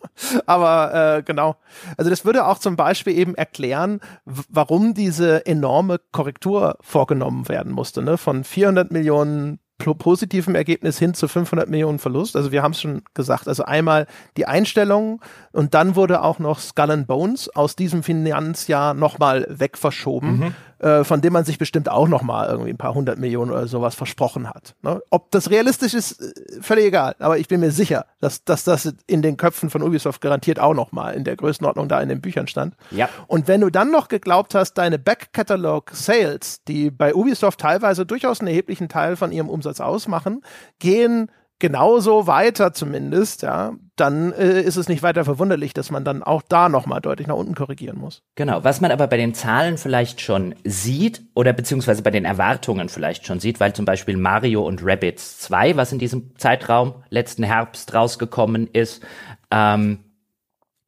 Aber äh, genau. Also das würde auch zum Beispiel eben erklären, warum diese enorme Korrektur vorgenommen werden musste. Ne? Von 400 Millionen positivem Ergebnis hin zu 500 Millionen Verlust. Also wir haben es schon gesagt. Also einmal die Einstellung und dann wurde auch noch Skull and Bones aus diesem Finanzjahr nochmal wegverschoben. Mhm äh, von dem man sich bestimmt auch noch mal irgendwie ein paar hundert Millionen oder sowas versprochen hat. Ne? Ob das realistisch ist, äh, völlig egal. Aber ich bin mir sicher, dass, dass das in den Köpfen von Ubisoft garantiert auch noch mal in der Größenordnung da in den Büchern stand. Ja. Und wenn du dann noch geglaubt hast, deine Back-Catalog-Sales, die bei Ubisoft teilweise durchaus einen erheblichen Teil von ihrem Umsatz ausmachen, gehen genauso weiter zumindest, ja, dann äh, ist es nicht weiter verwunderlich, dass man dann auch da nochmal deutlich nach unten korrigieren muss. Genau, was man aber bei den Zahlen vielleicht schon sieht oder beziehungsweise bei den Erwartungen vielleicht schon sieht, weil zum Beispiel Mario und Rabbids 2, was in diesem Zeitraum letzten Herbst rausgekommen ist, ähm,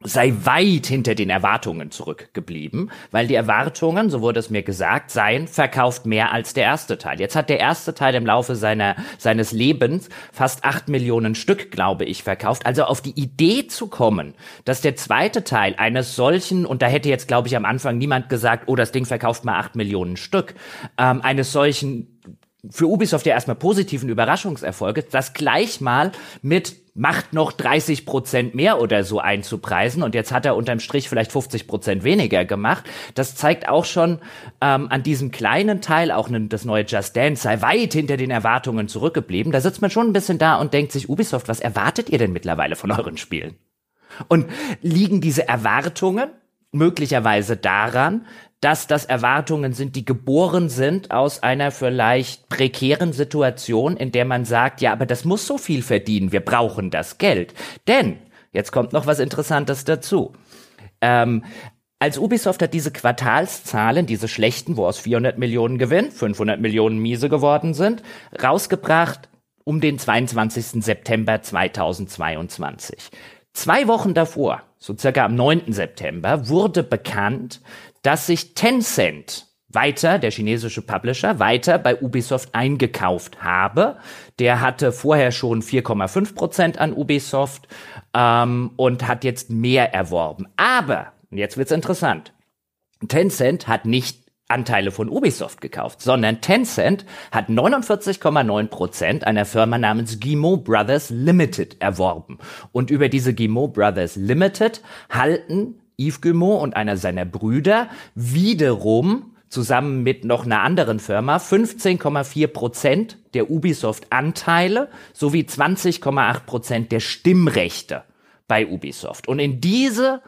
sei weit hinter den Erwartungen zurückgeblieben, weil die Erwartungen, so wurde es mir gesagt, seien verkauft mehr als der erste Teil. Jetzt hat der erste Teil im Laufe seiner, seines Lebens fast acht Millionen Stück, glaube ich, verkauft. Also auf die Idee zu kommen, dass der zweite Teil eines solchen, und da hätte jetzt, glaube ich, am Anfang niemand gesagt, oh, das Ding verkauft mal acht Millionen Stück, ähm, eines solchen für Ubisoft ja erstmal positiven Überraschungserfolge, das gleich mal mit macht noch 30 Prozent mehr oder so einzupreisen und jetzt hat er unterm Strich vielleicht 50 Prozent weniger gemacht. Das zeigt auch schon ähm, an diesem kleinen Teil, auch ne, das neue Just Dance sei weit hinter den Erwartungen zurückgeblieben. Da sitzt man schon ein bisschen da und denkt sich, Ubisoft, was erwartet ihr denn mittlerweile von euren Spielen? Und liegen diese Erwartungen möglicherweise daran, dass das Erwartungen sind, die geboren sind aus einer vielleicht prekären Situation, in der man sagt, ja, aber das muss so viel verdienen, wir brauchen das Geld. Denn, jetzt kommt noch was Interessantes dazu. Ähm, als Ubisoft hat diese Quartalszahlen, diese schlechten, wo aus 400 Millionen Gewinn 500 Millionen miese geworden sind, rausgebracht um den 22. September 2022. Zwei Wochen davor, so circa am 9. September, wurde bekannt, dass sich Tencent weiter, der chinesische Publisher, weiter bei Ubisoft eingekauft habe. Der hatte vorher schon 4,5 Prozent an Ubisoft ähm, und hat jetzt mehr erworben. Aber, jetzt wird's interessant, Tencent hat nicht Anteile von Ubisoft gekauft, sondern Tencent hat 49,9 Prozent einer Firma namens Gimo Brothers Limited erworben. Und über diese Gimo Brothers Limited halten Yves Guillemot und einer seiner Brüder wiederum zusammen mit noch einer anderen Firma 15,4 Prozent der Ubisoft-Anteile sowie 20,8 Prozent der Stimmrechte bei Ubisoft. Und in diese,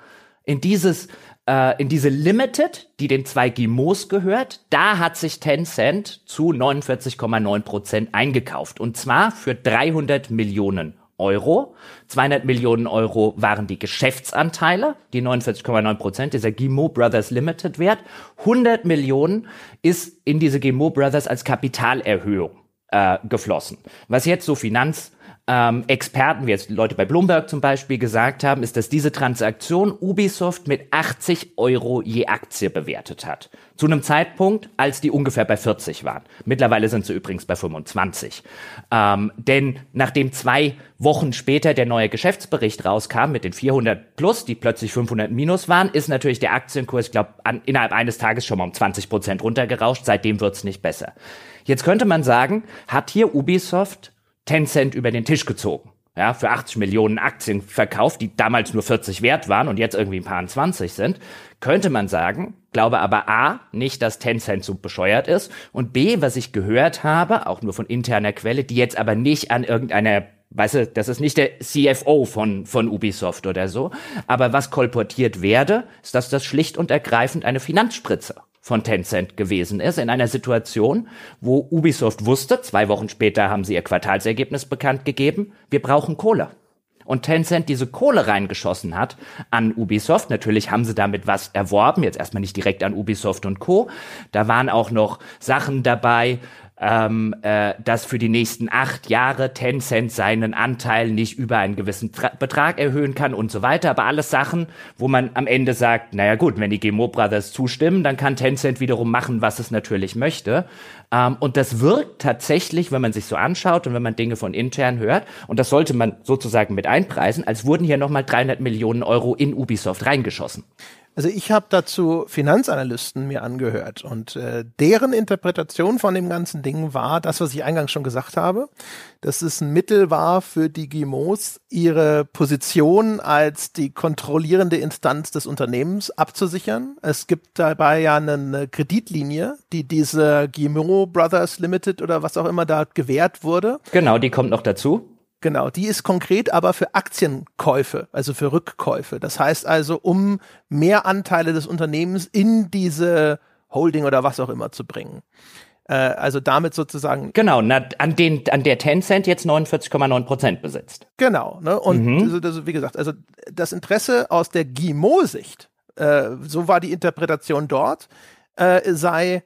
in dieses, äh, in diese Limited, die den zwei Gimos gehört, da hat sich Tencent zu 49,9 Prozent eingekauft. Und zwar für 300 Millionen Euro. 200 Millionen Euro waren die Geschäftsanteile, die 49,9 Prozent dieser Gimo Brothers Limited Wert. 100 Millionen ist in diese Gimo Brothers als Kapitalerhöhung äh, geflossen. Was jetzt so Finanz ähm, Experten, wie jetzt Leute bei Bloomberg zum Beispiel gesagt haben, ist, dass diese Transaktion Ubisoft mit 80 Euro je Aktie bewertet hat. Zu einem Zeitpunkt, als die ungefähr bei 40 waren. Mittlerweile sind sie übrigens bei 25. Ähm, denn nachdem zwei Wochen später der neue Geschäftsbericht rauskam mit den 400 plus, die plötzlich 500 minus waren, ist natürlich der Aktienkurs, glaube, innerhalb eines Tages schon mal um 20 Prozent runtergerauscht. Seitdem wird's nicht besser. Jetzt könnte man sagen, hat hier Ubisoft Tencent über den Tisch gezogen. Ja, für 80 Millionen Aktien verkauft, die damals nur 40 wert waren und jetzt irgendwie ein paar 20 sind, könnte man sagen, glaube aber A, nicht, dass Tencent so bescheuert ist und B, was ich gehört habe, auch nur von interner Quelle, die jetzt aber nicht an irgendeiner Weißt du, das ist nicht der CFO von, von Ubisoft oder so. Aber was kolportiert werde, ist, dass das schlicht und ergreifend eine Finanzspritze von Tencent gewesen ist, in einer Situation, wo Ubisoft wusste, zwei Wochen später haben sie ihr Quartalsergebnis bekannt gegeben, wir brauchen Kohle. Und Tencent diese Kohle reingeschossen hat an Ubisoft. Natürlich haben sie damit was erworben, jetzt erstmal nicht direkt an Ubisoft und Co. Da waren auch noch Sachen dabei, ähm, äh, dass für die nächsten acht Jahre Tencent seinen Anteil nicht über einen gewissen Tra Betrag erhöhen kann und so weiter. Aber alles Sachen, wo man am Ende sagt, naja gut, wenn die GMO Brothers zustimmen, dann kann Tencent wiederum machen, was es natürlich möchte. Ähm, und das wirkt tatsächlich, wenn man sich so anschaut und wenn man Dinge von intern hört, und das sollte man sozusagen mit einpreisen, als wurden hier nochmal 300 Millionen Euro in Ubisoft reingeschossen. Also ich habe dazu Finanzanalysten mir angehört und äh, deren Interpretation von dem ganzen Ding war das, was ich eingangs schon gesagt habe, dass es ein Mittel war für die GIMOs, ihre Position als die kontrollierende Instanz des Unternehmens abzusichern. Es gibt dabei ja eine Kreditlinie, die diese GIMO Brothers Limited oder was auch immer da gewährt wurde. Genau, die kommt noch dazu. Genau, die ist konkret aber für Aktienkäufe, also für Rückkäufe. Das heißt also, um mehr Anteile des Unternehmens in diese Holding oder was auch immer zu bringen. Äh, also damit sozusagen. Genau, na, an, den, an der Tencent jetzt 49,9 Prozent besitzt. Genau, ne? Und mhm. also, also, wie gesagt, also das Interesse aus der GIMO-Sicht, äh, so war die Interpretation dort, äh, sei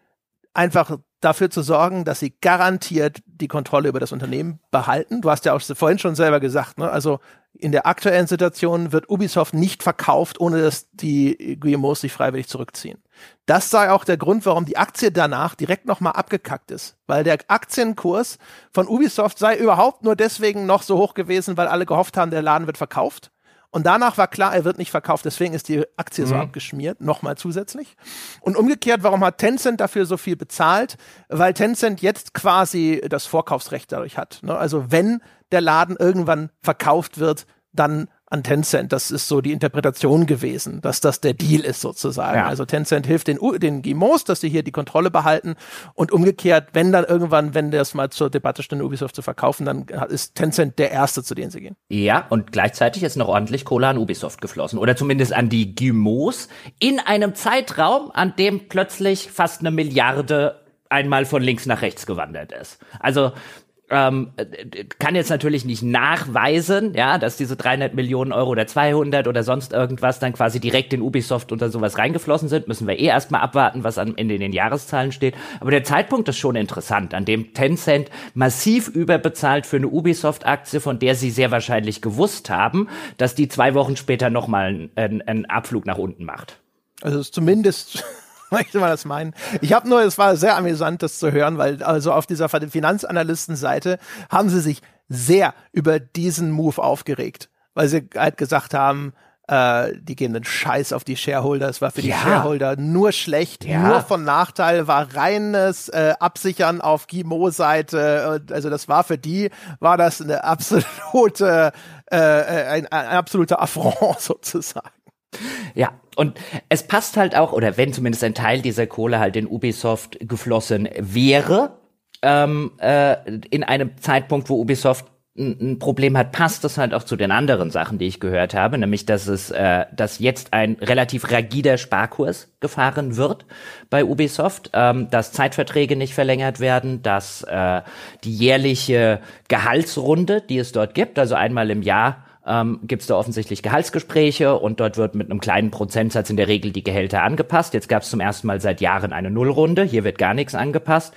einfach dafür zu sorgen, dass sie garantiert die Kontrolle über das Unternehmen behalten. Du hast ja auch vorhin schon selber gesagt, ne? also in der aktuellen Situation wird Ubisoft nicht verkauft, ohne dass die GMOs sich freiwillig zurückziehen. Das sei auch der Grund, warum die Aktie danach direkt nochmal abgekackt ist. Weil der Aktienkurs von Ubisoft sei überhaupt nur deswegen noch so hoch gewesen, weil alle gehofft haben, der Laden wird verkauft. Und danach war klar, er wird nicht verkauft, deswegen ist die Aktie mhm. so abgeschmiert, nochmal zusätzlich. Und umgekehrt, warum hat Tencent dafür so viel bezahlt? Weil Tencent jetzt quasi das Vorkaufsrecht dadurch hat. Ne? Also wenn der Laden irgendwann verkauft wird, dann an Tencent. Das ist so die Interpretation gewesen, dass das der Deal ist sozusagen. Ja. Also Tencent hilft den, den GMOs, dass sie hier die Kontrolle behalten und umgekehrt, wenn dann irgendwann, wenn das mal zur Debatte steht, Ubisoft zu verkaufen, dann ist Tencent der Erste, zu dem sie gehen. Ja, und gleichzeitig ist noch ordentlich Kohle an Ubisoft geflossen oder zumindest an die GMOs in einem Zeitraum, an dem plötzlich fast eine Milliarde einmal von links nach rechts gewandert ist. Also ähm, kann jetzt natürlich nicht nachweisen, ja, dass diese 300 Millionen Euro oder 200 oder sonst irgendwas dann quasi direkt in Ubisoft oder sowas reingeflossen sind. Müssen wir eh erstmal abwarten, was am Ende in den Jahreszahlen steht. Aber der Zeitpunkt ist schon interessant, an dem Tencent massiv überbezahlt für eine Ubisoft-Aktie, von der sie sehr wahrscheinlich gewusst haben, dass die zwei Wochen später nochmal einen, einen Abflug nach unten macht. Also zumindest möchte man das meinen. Ich habe nur, es war sehr amüsant, das zu hören, weil also auf dieser Finanzanalystenseite haben sie sich sehr über diesen Move aufgeregt, weil sie halt gesagt haben, äh, die gehen den Scheiß auf die Shareholder. Es war für die ja. Shareholder nur schlecht, ja. nur von Nachteil, war reines äh, Absichern auf Gimo-Seite. Also das war für die, war das eine absolute, äh, ein, ein absoluter Affront sozusagen. Ja, und es passt halt auch, oder wenn zumindest ein Teil dieser Kohle halt in Ubisoft geflossen wäre, ähm, äh, in einem Zeitpunkt, wo Ubisoft ein Problem hat, passt das halt auch zu den anderen Sachen, die ich gehört habe, nämlich dass es, äh, dass jetzt ein relativ rigider Sparkurs gefahren wird bei Ubisoft, ähm, dass Zeitverträge nicht verlängert werden, dass äh, die jährliche Gehaltsrunde, die es dort gibt, also einmal im Jahr ähm, gibt es da offensichtlich Gehaltsgespräche und dort wird mit einem kleinen Prozentsatz in der Regel die Gehälter angepasst. Jetzt gab es zum ersten Mal seit Jahren eine Nullrunde, hier wird gar nichts angepasst.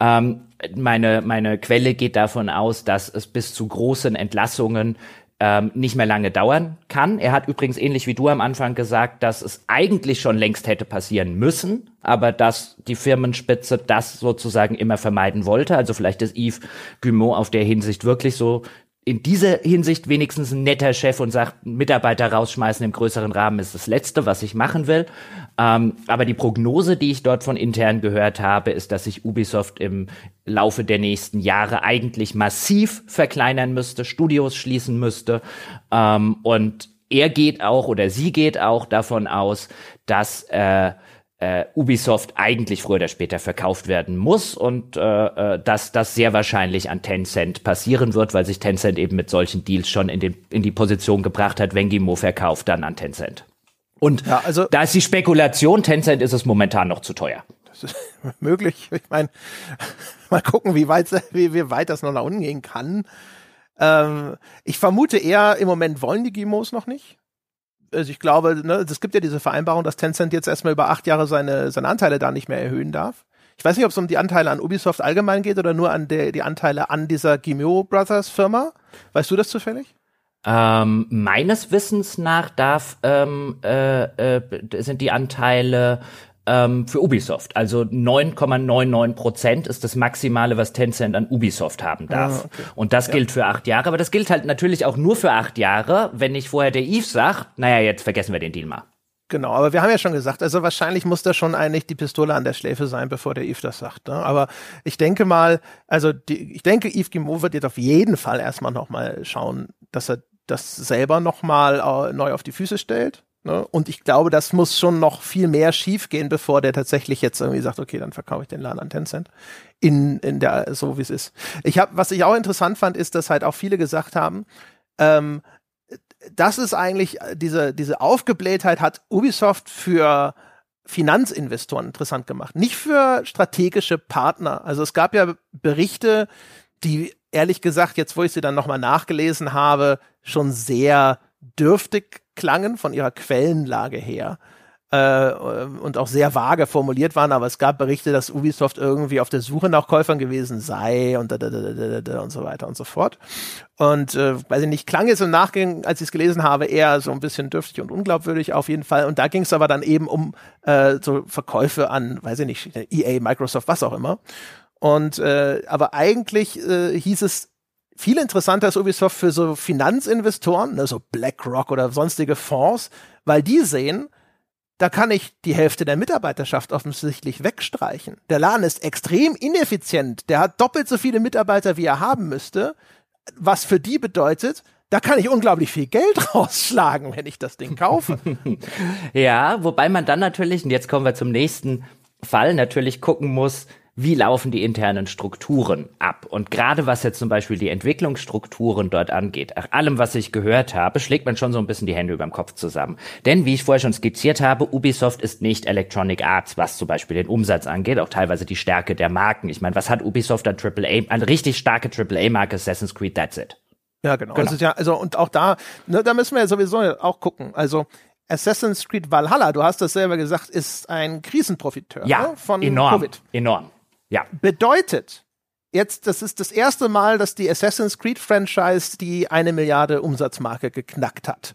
Ähm, meine, meine Quelle geht davon aus, dass es bis zu großen Entlassungen ähm, nicht mehr lange dauern kann. Er hat übrigens ähnlich wie du am Anfang gesagt, dass es eigentlich schon längst hätte passieren müssen, aber dass die Firmenspitze das sozusagen immer vermeiden wollte. Also vielleicht ist Yves Guimot auf der Hinsicht wirklich so in dieser Hinsicht wenigstens ein netter Chef und sagt, Mitarbeiter rausschmeißen im größeren Rahmen ist das Letzte, was ich machen will. Ähm, aber die Prognose, die ich dort von intern gehört habe, ist, dass sich Ubisoft im Laufe der nächsten Jahre eigentlich massiv verkleinern müsste, Studios schließen müsste. Ähm, und er geht auch oder sie geht auch davon aus, dass äh, äh, Ubisoft eigentlich früher oder später verkauft werden muss und äh, äh, dass das sehr wahrscheinlich an Tencent passieren wird, weil sich Tencent eben mit solchen Deals schon in, den, in die Position gebracht hat, wenn Gimo verkauft, dann an Tencent. Und ja, also, da ist die Spekulation, Tencent ist es momentan noch zu teuer. Das ist möglich. Ich meine, mal gucken, wie weit, wie, wie weit das noch nach unten gehen kann. Ähm, ich vermute eher, im Moment wollen die Gimos noch nicht also ich glaube, ne, es gibt ja diese Vereinbarung, dass Tencent jetzt erstmal über acht Jahre seine, seine Anteile da nicht mehr erhöhen darf. Ich weiß nicht, ob es um die Anteile an Ubisoft allgemein geht oder nur an der, die Anteile an dieser Gimio Brothers Firma. Weißt du das zufällig? Ähm, meines Wissens nach darf ähm, äh, äh, sind die Anteile ähm, für Ubisoft. Also 9,99 Prozent ist das Maximale, was Tencent an Ubisoft haben darf. Ah, okay. Und das ja. gilt für acht Jahre. Aber das gilt halt natürlich auch nur für acht Jahre, wenn nicht vorher der Yves sagt, naja, jetzt vergessen wir den Deal mal. Genau, aber wir haben ja schon gesagt, also wahrscheinlich muss da schon eigentlich die Pistole an der Schläfe sein, bevor der Yves das sagt. Ne? Aber ich denke mal, also die, ich denke, Yves Guimau wird jetzt auf jeden Fall erstmal nochmal schauen, dass er das selber nochmal äh, neu auf die Füße stellt. Ne? Und ich glaube, das muss schon noch viel mehr schiefgehen, bevor der tatsächlich jetzt irgendwie sagt, okay, dann verkaufe ich den Laden an Tencent. In, in der, so wie es ist. Ich habe, was ich auch interessant fand, ist, dass halt auch viele gesagt haben, ähm, das ist eigentlich, diese, diese Aufgeblähtheit hat Ubisoft für Finanzinvestoren interessant gemacht, nicht für strategische Partner. Also es gab ja Berichte, die ehrlich gesagt, jetzt wo ich sie dann nochmal nachgelesen habe, schon sehr dürftig klangen von ihrer Quellenlage her äh, und auch sehr vage formuliert waren, aber es gab Berichte, dass Ubisoft irgendwie auf der Suche nach Käufern gewesen sei und da, da, da, da, und so weiter und so fort. Und äh, weiß ich nicht, klang es im Nachgang, als ich es gelesen habe, eher so ein bisschen dürftig und unglaubwürdig auf jeden Fall. Und da ging es aber dann eben um äh, so Verkäufe an, weiß ich nicht, EA, Microsoft, was auch immer. Und äh, aber eigentlich äh, hieß es viel interessanter ist Ubisoft für so Finanzinvestoren, ne, so BlackRock oder sonstige Fonds, weil die sehen, da kann ich die Hälfte der Mitarbeiterschaft offensichtlich wegstreichen. Der Laden ist extrem ineffizient. Der hat doppelt so viele Mitarbeiter, wie er haben müsste. Was für die bedeutet, da kann ich unglaublich viel Geld rausschlagen, wenn ich das Ding kaufe. ja, wobei man dann natürlich, und jetzt kommen wir zum nächsten Fall, natürlich gucken muss, wie laufen die internen Strukturen ab. Und gerade was jetzt zum Beispiel die Entwicklungsstrukturen dort angeht, nach allem, was ich gehört habe, schlägt man schon so ein bisschen die Hände über dem Kopf zusammen. Denn, wie ich vorher schon skizziert habe, Ubisoft ist nicht Electronic Arts, was zum Beispiel den Umsatz angeht, auch teilweise die Stärke der Marken. Ich meine, was hat Ubisoft an AAA, eine richtig starke AAA-Marke Assassin's Creed, that's it. Ja, genau. genau. Also, ja, also, und auch da, ne, da müssen wir ja sowieso auch gucken. Also, Assassin's Creed Valhalla, du hast das selber gesagt, ist ein Krisenprofiteur ja, ne, von enorm, Covid. Enorm. Ja. Bedeutet, jetzt, das ist das erste Mal, dass die Assassin's Creed Franchise die eine Milliarde Umsatzmarke geknackt hat.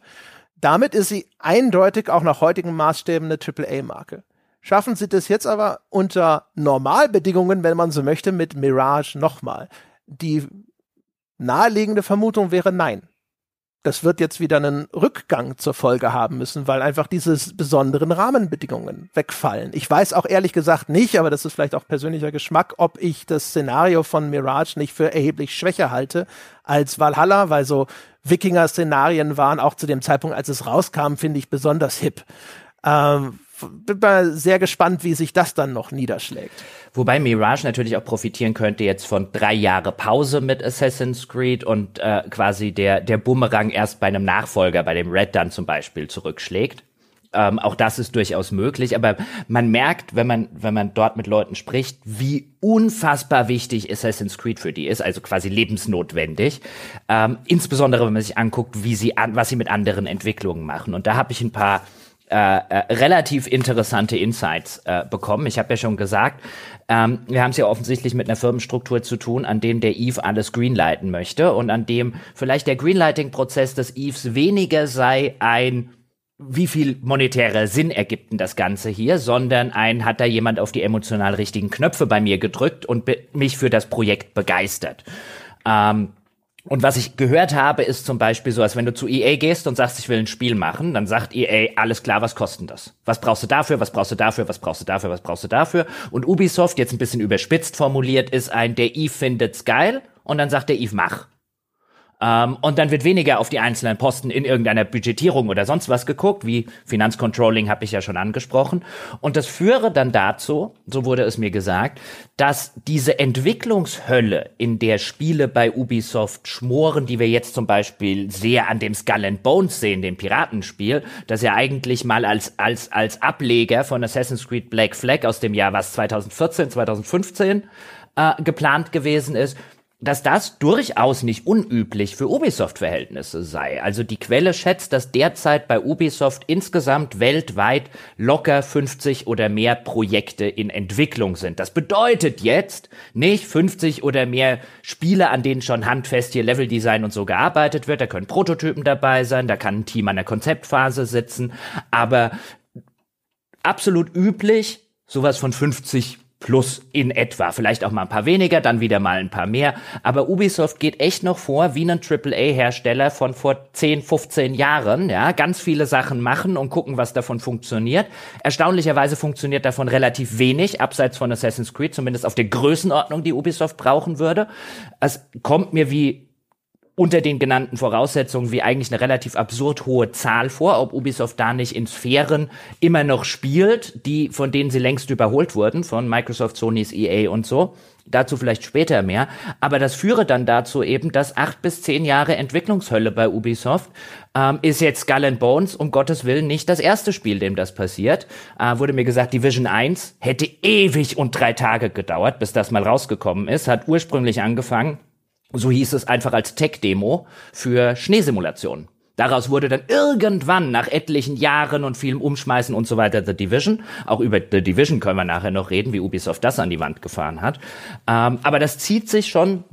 Damit ist sie eindeutig auch nach heutigen Maßstäben eine AAA-Marke. Schaffen sie das jetzt aber unter Normalbedingungen, wenn man so möchte, mit Mirage nochmal? Die naheliegende Vermutung wäre nein das wird jetzt wieder einen Rückgang zur Folge haben müssen, weil einfach diese besonderen Rahmenbedingungen wegfallen. Ich weiß auch ehrlich gesagt nicht, aber das ist vielleicht auch persönlicher Geschmack, ob ich das Szenario von Mirage nicht für erheblich schwächer halte als Valhalla, weil so Wikinger-Szenarien waren auch zu dem Zeitpunkt, als es rauskam, finde ich besonders hip. Ähm, bin mal sehr gespannt, wie sich das dann noch niederschlägt. Wobei Mirage natürlich auch profitieren könnte jetzt von drei Jahre Pause mit Assassin's Creed und äh, quasi der, der Bumerang erst bei einem Nachfolger, bei dem Red dann zum Beispiel zurückschlägt. Ähm, auch das ist durchaus möglich, aber man merkt, wenn man, wenn man dort mit Leuten spricht, wie unfassbar wichtig Assassin's Creed für die ist, also quasi lebensnotwendig. Ähm, insbesondere, wenn man sich anguckt, wie sie an, was sie mit anderen Entwicklungen machen. Und da habe ich ein paar äh, äh, relativ interessante Insights äh, bekommen. Ich habe ja schon gesagt, ähm, wir haben es ja offensichtlich mit einer Firmenstruktur zu tun, an dem der Eve alles greenlighten möchte und an dem vielleicht der Greenlighting-Prozess des Eves weniger sei ein wie viel monetärer Sinn ergibt denn das Ganze hier, sondern ein hat da jemand auf die emotional richtigen Knöpfe bei mir gedrückt und mich für das Projekt begeistert. Ähm, und was ich gehört habe, ist zum Beispiel so, als wenn du zu EA gehst und sagst, ich will ein Spiel machen, dann sagt EA, alles klar, was kostet das? Was brauchst du dafür, was brauchst du dafür, was brauchst du dafür, was brauchst du dafür? Und Ubisoft, jetzt ein bisschen überspitzt formuliert, ist ein, der Eve findet's geil und dann sagt der Eve, mach. Ähm, und dann wird weniger auf die einzelnen Posten in irgendeiner Budgetierung oder sonst was geguckt, wie Finanzcontrolling habe ich ja schon angesprochen. Und das führe dann dazu, so wurde es mir gesagt, dass diese Entwicklungshölle, in der Spiele bei Ubisoft schmoren, die wir jetzt zum Beispiel sehr an dem Skull and Bones sehen, dem Piratenspiel, das ja eigentlich mal als, als, als Ableger von Assassin's Creed Black Flag aus dem Jahr was 2014, 2015 äh, geplant gewesen ist, dass das durchaus nicht unüblich für Ubisoft-Verhältnisse sei. Also die Quelle schätzt, dass derzeit bei Ubisoft insgesamt weltweit locker 50 oder mehr Projekte in Entwicklung sind. Das bedeutet jetzt nicht 50 oder mehr Spiele, an denen schon handfest hier Leveldesign und so gearbeitet wird. Da können Prototypen dabei sein, da kann ein Team an der Konzeptphase sitzen, aber absolut üblich sowas von 50 plus in etwa. Vielleicht auch mal ein paar weniger, dann wieder mal ein paar mehr. Aber Ubisoft geht echt noch vor wie ein AAA-Hersteller von vor 10, 15 Jahren. Ja, ganz viele Sachen machen und gucken, was davon funktioniert. Erstaunlicherweise funktioniert davon relativ wenig, abseits von Assassin's Creed, zumindest auf der Größenordnung, die Ubisoft brauchen würde. Es kommt mir wie unter den genannten Voraussetzungen wie eigentlich eine relativ absurd hohe Zahl vor, ob Ubisoft da nicht in Sphären immer noch spielt, die von denen sie längst überholt wurden, von Microsoft, Sony's EA und so. Dazu vielleicht später mehr. Aber das führe dann dazu eben, dass acht bis zehn Jahre Entwicklungshölle bei Ubisoft ähm, ist jetzt Skull and Bones, um Gottes Willen, nicht das erste Spiel, dem das passiert. Äh, wurde mir gesagt, Division 1 hätte ewig und drei Tage gedauert, bis das mal rausgekommen ist. Hat ursprünglich angefangen so hieß es einfach als Tech-Demo für Schneesimulationen. Daraus wurde dann irgendwann nach etlichen Jahren und vielem Umschmeißen und so weiter The Division. Auch über The Division können wir nachher noch reden, wie Ubisoft das an die Wand gefahren hat. Ähm, aber das zieht sich schon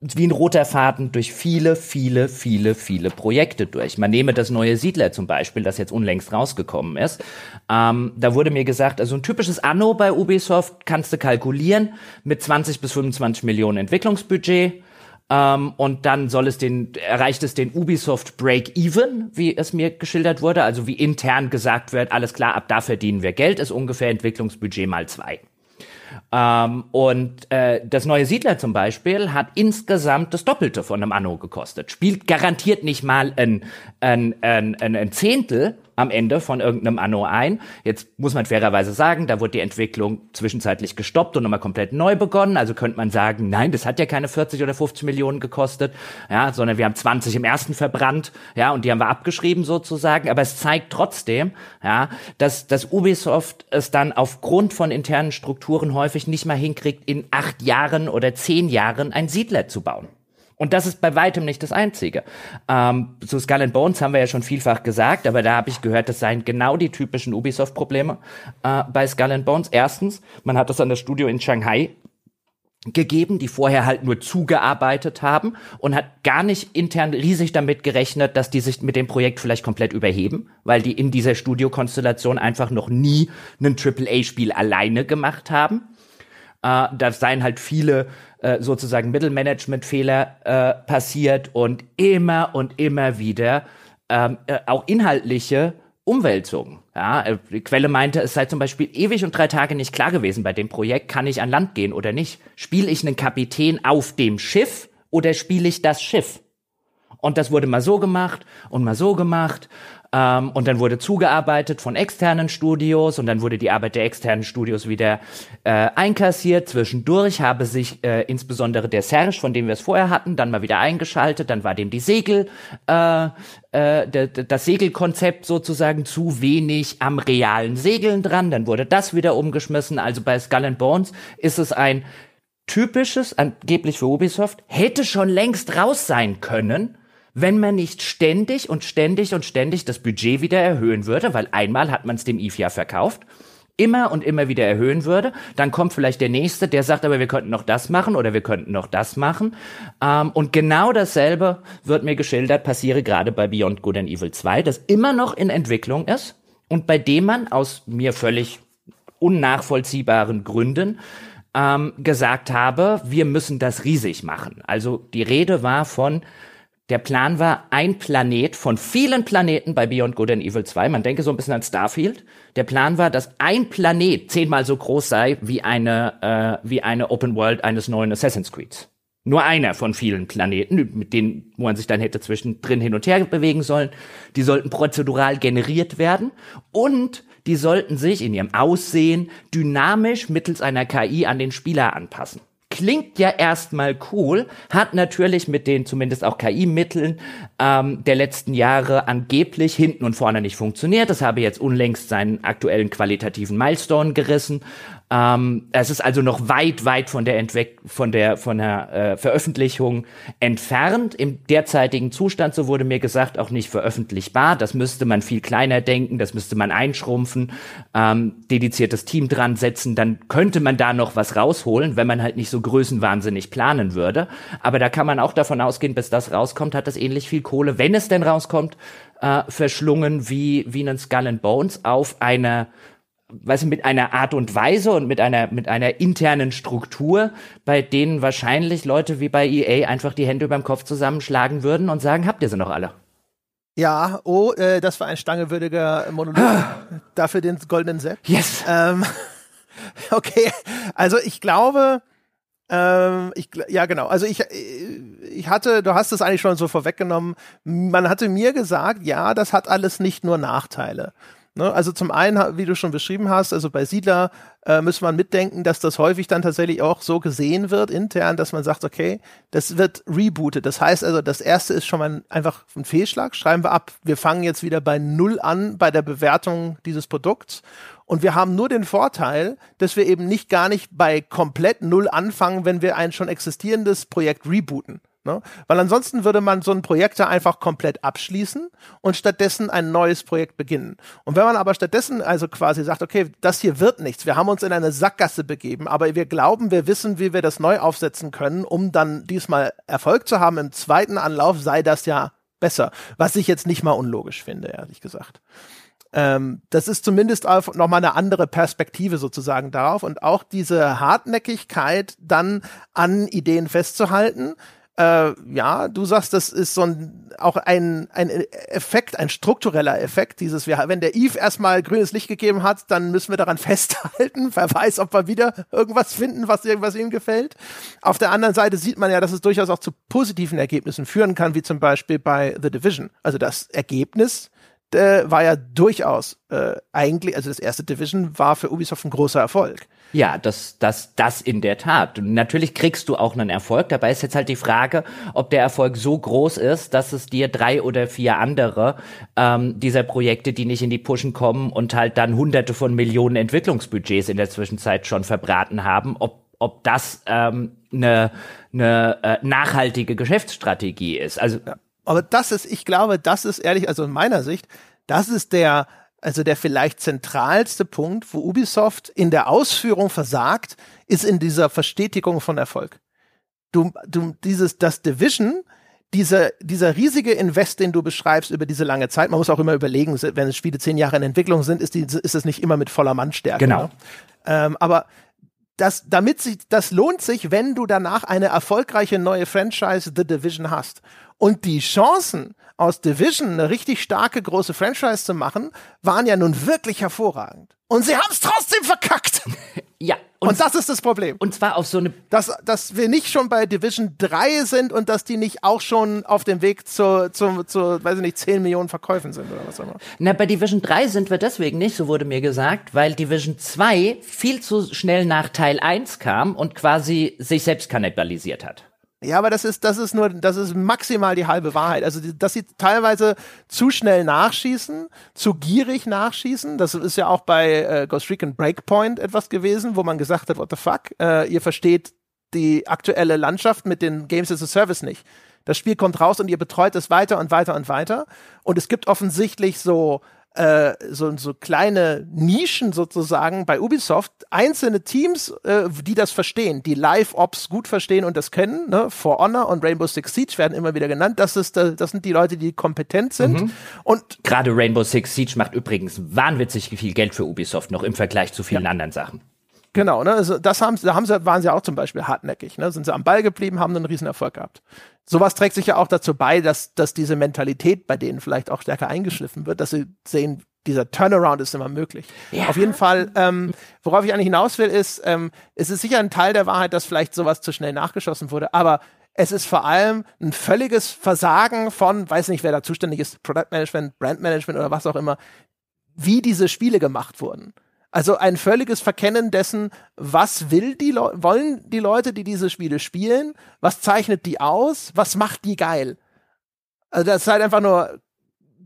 wie ein roter Faden durch viele, viele, viele, viele Projekte durch. Man nehme das neue Siedler zum Beispiel, das jetzt unlängst rausgekommen ist. Ähm, da wurde mir gesagt, also ein typisches Anno bei Ubisoft kannst du kalkulieren mit 20 bis 25 Millionen Entwicklungsbudget ähm, und dann soll es den, erreicht es den Ubisoft Break-Even, wie es mir geschildert wurde, also wie intern gesagt wird, alles klar, ab da verdienen wir Geld, ist ungefähr Entwicklungsbudget mal zwei. Ähm, und äh, das neue Siedler zum Beispiel hat insgesamt das Doppelte von einem Anno gekostet. Spielt garantiert nicht mal ein, ein, ein, ein Zehntel am Ende von irgendeinem Anno ein. Jetzt muss man fairerweise sagen, da wurde die Entwicklung zwischenzeitlich gestoppt und nochmal komplett neu begonnen. Also könnte man sagen, nein, das hat ja keine 40 oder 50 Millionen gekostet, ja, sondern wir haben 20 im ersten verbrannt, ja, und die haben wir abgeschrieben sozusagen. Aber es zeigt trotzdem, ja, dass, dass Ubisoft es dann aufgrund von internen Strukturen häufig nicht mal hinkriegt, in acht Jahren oder zehn Jahren ein Siedler zu bauen. Und das ist bei weitem nicht das Einzige. Ähm, zu Skull and Bones haben wir ja schon vielfach gesagt, aber da habe ich gehört, das seien genau die typischen Ubisoft-Probleme äh, bei Skull and Bones. Erstens, man hat das an das Studio in Shanghai gegeben, die vorher halt nur zugearbeitet haben und hat gar nicht intern riesig damit gerechnet, dass die sich mit dem Projekt vielleicht komplett überheben, weil die in dieser Studiokonstellation einfach noch nie ein AAA-Spiel alleine gemacht haben. Äh, da seien halt viele äh, sozusagen Mittelmanagement-Fehler äh, passiert und immer und immer wieder ähm, äh, auch inhaltliche Umwälzungen. Ja, äh, die Quelle meinte, es sei zum Beispiel ewig und drei Tage nicht klar gewesen bei dem Projekt, kann ich an Land gehen oder nicht? Spiele ich einen Kapitän auf dem Schiff oder spiele ich das Schiff? Und das wurde mal so gemacht und mal so gemacht. Ähm, und dann wurde zugearbeitet von externen Studios und dann wurde die Arbeit der externen Studios wieder äh, einkassiert. Zwischendurch habe sich äh, insbesondere der Serge, von dem wir es vorher hatten, dann mal wieder eingeschaltet. Dann war dem die Segel, äh, äh, das Segelkonzept sozusagen zu wenig am realen Segeln dran. Dann wurde das wieder umgeschmissen. Also bei Skull and Bones ist es ein typisches, angeblich für Ubisoft, hätte schon längst raus sein können wenn man nicht ständig und ständig und ständig das Budget wieder erhöhen würde, weil einmal hat man es dem IF ja verkauft, immer und immer wieder erhöhen würde, dann kommt vielleicht der nächste, der sagt, aber wir könnten noch das machen oder wir könnten noch das machen. Ähm, und genau dasselbe wird mir geschildert, passiere gerade bei Beyond Good and Evil 2, das immer noch in Entwicklung ist und bei dem man aus mir völlig unnachvollziehbaren Gründen ähm, gesagt habe, wir müssen das riesig machen. Also die Rede war von der Plan war ein Planet von vielen Planeten bei Beyond Good and Evil 2. Man denke so ein bisschen an Starfield. Der Plan war, dass ein Planet zehnmal so groß sei wie eine, äh, wie eine Open World eines neuen Assassin's Creed. Nur einer von vielen Planeten, mit denen, wo man sich dann hätte zwischendrin hin und her bewegen sollen. Die sollten prozedural generiert werden und die sollten sich in ihrem Aussehen dynamisch mittels einer KI an den Spieler anpassen klingt ja erstmal cool, hat natürlich mit den zumindest auch KI-Mitteln ähm, der letzten Jahre angeblich hinten und vorne nicht funktioniert. Das habe jetzt unlängst seinen aktuellen qualitativen Milestone gerissen. Ähm, es ist also noch weit, weit von der, Entweck von der, von der äh, Veröffentlichung entfernt. Im derzeitigen Zustand, so wurde mir gesagt, auch nicht veröffentlichbar. Das müsste man viel kleiner denken, das müsste man einschrumpfen, ähm, dediziertes Team dran setzen, dann könnte man da noch was rausholen, wenn man halt nicht so größenwahnsinnig planen würde. Aber da kann man auch davon ausgehen, bis das rauskommt, hat das ähnlich viel Kohle, wenn es denn rauskommt, äh, verschlungen wie, wie einen Skull and Bones auf einer weiß mit einer Art und Weise und mit einer mit einer internen Struktur, bei denen wahrscheinlich Leute wie bei EA einfach die Hände überm Kopf zusammenschlagen würden und sagen, habt ihr sie noch alle? Ja, oh, äh, das war ein stangewürdiger Monolog. Dafür den goldenen Sepp. Yes. Ähm, okay, also ich glaube, ähm, ich, ja, genau. Also ich, ich hatte, du hast es eigentlich schon so vorweggenommen. Man hatte mir gesagt, ja, das hat alles nicht nur Nachteile. Ne? Also zum einen, wie du schon beschrieben hast, also bei Siedler äh, muss man mitdenken, dass das häufig dann tatsächlich auch so gesehen wird intern, dass man sagt, okay, das wird rebootet. Das heißt also, das erste ist schon mal einfach ein Fehlschlag. Schreiben wir ab. Wir fangen jetzt wieder bei Null an bei der Bewertung dieses Produkts. Und wir haben nur den Vorteil, dass wir eben nicht gar nicht bei komplett Null anfangen, wenn wir ein schon existierendes Projekt rebooten. Ne? Weil ansonsten würde man so ein Projekt da einfach komplett abschließen und stattdessen ein neues Projekt beginnen. Und wenn man aber stattdessen also quasi sagt, okay, das hier wird nichts, wir haben uns in eine Sackgasse begeben, aber wir glauben, wir wissen, wie wir das neu aufsetzen können, um dann diesmal Erfolg zu haben im zweiten Anlauf, sei das ja besser. Was ich jetzt nicht mal unlogisch finde, ehrlich gesagt. Ähm, das ist zumindest nochmal eine andere Perspektive sozusagen darauf und auch diese Hartnäckigkeit dann an Ideen festzuhalten, äh, ja, du sagst, das ist so ein, auch ein, ein Effekt, ein struktureller Effekt. Dieses, wenn der Eve erstmal grünes Licht gegeben hat, dann müssen wir daran festhalten. Wer weiß, ob wir wieder irgendwas finden, was irgendwas ihm gefällt. Auf der anderen Seite sieht man ja, dass es durchaus auch zu positiven Ergebnissen führen kann, wie zum Beispiel bei The Division. Also das Ergebnis äh, war ja durchaus äh, eigentlich, also das erste Division war für Ubisoft ein großer Erfolg. Ja, das, das, das in der Tat. natürlich kriegst du auch einen Erfolg. Dabei ist jetzt halt die Frage, ob der Erfolg so groß ist, dass es dir drei oder vier andere ähm, dieser Projekte, die nicht in die Pushen kommen und halt dann hunderte von Millionen Entwicklungsbudgets in der Zwischenzeit schon verbraten haben, ob, ob das ähm, eine, eine äh, nachhaltige Geschäftsstrategie ist. Also. Aber das ist, ich glaube, das ist ehrlich, also in meiner Sicht, das ist der, also der vielleicht zentralste Punkt, wo Ubisoft in der Ausführung versagt, ist in dieser Verstetigung von Erfolg. Du, du, dieses, das Division, dieser, dieser riesige Invest, den du beschreibst über diese lange Zeit, man muss auch immer überlegen, wenn Spiele zehn Jahre in Entwicklung sind, ist, die, ist es nicht immer mit voller Mannstärke. Genau. Ne? Ähm, aber das, damit sich, das lohnt sich, wenn du danach eine erfolgreiche neue Franchise The Division hast. Und die Chancen, aus Division eine richtig starke große Franchise zu machen, waren ja nun wirklich hervorragend. Und sie haben es trotzdem verkackt. Ja. Und, und, das ist das Problem. Und zwar auf so eine. Dass, dass wir nicht schon bei Division 3 sind und dass die nicht auch schon auf dem Weg zu, zu, zu weiß ich nicht, 10 Millionen Verkäufen sind oder was auch immer. Na, bei Division 3 sind wir deswegen nicht, so wurde mir gesagt, weil Division 2 viel zu schnell nach Teil 1 kam und quasi sich selbst kannibalisiert hat. Ja, aber das ist, das ist nur, das ist maximal die halbe Wahrheit. Also, dass sie teilweise zu schnell nachschießen, zu gierig nachschießen. Das ist ja auch bei äh, Ghost Recon Breakpoint etwas gewesen, wo man gesagt hat, what the fuck, äh, ihr versteht die aktuelle Landschaft mit den Games as a Service nicht. Das Spiel kommt raus und ihr betreut es weiter und weiter und weiter. Und es gibt offensichtlich so äh, so, so kleine Nischen sozusagen bei Ubisoft, einzelne Teams, äh, die das verstehen, die Live-Ops gut verstehen und das können. Ne? For Honor und Rainbow Six Siege werden immer wieder genannt. Das, ist, das sind die Leute, die kompetent sind. Mhm. Und Gerade Rainbow Six Siege macht übrigens wahnwitzig viel Geld für Ubisoft noch im Vergleich zu vielen ja. anderen Sachen. Genau, ne? Also das haben, da haben sie, waren sie auch zum Beispiel hartnäckig, ne? Sind sie am Ball geblieben, haben einen riesen Erfolg gehabt. Sowas trägt sich ja auch dazu bei, dass, dass diese Mentalität bei denen vielleicht auch stärker eingeschliffen wird, dass sie sehen, dieser Turnaround ist immer möglich. Ja. Auf jeden Fall, ähm, worauf ich eigentlich hinaus will, ist, ähm, es ist sicher ein Teil der Wahrheit, dass vielleicht sowas zu schnell nachgeschossen wurde, aber es ist vor allem ein völliges Versagen von, weiß nicht, wer da zuständig ist, Product Management, Brand Management oder was auch immer, wie diese Spiele gemacht wurden. Also ein völliges Verkennen dessen, was will die Le wollen die Leute, die diese Spiele spielen, was zeichnet die aus, was macht die geil. Also das ist halt einfach nur,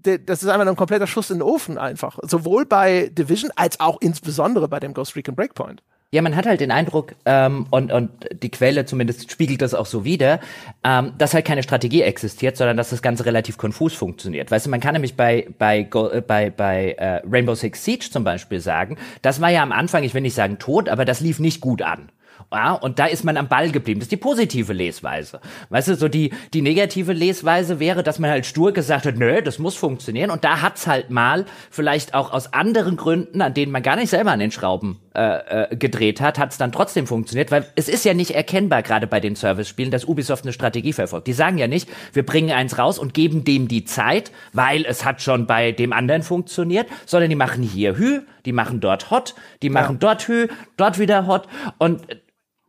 das ist einfach nur ein kompletter Schuss in den Ofen einfach. Sowohl bei Division als auch insbesondere bei dem Ghost Recon Breakpoint. Ja, man hat halt den Eindruck, ähm, und, und die Quelle zumindest spiegelt das auch so wider, ähm, dass halt keine Strategie existiert, sondern dass das Ganze relativ konfus funktioniert. Weißt du, man kann nämlich bei, bei, äh, bei, bei äh, Rainbow Six Siege zum Beispiel sagen, das war ja am Anfang, ich will nicht sagen tot, aber das lief nicht gut an. Ja, und da ist man am Ball geblieben. Das ist die positive Lesweise. Weißt du, so die, die negative Lesweise wäre, dass man halt stur gesagt hat, nö, das muss funktionieren. Und da hat's halt mal, vielleicht auch aus anderen Gründen, an denen man gar nicht selber an den Schrauben äh, äh, gedreht hat, hat's dann trotzdem funktioniert. Weil es ist ja nicht erkennbar, gerade bei den Service-Spielen, dass Ubisoft eine Strategie verfolgt. Die sagen ja nicht, wir bringen eins raus und geben dem die Zeit, weil es hat schon bei dem anderen funktioniert, sondern die machen hier Hü, die machen dort Hot, die machen ja. dort Hü, dort wieder Hot. Und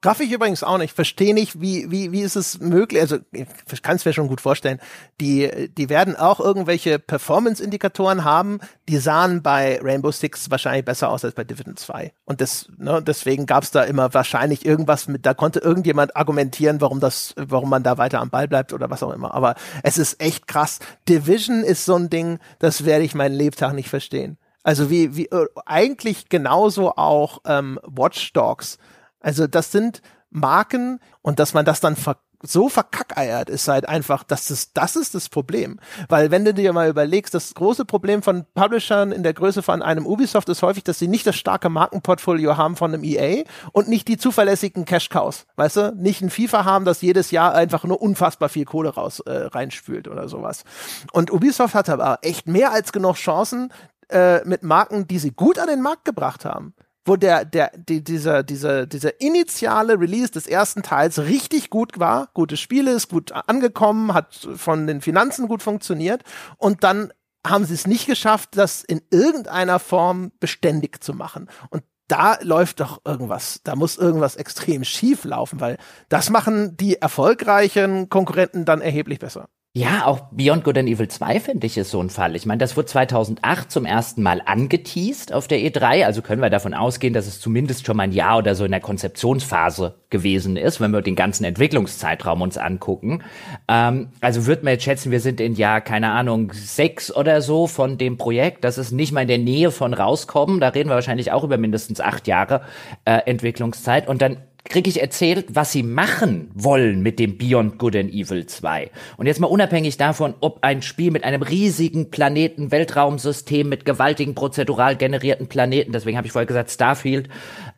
Raff ich übrigens auch nicht. Verstehe nicht, wie, wie, wie ist es möglich? Also, ich kann es mir schon gut vorstellen. Die, die werden auch irgendwelche Performance-Indikatoren haben. Die sahen bei Rainbow Six wahrscheinlich besser aus als bei Division 2. Und das, ne, deswegen gab es da immer wahrscheinlich irgendwas mit, da konnte irgendjemand argumentieren, warum das, warum man da weiter am Ball bleibt oder was auch immer. Aber es ist echt krass. Division ist so ein Ding, das werde ich meinen Lebtag nicht verstehen. Also wie, wie äh, eigentlich genauso auch ähm, Watch Dogs also das sind Marken und dass man das dann ver so verkackeiert ist halt einfach, dass das, das ist das Problem. Weil wenn du dir mal überlegst, das große Problem von Publishern in der Größe von einem Ubisoft ist häufig, dass sie nicht das starke Markenportfolio haben von einem EA und nicht die zuverlässigen Cash-Cows. Weißt du? Nicht ein FIFA haben, das jedes Jahr einfach nur unfassbar viel Kohle raus äh, reinspült oder sowas. Und Ubisoft hat aber echt mehr als genug Chancen, äh, mit Marken, die sie gut an den Markt gebracht haben wo der, der, die, dieser, dieser, dieser initiale Release des ersten Teils richtig gut war, gute Spiele, ist gut angekommen, hat von den Finanzen gut funktioniert und dann haben sie es nicht geschafft, das in irgendeiner Form beständig zu machen. Und da läuft doch irgendwas, da muss irgendwas extrem schief laufen, weil das machen die erfolgreichen Konkurrenten dann erheblich besser. Ja, auch Beyond Good and Evil 2 finde ich ist so ein Fall. Ich meine, das wurde 2008 zum ersten Mal angeteased auf der E3, also können wir davon ausgehen, dass es zumindest schon mal ein Jahr oder so in der Konzeptionsphase gewesen ist, wenn wir den ganzen Entwicklungszeitraum uns angucken. Ähm, also würde man jetzt schätzen, wir sind in Jahr, keine Ahnung, sechs oder so von dem Projekt. Das ist nicht mal in der Nähe von rauskommen. Da reden wir wahrscheinlich auch über mindestens acht Jahre äh, Entwicklungszeit. Und dann kriege ich erzählt, was sie machen wollen mit dem Beyond Good and Evil 2. Und jetzt mal unabhängig davon, ob ein Spiel mit einem riesigen Planeten, Weltraumsystem, mit gewaltigen prozedural generierten Planeten, deswegen habe ich vorher gesagt Starfield,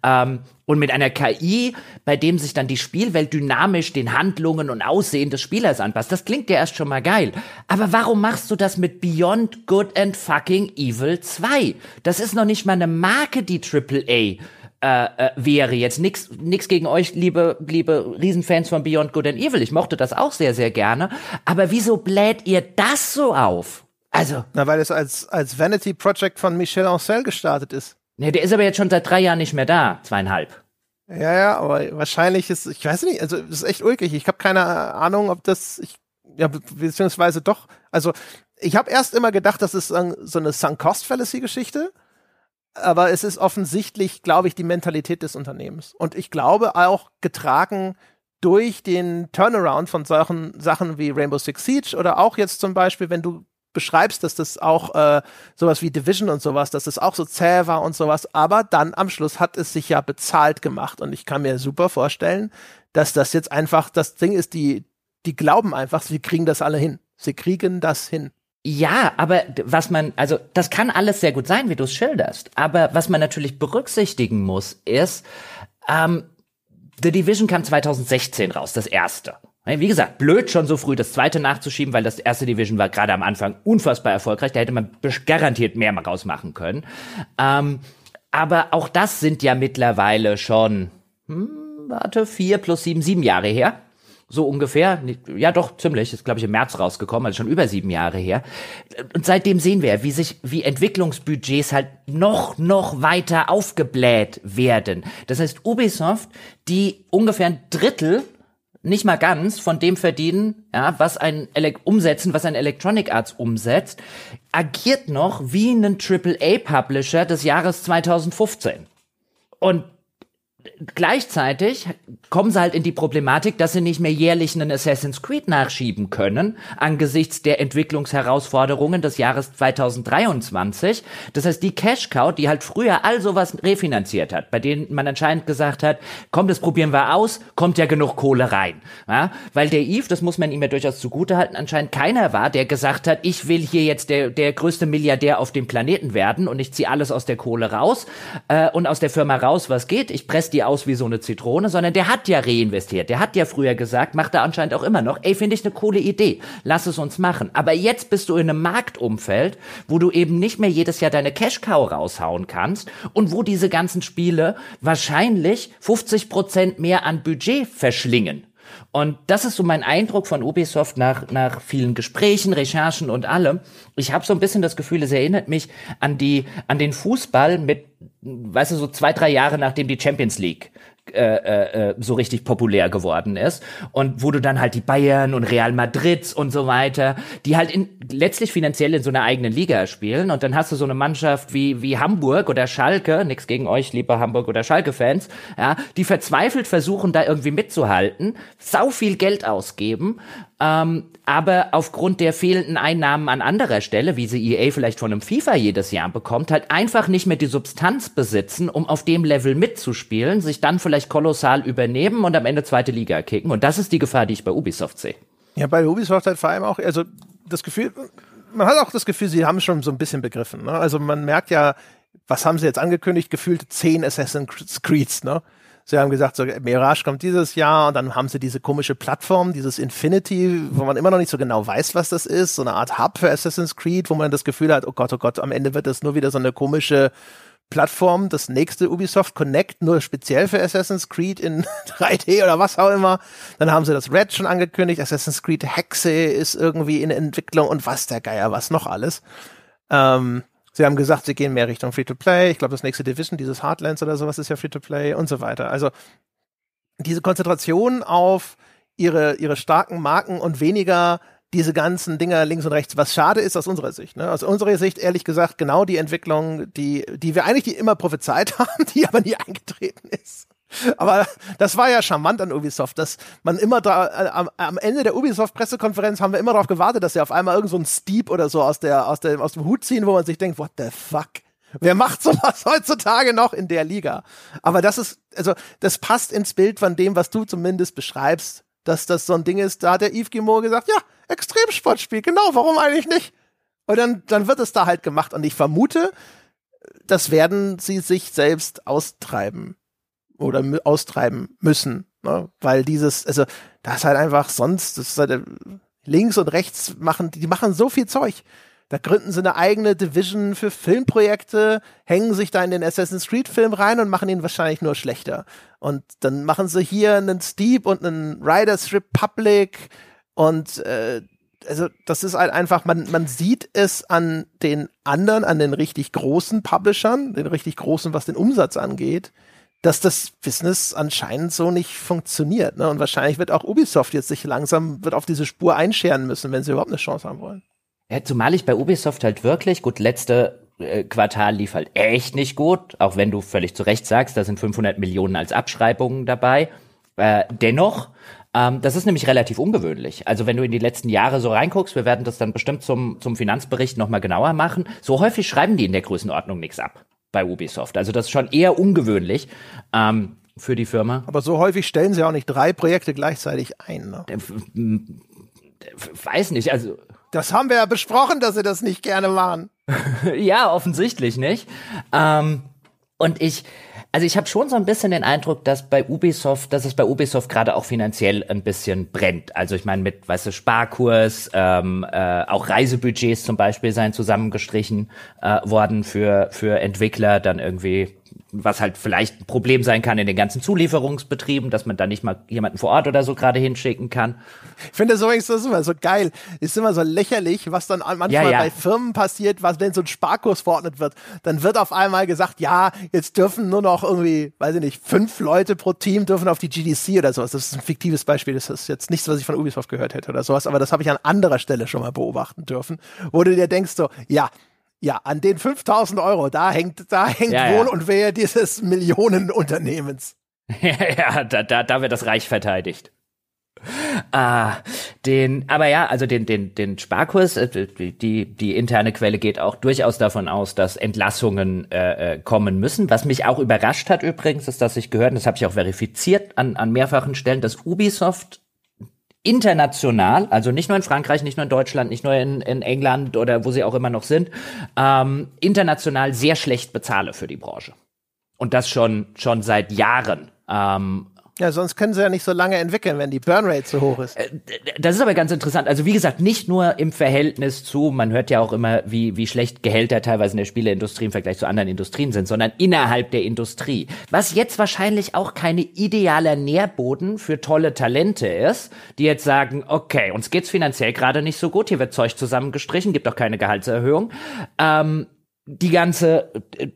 ähm, und mit einer KI, bei dem sich dann die Spielwelt dynamisch den Handlungen und Aussehen des Spielers anpasst. Das klingt ja erst schon mal geil. Aber warum machst du das mit Beyond Good and Fucking Evil 2? Das ist noch nicht mal eine Marke, die AAA äh, äh, wäre. Jetzt nix, nix gegen euch, liebe, liebe Riesenfans von Beyond Good and Evil. Ich mochte das auch sehr, sehr gerne. Aber wieso bläht ihr das so auf? Also. Na, weil es als, als Vanity Project von Michel Ancel gestartet ist. Ne, der ist aber jetzt schon seit drei Jahren nicht mehr da, zweieinhalb. Ja, ja, aber wahrscheinlich ist, ich weiß nicht, also ist echt ulkig. Ich habe keine Ahnung, ob das, ich, ja, beziehungsweise doch, also ich habe erst immer gedacht, das ist so eine Sunk-Cost-Fallacy-Geschichte, aber es ist offensichtlich, glaube ich, die Mentalität des Unternehmens. Und ich glaube auch getragen durch den Turnaround von solchen Sachen wie Rainbow Six Siege oder auch jetzt zum Beispiel, wenn du beschreibst, dass das auch äh, sowas wie Division und sowas, dass das auch so zäh war und sowas, aber dann am Schluss hat es sich ja bezahlt gemacht und ich kann mir super vorstellen, dass das jetzt einfach das Ding ist, die die glauben einfach, sie kriegen das alle hin. Sie kriegen das hin. Ja, aber was man, also das kann alles sehr gut sein, wie du es schilderst. Aber was man natürlich berücksichtigen muss, ist, ähm, The Division kam 2016 raus, das erste. Wie gesagt, blöd schon so früh das zweite nachzuschieben, weil das erste Division war gerade am Anfang unfassbar erfolgreich. Da hätte man garantiert mehr mal rausmachen können. Ähm, aber auch das sind ja mittlerweile schon, hm, warte, vier plus sieben, sieben Jahre her. So ungefähr. Ja, doch, ziemlich. Ist, glaube ich, im März rausgekommen, also schon über sieben Jahre her. Und seitdem sehen wir, wie sich, wie Entwicklungsbudgets halt noch, noch weiter aufgebläht werden. Das heißt, Ubisoft, die ungefähr ein Drittel nicht mal ganz von dem verdienen, ja, was ein Ele umsetzen, was ein Electronic Arts umsetzt, agiert noch wie ein AAA Publisher des Jahres 2015. Und gleichzeitig kommen sie halt in die Problematik, dass sie nicht mehr jährlich einen Assassin's Creed nachschieben können, angesichts der Entwicklungsherausforderungen des Jahres 2023. Das heißt, die Cash Cow, die halt früher all sowas refinanziert hat, bei denen man anscheinend gesagt hat, komm, das probieren wir aus, kommt ja genug Kohle rein. Ja? Weil der Eve, das muss man ihm ja durchaus zugutehalten, anscheinend keiner war, der gesagt hat, ich will hier jetzt der, der größte Milliardär auf dem Planeten werden und ich ziehe alles aus der Kohle raus äh, und aus der Firma raus, was geht. Ich presse die aus wie so eine Zitrone, sondern der hat ja reinvestiert. Der hat ja früher gesagt, macht er anscheinend auch immer noch, ey, finde ich eine coole Idee. Lass es uns machen. Aber jetzt bist du in einem Marktumfeld, wo du eben nicht mehr jedes Jahr deine Cash-Cow raushauen kannst und wo diese ganzen Spiele wahrscheinlich 50 Prozent mehr an Budget verschlingen. Und das ist so mein Eindruck von Ubisoft nach, nach vielen Gesprächen, Recherchen und allem. Ich habe so ein bisschen das Gefühl, es erinnert mich an die, an den Fußball mit, weißt du, so zwei, drei Jahre nachdem die Champions League äh, äh, äh, so richtig populär geworden ist. Und wo du dann halt die Bayern und Real Madrid und so weiter, die halt in, letztlich finanziell in so einer eigenen Liga spielen. Und dann hast du so eine Mannschaft wie wie Hamburg oder Schalke, nix gegen euch, liebe Hamburg oder Schalke Fans, ja, die verzweifelt versuchen da irgendwie mitzuhalten, sau viel Geld ausgeben ähm, aber aufgrund der fehlenden Einnahmen an anderer Stelle, wie sie EA vielleicht von einem FIFA jedes Jahr bekommt, halt einfach nicht mehr die Substanz besitzen, um auf dem Level mitzuspielen, sich dann vielleicht kolossal übernehmen und am Ende zweite Liga kicken. Und das ist die Gefahr, die ich bei Ubisoft sehe. Ja, bei Ubisoft halt vor allem auch, also das Gefühl, man hat auch das Gefühl, sie haben schon so ein bisschen begriffen. Ne? Also man merkt ja, was haben sie jetzt angekündigt? Gefühlt zehn Assassin's Creeds, ne? Sie haben gesagt, so, Mirage kommt dieses Jahr und dann haben sie diese komische Plattform, dieses Infinity, wo man immer noch nicht so genau weiß, was das ist, so eine Art Hub für Assassin's Creed, wo man das Gefühl hat, oh Gott, oh Gott, am Ende wird das nur wieder so eine komische Plattform, das nächste Ubisoft Connect, nur speziell für Assassin's Creed in 3D oder was auch immer. Dann haben sie das Red schon angekündigt, Assassin's Creed Hexe ist irgendwie in Entwicklung und was der Geier, was noch alles. Ähm, Sie haben gesagt, sie gehen mehr Richtung Free-to-Play. Ich glaube, das nächste Division, dieses Heartlands oder sowas ist ja Free-to-Play und so weiter. Also diese Konzentration auf ihre, ihre starken Marken und weniger diese ganzen Dinger links und rechts, was schade ist aus unserer Sicht. Ne? Aus unserer Sicht, ehrlich gesagt, genau die Entwicklung, die, die wir eigentlich die immer prophezeit haben, die aber nie eingetreten ist. Aber das war ja charmant an Ubisoft, dass man immer da, äh, am, am, Ende der Ubisoft-Pressekonferenz haben wir immer darauf gewartet, dass sie auf einmal irgend so ein Steep oder so aus, der, aus, der, aus dem Hut ziehen, wo man sich denkt, what the fuck? Wer macht sowas heutzutage noch in der Liga? Aber das ist, also, das passt ins Bild von dem, was du zumindest beschreibst, dass das so ein Ding ist. Da hat der Yves Guillemot gesagt, ja, Extremsportspiel, genau, warum eigentlich nicht? Und dann, dann wird es da halt gemacht. Und ich vermute, das werden sie sich selbst austreiben oder austreiben müssen. Ne? Weil dieses, also das ist halt einfach sonst, das ist halt, äh, links und rechts machen, die machen so viel Zeug. Da gründen sie eine eigene Division für Filmprojekte, hängen sich da in den Assassin's Creed Film rein und machen ihn wahrscheinlich nur schlechter. Und dann machen sie hier einen Steep und einen Riders Republic und äh, also das ist halt einfach, man, man sieht es an den anderen, an den richtig großen Publishern, den richtig großen, was den Umsatz angeht, dass das Business anscheinend so nicht funktioniert. Ne? Und wahrscheinlich wird auch Ubisoft jetzt sich langsam wird auf diese Spur einscheren müssen, wenn sie überhaupt eine Chance haben wollen. Ja, zumal ich bei Ubisoft halt wirklich, gut, letzte äh, Quartal lief halt echt nicht gut, auch wenn du völlig zu Recht sagst, da sind 500 Millionen als Abschreibungen dabei. Äh, dennoch, ähm, das ist nämlich relativ ungewöhnlich. Also wenn du in die letzten Jahre so reinguckst, wir werden das dann bestimmt zum, zum Finanzbericht nochmal genauer machen, so häufig schreiben die in der Größenordnung nichts ab bei Ubisoft. Also das ist schon eher ungewöhnlich. Ähm, für die Firma. Aber so häufig stellen sie auch nicht drei Projekte gleichzeitig ein. Ne? Weiß nicht, also. Das haben wir ja besprochen, dass sie das nicht gerne machen. ja, offensichtlich nicht. Ähm, und ich, also ich habe schon so ein bisschen den Eindruck, dass bei Ubisoft, dass es bei Ubisoft gerade auch finanziell ein bisschen brennt. Also ich meine mit, weißt du, Sparkurs, ähm, äh, auch Reisebudgets zum Beispiel seien zusammengestrichen äh, worden für für Entwickler, dann irgendwie was halt vielleicht ein Problem sein kann in den ganzen Zulieferungsbetrieben, dass man da nicht mal jemanden vor Ort oder so gerade hinschicken kann. Ich finde so das ist immer so geil. Ist immer so lächerlich, was dann manchmal ja, ja. bei Firmen passiert, was wenn so ein Sparkurs verordnet wird, dann wird auf einmal gesagt, ja, jetzt dürfen nur noch irgendwie, weiß ich nicht, fünf Leute pro Team dürfen auf die GDC oder sowas. Das ist ein fiktives Beispiel. Das ist jetzt nichts, was ich von Ubisoft gehört hätte oder sowas, aber das habe ich an anderer Stelle schon mal beobachten dürfen, wo du dir denkst so, ja, ja, an den 5000 Euro, da hängt, da hängt ja, wohl ja. und wer dieses Millionenunternehmens. ja, ja, da, da, da wird das Reich verteidigt. Ah, den, aber ja, also den, den, den Sparkurs, äh, die, die interne Quelle geht auch durchaus davon aus, dass Entlassungen äh, äh, kommen müssen. Was mich auch überrascht hat übrigens, ist, dass ich gehört, und das habe ich auch verifiziert an, an mehrfachen Stellen, dass Ubisoft international, also nicht nur in Frankreich, nicht nur in Deutschland, nicht nur in, in England oder wo sie auch immer noch sind, ähm, international sehr schlecht bezahle für die Branche. Und das schon, schon seit Jahren. Ähm, ja, sonst können sie ja nicht so lange entwickeln, wenn die Burnrate so hoch ist. Äh, das ist aber ganz interessant. Also wie gesagt, nicht nur im Verhältnis zu, man hört ja auch immer, wie, wie schlecht Gehälter teilweise in der Spieleindustrie im Vergleich zu anderen Industrien sind, sondern innerhalb der Industrie. Was jetzt wahrscheinlich auch keine idealer Nährboden für tolle Talente ist, die jetzt sagen, okay, uns geht's finanziell gerade nicht so gut, hier wird Zeug zusammengestrichen, gibt auch keine Gehaltserhöhung. Ähm, die ganze äh,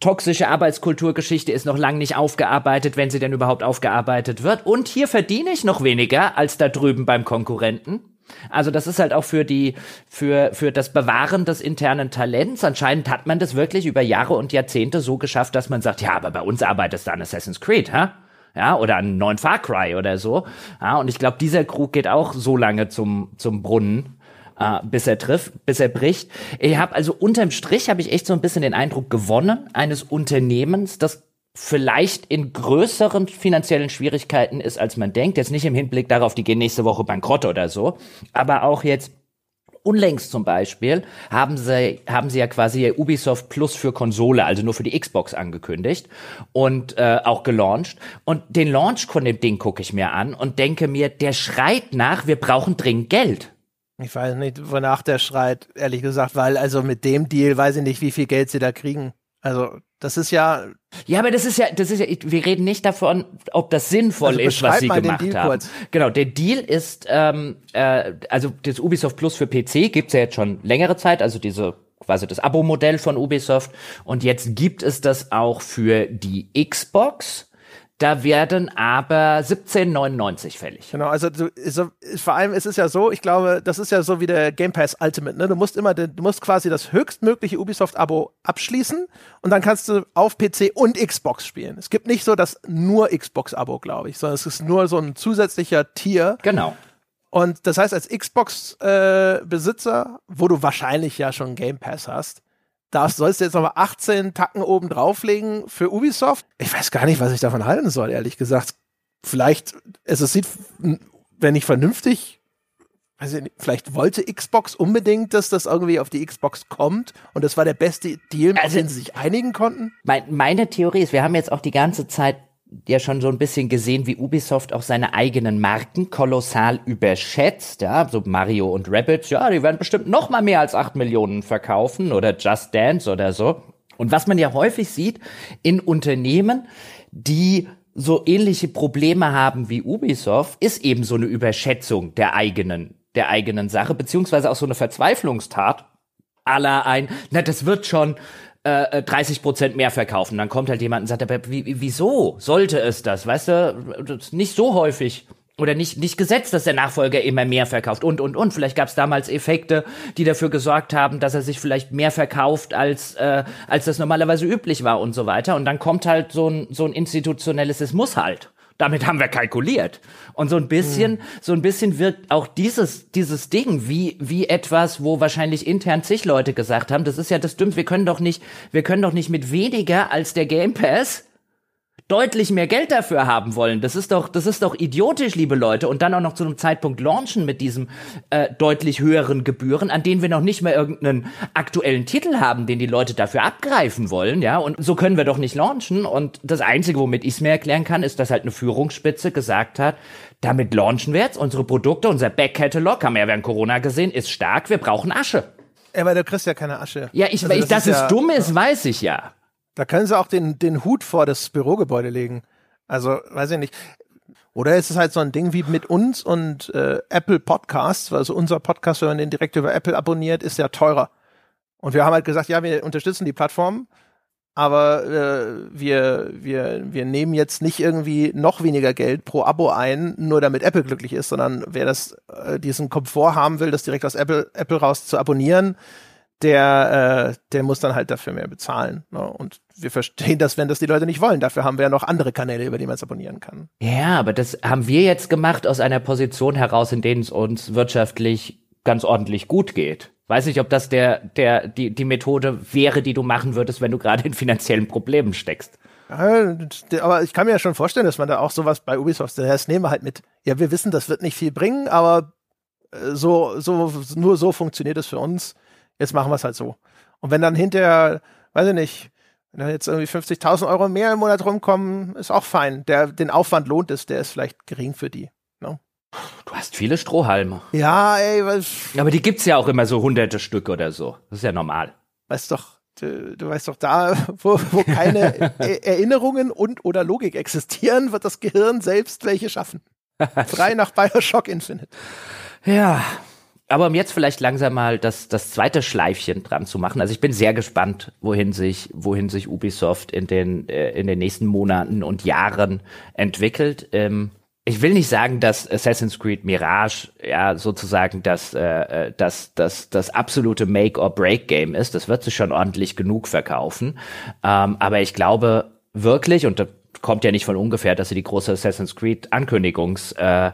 toxische Arbeitskulturgeschichte ist noch lang nicht aufgearbeitet, wenn sie denn überhaupt aufgearbeitet wird. Und hier verdiene ich noch weniger als da drüben beim Konkurrenten. Also das ist halt auch für die, für, für das Bewahren des internen Talents. Anscheinend hat man das wirklich über Jahre und Jahrzehnte so geschafft, dass man sagt, ja, aber bei uns arbeitest du an Assassin's Creed, hä? Ja, oder an neuen Far Cry oder so. Ja, und ich glaube, dieser Krug geht auch so lange zum, zum Brunnen, äh, bis er trifft, bis er bricht. Ich habe also unterm Strich habe ich echt so ein bisschen den Eindruck gewonnen eines Unternehmens, das vielleicht in größeren finanziellen Schwierigkeiten ist, als man denkt. Jetzt nicht im Hinblick darauf, die gehen nächste Woche bankrott oder so, aber auch jetzt Unlängst zum Beispiel haben sie, haben sie ja quasi Ubisoft Plus für Konsole, also nur für die Xbox angekündigt und äh, auch gelauncht. Und den Launch von dem Ding gucke ich mir an und denke mir, der schreit nach, wir brauchen dringend Geld. Ich weiß nicht, wonach der schreit, ehrlich gesagt, weil also mit dem Deal weiß ich nicht, wie viel Geld sie da kriegen. Also, das ist ja. Ja, aber das ist ja, das ist ja, wir reden nicht davon, ob das sinnvoll also ist, was sie gemacht haben. Kurz. Genau, der Deal ist, ähm, äh, also das Ubisoft Plus für PC gibt's ja jetzt schon längere Zeit, also diese quasi das Abo-Modell von Ubisoft. Und jetzt gibt es das auch für die Xbox. Da werden aber 17,99 fällig. Genau, also du, so, vor allem ist es ja so, ich glaube, das ist ja so wie der Game Pass Ultimate, ne? Du musst immer, du musst quasi das höchstmögliche Ubisoft-Abo abschließen und dann kannst du auf PC und Xbox spielen. Es gibt nicht so das nur Xbox-Abo, glaube ich, sondern es ist nur so ein zusätzlicher Tier. Genau. Und das heißt, als Xbox-Besitzer, äh, wo du wahrscheinlich ja schon Game Pass hast, da sollst du jetzt nochmal 18 Tacken oben drauflegen für Ubisoft. Ich weiß gar nicht, was ich davon halten soll, ehrlich gesagt. Vielleicht, es sieht, wenn nicht vernünftig, ich nicht, vielleicht wollte Xbox unbedingt, dass das irgendwie auf die Xbox kommt und das war der beste Deal, also, auf den sie sich einigen konnten. Mein, meine Theorie ist, wir haben jetzt auch die ganze Zeit ja schon so ein bisschen gesehen, wie Ubisoft auch seine eigenen Marken kolossal überschätzt. Ja, so Mario und Rabbids, ja, die werden bestimmt noch mal mehr als acht Millionen verkaufen oder Just Dance oder so. Und was man ja häufig sieht in Unternehmen, die so ähnliche Probleme haben wie Ubisoft, ist eben so eine Überschätzung der eigenen der eigenen Sache, beziehungsweise auch so eine Verzweiflungstat aller ein, na, das wird schon äh, 30 äh, Prozent mehr verkaufen. Dann kommt halt jemand und sagt, aber wie, wieso sollte es das? Weißt du, nicht so häufig oder nicht, nicht gesetzt, dass der Nachfolger immer mehr verkauft und, und, und. Vielleicht gab es damals Effekte, die dafür gesorgt haben, dass er sich vielleicht mehr verkauft, als, äh, als das normalerweise üblich war und so weiter. Und dann kommt halt so ein, so ein institutionelles, es muss halt. Damit haben wir kalkuliert. Und so ein bisschen, mhm. so ein bisschen wirkt auch dieses, dieses Ding wie, wie etwas, wo wahrscheinlich intern zig Leute gesagt haben, das ist ja das Dümmste, wir können doch nicht, wir können doch nicht mit weniger als der Game Pass deutlich mehr Geld dafür haben wollen. Das ist doch, das ist doch idiotisch, liebe Leute. Und dann auch noch zu einem Zeitpunkt launchen mit diesem äh, deutlich höheren Gebühren, an denen wir noch nicht mehr irgendeinen aktuellen Titel haben, den die Leute dafür abgreifen wollen, ja. Und so können wir doch nicht launchen. Und das Einzige, womit ich es mir erklären kann, ist, dass halt eine Führungsspitze gesagt hat, damit launchen wir jetzt unsere Produkte, unser Backkatalog, haben wir ja während Corona gesehen, ist stark, wir brauchen Asche. Ja, aber du kriegst ja keine Asche. Ja, ich, also, das dass ist es ja, dumm ist, weiß ich ja. Da können sie auch den, den Hut vor das Bürogebäude legen. Also, weiß ich nicht. Oder ist es halt so ein Ding wie mit uns und äh, Apple Podcasts, also unser Podcast, wenn man den direkt über Apple abonniert, ist ja teurer. Und wir haben halt gesagt, ja, wir unterstützen die Plattform, aber äh, wir, wir, wir nehmen jetzt nicht irgendwie noch weniger Geld pro Abo ein, nur damit Apple glücklich ist, sondern wer das, äh, diesen Komfort haben will, das direkt aus Apple, Apple raus zu abonnieren, der, äh, der muss dann halt dafür mehr bezahlen. Ne? Und wir verstehen das, wenn das die Leute nicht wollen. Dafür haben wir ja noch andere Kanäle, über die man es abonnieren kann. Ja, aber das haben wir jetzt gemacht aus einer Position heraus, in denen es uns wirtschaftlich ganz ordentlich gut geht. Weiß nicht, ob das der, der, die, die Methode wäre, die du machen würdest, wenn du gerade in finanziellen Problemen steckst. Ja, aber ich kann mir ja schon vorstellen, dass man da auch sowas bei Ubisoft, das nehmen wir halt mit. Ja, wir wissen, das wird nicht viel bringen, aber äh, so, so, nur so funktioniert es für uns jetzt machen wir es halt so. Und wenn dann hinterher, weiß ich nicht, wenn da jetzt irgendwie 50.000 Euro mehr im Monat rumkommen, ist auch fein. Der, den Aufwand lohnt es, der ist vielleicht gering für die. No? Ne? Du hast viele Strohhalme. Ja, ey, was. Aber die gibt's ja auch immer so hunderte Stück oder so. Das ist ja normal. Weißt doch, du, du weißt doch, da, wo, wo keine e Erinnerungen und oder Logik existieren, wird das Gehirn selbst welche schaffen. Frei nach Bioshock Infinite. Ja, aber um jetzt vielleicht langsam mal das, das zweite Schleifchen dran zu machen. Also ich bin sehr gespannt, wohin sich, wohin sich Ubisoft in den, äh, in den nächsten Monaten und Jahren entwickelt. Ähm, ich will nicht sagen, dass Assassin's Creed Mirage ja sozusagen das, äh, äh das, das, das absolute Make-or-Break-Game ist. Das wird sich schon ordentlich genug verkaufen. Ähm, aber ich glaube wirklich, und das kommt ja nicht von ungefähr, dass sie die große Assassin's Creed Ankündigungs äh,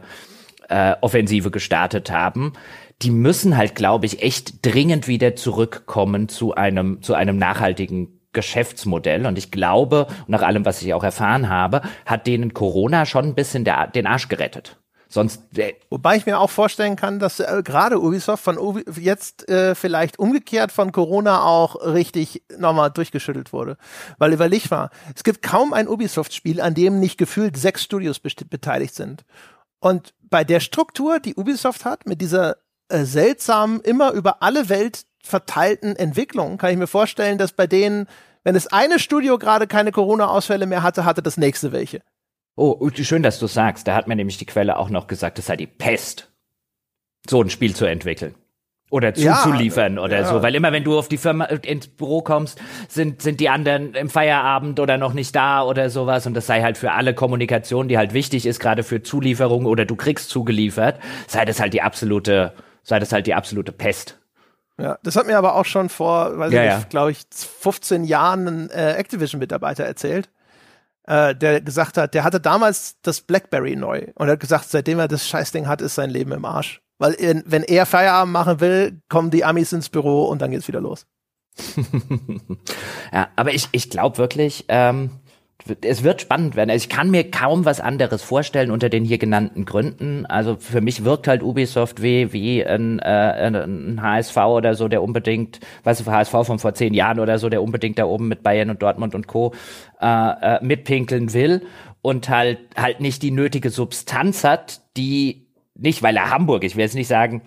äh, Offensive gestartet haben die müssen halt, glaube ich, echt dringend wieder zurückkommen zu einem, zu einem nachhaltigen Geschäftsmodell. Und ich glaube, nach allem, was ich auch erfahren habe, hat denen Corona schon ein bisschen der, den Arsch gerettet. Sonst. Äh Wobei ich mir auch vorstellen kann, dass äh, gerade Ubisoft von Ubi jetzt äh, vielleicht umgekehrt von Corona auch richtig nochmal durchgeschüttelt wurde. Weil überleg mal, es gibt kaum ein Ubisoft-Spiel, an dem nicht gefühlt sechs Studios beteiligt sind. Und bei der Struktur, die Ubisoft hat, mit dieser äh, seltsamen, immer über alle Welt verteilten Entwicklungen kann ich mir vorstellen, dass bei denen, wenn es eine Studio gerade keine Corona-Ausfälle mehr hatte, hatte das nächste welche. Oh, schön, dass du sagst. Da hat mir nämlich die Quelle auch noch gesagt, es sei die Pest, so ein Spiel zu entwickeln. Oder zuzuliefern ja, oder ja. so. Weil immer wenn du auf die Firma ins Büro kommst, sind, sind die anderen im Feierabend oder noch nicht da oder sowas. Und das sei halt für alle Kommunikation, die halt wichtig ist, gerade für Zulieferung oder du kriegst zugeliefert, sei das halt die absolute sei das halt die absolute Pest. Ja, das hat mir aber auch schon vor, weiß ja, ich ja. glaube ich, 15 Jahren ein äh, Activision-Mitarbeiter erzählt, äh, der gesagt hat, der hatte damals das BlackBerry neu und er hat gesagt, seitdem er das Scheißding hat, ist sein Leben im Arsch. Weil wenn er Feierabend machen will, kommen die Amis ins Büro und dann geht's wieder los. ja, aber ich, ich glaube wirklich, ähm, es wird spannend werden. Also ich kann mir kaum was anderes vorstellen unter den hier genannten Gründen. Also für mich wirkt halt Ubisoft wie, wie ein, äh, ein HSV oder so, der unbedingt, weißt du, HSV von vor zehn Jahren oder so, der unbedingt da oben mit Bayern und Dortmund und Co. Äh, äh, mitpinkeln will und halt halt nicht die nötige Substanz hat, die nicht, weil er Hamburg, ich will jetzt nicht sagen,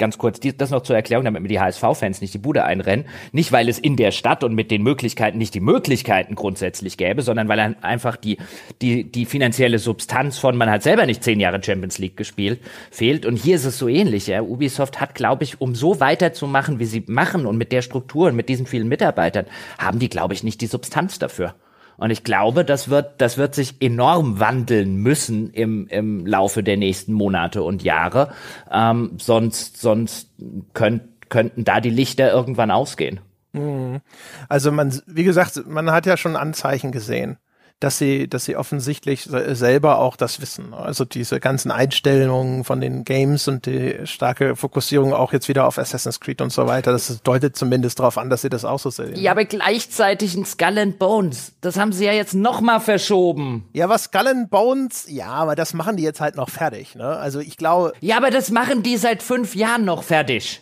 ganz kurz die, das noch zur Erklärung, damit mir die HSV-Fans nicht die Bude einrennen. Nicht, weil es in der Stadt und mit den Möglichkeiten nicht die Möglichkeiten grundsätzlich gäbe, sondern weil einfach die, die, die finanzielle Substanz von, man hat selber nicht zehn Jahre Champions League gespielt, fehlt. Und hier ist es so ähnlich. Ja. Ubisoft hat, glaube ich, um so weiterzumachen, wie sie machen und mit der Struktur und mit diesen vielen Mitarbeitern, haben die, glaube ich, nicht die Substanz dafür. Und ich glaube, das wird, das wird sich enorm wandeln müssen im, im Laufe der nächsten Monate und Jahre. Ähm, sonst, sonst könnt, könnten da die Lichter irgendwann ausgehen. Mhm. Also man, wie gesagt, man hat ja schon Anzeichen gesehen dass sie, dass sie offensichtlich selber auch das wissen. Also diese ganzen Einstellungen von den Games und die starke Fokussierung auch jetzt wieder auf Assassin's Creed und so weiter, das deutet zumindest darauf an, dass sie das auch so sehen. Ja, aber gleichzeitig ein Skull and Bones, das haben sie ja jetzt noch mal verschoben. Ja, was Skull and Bones, ja, aber das machen die jetzt halt noch fertig, ne? Also ich glaube. Ja, aber das machen die seit fünf Jahren noch fertig.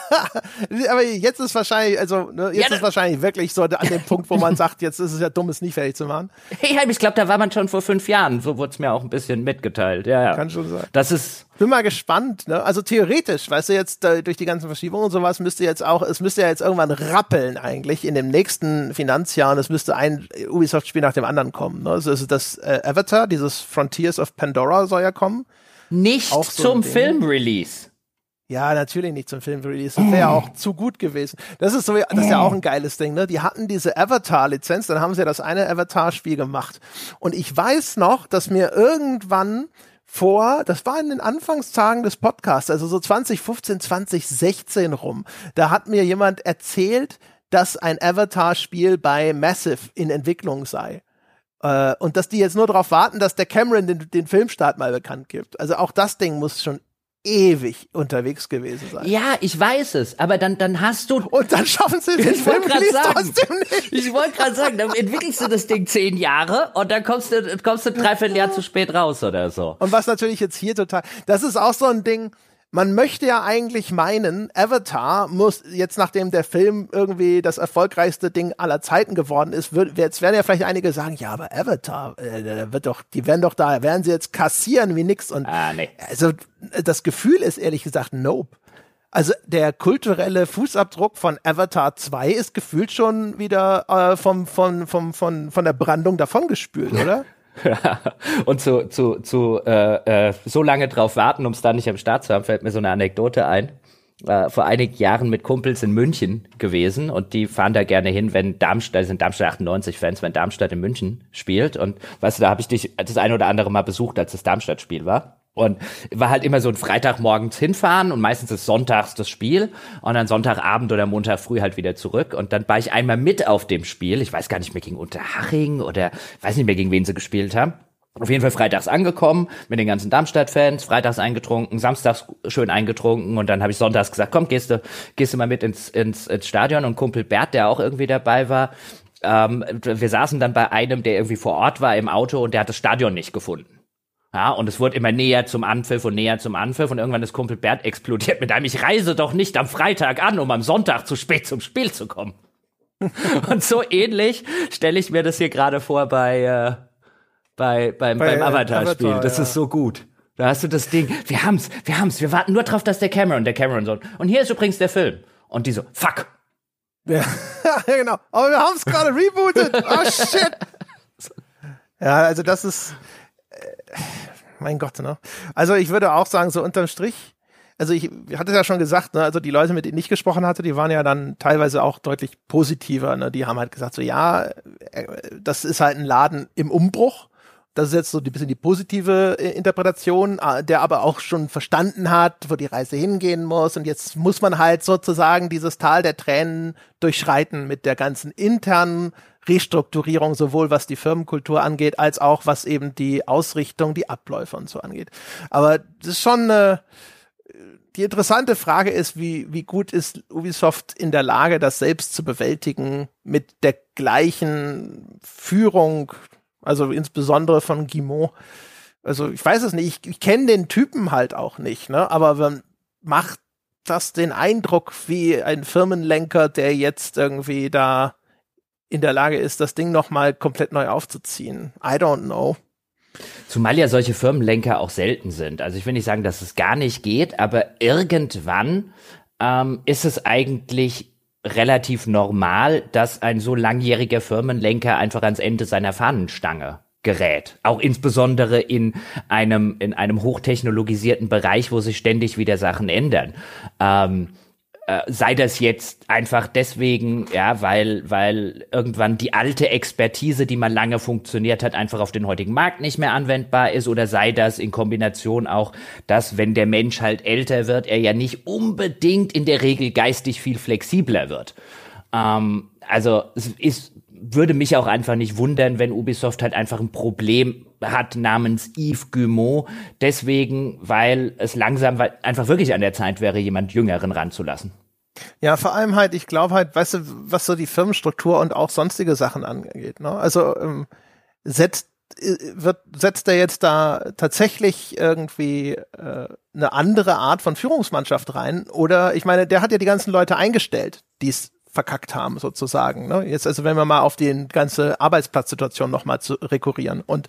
aber jetzt ist wahrscheinlich, also ne, jetzt ja, ist wahrscheinlich wirklich so an dem Punkt, wo man sagt, jetzt ist es ja dumm, es nicht fertig zu machen. Ja, ich glaube, da war man schon vor fünf Jahren. So wurde es mir auch ein bisschen mitgeteilt. Ja, ja. Kann schon sein. Das ist. Bin mal gespannt, ne? Also theoretisch, weißt du, jetzt äh, durch die ganzen Verschiebungen und sowas müsste jetzt auch, es müsste ja jetzt irgendwann rappeln eigentlich in dem nächsten Finanzjahr und es müsste ein Ubisoft-Spiel nach dem anderen kommen. Ne? Also das äh, Avatar, dieses Frontiers of Pandora soll ja kommen. Nicht so zum Filmrelease. Ja, natürlich nicht zum Filmrelease. Das wäre ja auch zu gut gewesen. Das ist so, das ist ja auch ein geiles Ding, ne? Die hatten diese Avatar-Lizenz, dann haben sie ja das eine Avatar-Spiel gemacht. Und ich weiß noch, dass mir irgendwann vor, das war in den Anfangstagen des Podcasts, also so 2015, 2016 rum, da hat mir jemand erzählt, dass ein Avatar-Spiel bei Massive in Entwicklung sei. Äh, und dass die jetzt nur darauf warten, dass der Cameron den, den Filmstart mal bekannt gibt. Also auch das Ding muss schon ewig unterwegs gewesen sein. Ja, ich weiß es, aber dann, dann hast du. Und dann schaffen sie den ich Film trotzdem nicht. Ich wollte gerade sagen, dann entwickelst du das Ding zehn Jahre und dann kommst du, kommst du dreiviertel Jahr zu spät raus oder so. Und was natürlich jetzt hier total, das ist auch so ein Ding, man möchte ja eigentlich meinen, Avatar muss jetzt, nachdem der Film irgendwie das erfolgreichste Ding aller Zeiten geworden ist, wird, jetzt werden ja vielleicht einige sagen, ja, aber Avatar, äh, wird doch, die werden doch da, werden sie jetzt kassieren wie nix und ah, nee. also das Gefühl ist ehrlich gesagt, nope. Also der kulturelle Fußabdruck von Avatar 2 ist gefühlt schon wieder äh, vom, vom, vom, von, von der Brandung davongespült, oder? und zu, zu, zu äh, äh, so lange drauf warten, um es da nicht am Start zu haben, fällt mir so eine Anekdote ein. Äh, vor einigen Jahren mit Kumpels in München gewesen und die fahren da gerne hin, wenn Darmstadt, sind Darmstadt 98 Fans, wenn Darmstadt in München spielt und weißt du, da habe ich dich das ein oder andere Mal besucht, als das Darmstadt-Spiel war. Und war halt immer so ein Freitagmorgens hinfahren und meistens ist sonntags das Spiel und dann Sonntagabend oder Montag früh halt wieder zurück. Und dann war ich einmal mit auf dem Spiel. Ich weiß gar nicht mehr gegen Unterhaching oder weiß nicht mehr gegen wen sie gespielt haben. Auf jeden Fall freitags angekommen mit den ganzen Darmstadt-Fans, freitags eingetrunken, samstags schön eingetrunken und dann habe ich sonntags gesagt, komm, gehst du, gehst du mal mit ins, ins, ins Stadion und Kumpel Bert, der auch irgendwie dabei war, ähm, wir saßen dann bei einem, der irgendwie vor Ort war im Auto und der hat das Stadion nicht gefunden. Ja, und es wurde immer näher zum Anpfiff und näher zum Anpfiff und irgendwann ist Kumpel Bert explodiert mit einem, ich reise doch nicht am Freitag an, um am Sonntag zu spät zum Spiel zu kommen. und so ähnlich stelle ich mir das hier gerade vor bei, äh, bei, beim, bei, beim äh, Avatar-Spiel. Avatar, das ja. ist so gut. Da hast du das Ding, wir haben's, wir haben's, wir warten nur drauf, dass der Cameron, der Cameron so, und hier ist übrigens der Film. Und die so, fuck. Ja, genau. Aber wir haben's gerade rebootet. Oh shit. Ja, also das ist, mein Gott, ne? Also ich würde auch sagen, so unterm Strich, also ich hatte es ja schon gesagt, ne, also die Leute, mit denen ich gesprochen hatte, die waren ja dann teilweise auch deutlich positiver, ne? Die haben halt gesagt, so ja, äh, das ist halt ein Laden im Umbruch. Das ist jetzt so ein bisschen die positive äh, Interpretation, äh, der aber auch schon verstanden hat, wo die Reise hingehen muss. Und jetzt muss man halt sozusagen dieses Tal der Tränen durchschreiten mit der ganzen internen Restrukturierung, sowohl was die Firmenkultur angeht, als auch was eben die Ausrichtung, die Abläufe und so angeht. Aber das ist schon äh, die interessante Frage ist, wie, wie gut ist Ubisoft in der Lage, das selbst zu bewältigen mit der gleichen Führung, also insbesondere von Guimont. Also ich weiß es nicht, ich, ich kenne den Typen halt auch nicht, ne? aber man macht das den Eindruck wie ein Firmenlenker, der jetzt irgendwie da in der Lage ist, das Ding nochmal komplett neu aufzuziehen. I don't know. Zumal ja solche Firmenlenker auch selten sind. Also ich will nicht sagen, dass es gar nicht geht, aber irgendwann ähm, ist es eigentlich relativ normal, dass ein so langjähriger Firmenlenker einfach ans Ende seiner Fahnenstange gerät. Auch insbesondere in einem, in einem hochtechnologisierten Bereich, wo sich ständig wieder Sachen ändern. Ähm, äh, sei das jetzt einfach deswegen, ja, weil, weil irgendwann die alte Expertise, die mal lange funktioniert hat, einfach auf den heutigen Markt nicht mehr anwendbar ist, oder sei das in Kombination auch, dass wenn der Mensch halt älter wird, er ja nicht unbedingt in der Regel geistig viel flexibler wird. Ähm, also es ist würde mich auch einfach nicht wundern, wenn Ubisoft halt einfach ein Problem hat namens Yves Guillemot. Deswegen, weil es langsam einfach wirklich an der Zeit wäre, jemand Jüngeren ranzulassen. Ja, vor allem halt, ich glaube halt, weißt du, was so die Firmenstruktur und auch sonstige Sachen angeht. Ne? Also ähm, setzt äh, wird setzt er jetzt da tatsächlich irgendwie äh, eine andere Art von Führungsmannschaft rein? Oder ich meine, der hat ja die ganzen Leute eingestellt, die es verkackt haben, sozusagen. Ne? Jetzt, also wenn wir mal auf die ganze Arbeitsplatzsituation nochmal zu rekurrieren. Und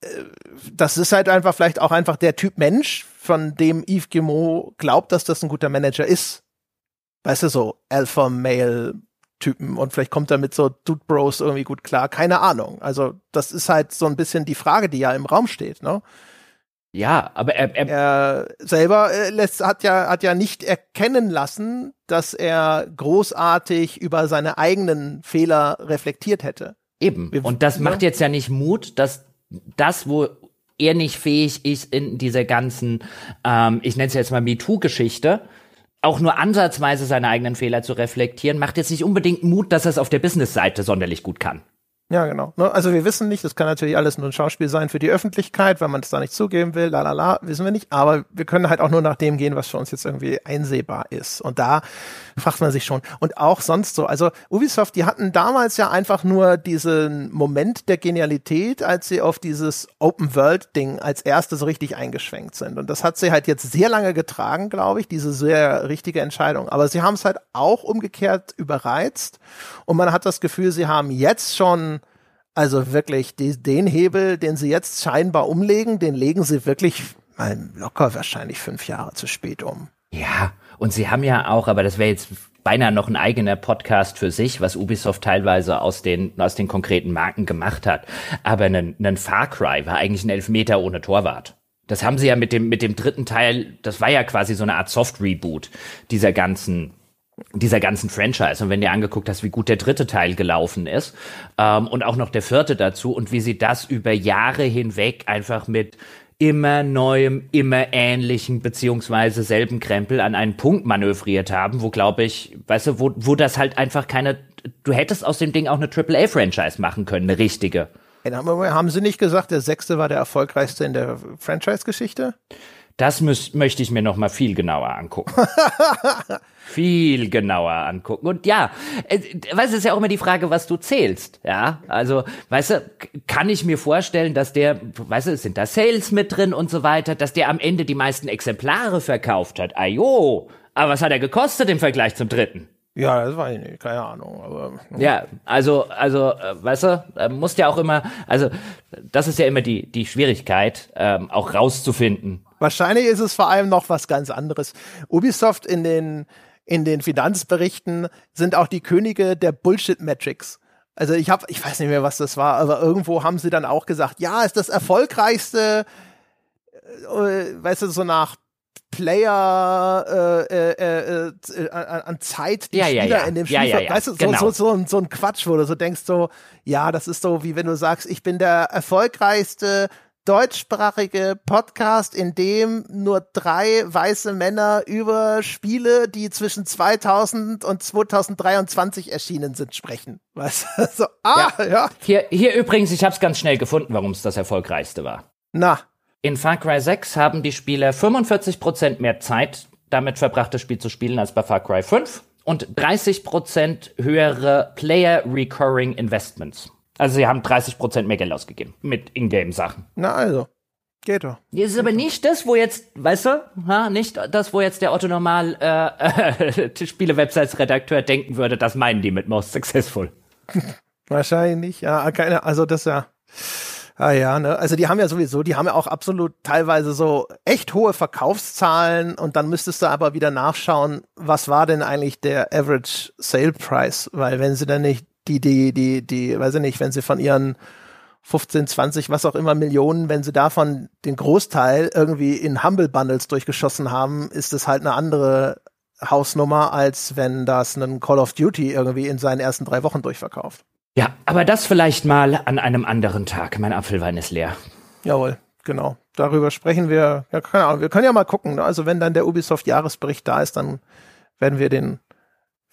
äh, das ist halt einfach vielleicht auch einfach der Typ Mensch, von dem Yves Guillemot glaubt, dass das ein guter Manager ist. Weißt du, so Alpha-Male Typen und vielleicht kommt er mit so Dude Bros irgendwie gut klar. Keine Ahnung. Also das ist halt so ein bisschen die Frage, die ja im Raum steht, ne? Ja, aber er, er, er selber äh, lässt, hat ja hat ja nicht erkennen lassen, dass er großartig über seine eigenen Fehler reflektiert hätte. Eben. Und das macht jetzt ja nicht Mut, dass das, wo er nicht fähig ist in dieser ganzen, ähm, ich nenne es jetzt mal MeToo-Geschichte, auch nur ansatzweise seine eigenen Fehler zu reflektieren, macht jetzt nicht unbedingt Mut, dass er es auf der Business-Seite sonderlich gut kann. Ja, genau. Ne, also wir wissen nicht, das kann natürlich alles nur ein Schauspiel sein für die Öffentlichkeit, weil man es da nicht zugeben will, la la la, wissen wir nicht. Aber wir können halt auch nur nach dem gehen, was für uns jetzt irgendwie einsehbar ist. Und da fragt man sich schon. Und auch sonst so. Also Ubisoft, die hatten damals ja einfach nur diesen Moment der Genialität, als sie auf dieses Open-World-Ding als erstes so richtig eingeschwenkt sind. Und das hat sie halt jetzt sehr lange getragen, glaube ich, diese sehr richtige Entscheidung. Aber sie haben es halt auch umgekehrt überreizt. Und man hat das Gefühl, sie haben jetzt schon also wirklich, die, den Hebel, den sie jetzt scheinbar umlegen, den legen sie wirklich mal locker wahrscheinlich fünf Jahre zu spät um. Ja, und sie haben ja auch, aber das wäre jetzt beinahe noch ein eigener Podcast für sich, was Ubisoft teilweise aus den, aus den konkreten Marken gemacht hat. Aber ein, ein Far Cry war eigentlich ein Elfmeter ohne Torwart. Das haben sie ja mit dem, mit dem dritten Teil, das war ja quasi so eine Art Soft-Reboot dieser ganzen dieser ganzen Franchise. Und wenn du angeguckt hast, wie gut der dritte Teil gelaufen ist ähm, und auch noch der vierte dazu und wie sie das über Jahre hinweg einfach mit immer neuem, immer ähnlichen beziehungsweise selben Krempel an einen Punkt manövriert haben, wo glaube ich, weißt du, wo, wo das halt einfach keine, du hättest aus dem Ding auch eine AAA-Franchise machen können, eine richtige. Haben Sie nicht gesagt, der sechste war der erfolgreichste in der Franchise-Geschichte? Das müß, möchte ich mir noch mal viel genauer angucken. viel genauer angucken. Und ja, äh, weißt du, ist ja auch immer die Frage, was du zählst. Ja, also, weißt du, kann ich mir vorstellen, dass der, weißt du, sind da Sales mit drin und so weiter, dass der am Ende die meisten Exemplare verkauft hat. Ajo, aber was hat er gekostet im Vergleich zum dritten? Ja, das war ich nicht, keine Ahnung. Aber, ja, also, also, äh, weißt du, äh, musst ja auch immer, also, das ist ja immer die, die Schwierigkeit, ähm, auch rauszufinden. Wahrscheinlich ist es vor allem noch was ganz anderes. Ubisoft in den, in den Finanzberichten sind auch die Könige der Bullshit-Metrics. Also ich habe, ich weiß nicht mehr, was das war, aber irgendwo haben sie dann auch gesagt, ja, ist das erfolgreichste, äh, weißt du, so nach Player äh, äh, äh, an Zeit die ja, Spieler ja, ja. in dem Spiel, ja, weißt du, genau. so, so, so, so ein Quatsch, wo du so denkst, so, ja, das ist so, wie wenn du sagst, ich bin der erfolgreichste deutschsprachige Podcast, in dem nur drei weiße Männer über Spiele, die zwischen 2000 und 2023 erschienen sind, sprechen. Weißt du? So, ah, ja. ja. Hier, hier übrigens, ich habe es ganz schnell gefunden, warum es das erfolgreichste war. Na, in Far Cry 6 haben die Spieler 45% mehr Zeit damit verbracht, das Spiel zu spielen als bei Far Cry 5 und 30% höhere Player Recurring Investments. Also sie haben 30% mehr Geld ausgegeben mit Ingame-Sachen. Na also. Geht doch. Das ist aber nicht das, wo jetzt, weißt du, ha, nicht das, wo jetzt der Otto Normal äh, äh, Spiele-Websites-Redakteur denken würde, das meinen die mit Most Successful. Wahrscheinlich ja, keine, also das ja Ah ja, ne? Also die haben ja sowieso, die haben ja auch absolut teilweise so echt hohe Verkaufszahlen und dann müsstest du aber wieder nachschauen, was war denn eigentlich der Average Sale Price? Weil wenn sie dann nicht die, die, die, die, weiß ich nicht, wenn sie von ihren 15, 20, was auch immer Millionen, wenn sie davon den Großteil irgendwie in Humble Bundles durchgeschossen haben, ist es halt eine andere Hausnummer, als wenn das ein Call of Duty irgendwie in seinen ersten drei Wochen durchverkauft. Ja, aber das vielleicht mal an einem anderen Tag. Mein Apfelwein ist leer. Jawohl, genau. Darüber sprechen wir. Ja, keine Ahnung. Wir können ja mal gucken. Ne? Also wenn dann der Ubisoft Jahresbericht da ist, dann werden wir den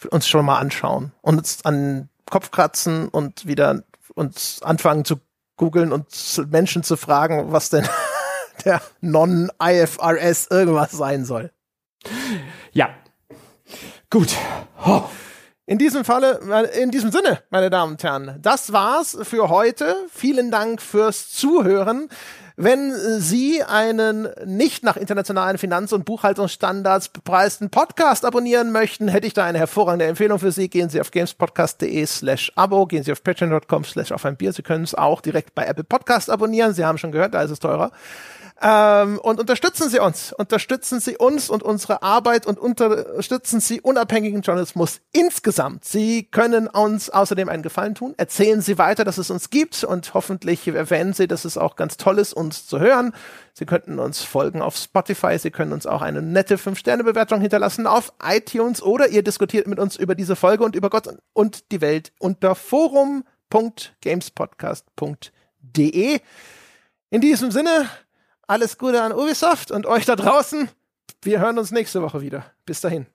uns schon mal anschauen und uns an den Kopf kratzen und wieder uns anfangen zu googeln und Menschen zu fragen, was denn der Non-IFRS irgendwas sein soll. Ja. Gut. Oh. In diesem Falle, in diesem Sinne, meine Damen und Herren, das war's für heute. Vielen Dank fürs Zuhören. Wenn Sie einen nicht nach internationalen Finanz- und Buchhaltungsstandards bepreisten Podcast abonnieren möchten, hätte ich da eine hervorragende Empfehlung für Sie. Gehen Sie auf gamespodcast.de slash abo, gehen Sie auf patreon.com slash auf ein Bier. Sie können es auch direkt bei Apple Podcast abonnieren. Sie haben schon gehört, da ist es teurer. Ähm, und unterstützen Sie uns, unterstützen Sie uns und unsere Arbeit und unterstützen Sie unabhängigen Journalismus insgesamt. Sie können uns außerdem einen Gefallen tun. Erzählen Sie weiter, dass es uns gibt und hoffentlich erwähnen Sie, dass es auch ganz toll ist, uns zu hören. Sie könnten uns folgen auf Spotify. Sie können uns auch eine nette 5-Sterne-Bewertung hinterlassen auf iTunes oder ihr diskutiert mit uns über diese Folge und über Gott und die Welt unter forum.gamespodcast.de. In diesem Sinne, alles Gute an Ubisoft und euch da draußen. Wir hören uns nächste Woche wieder. Bis dahin.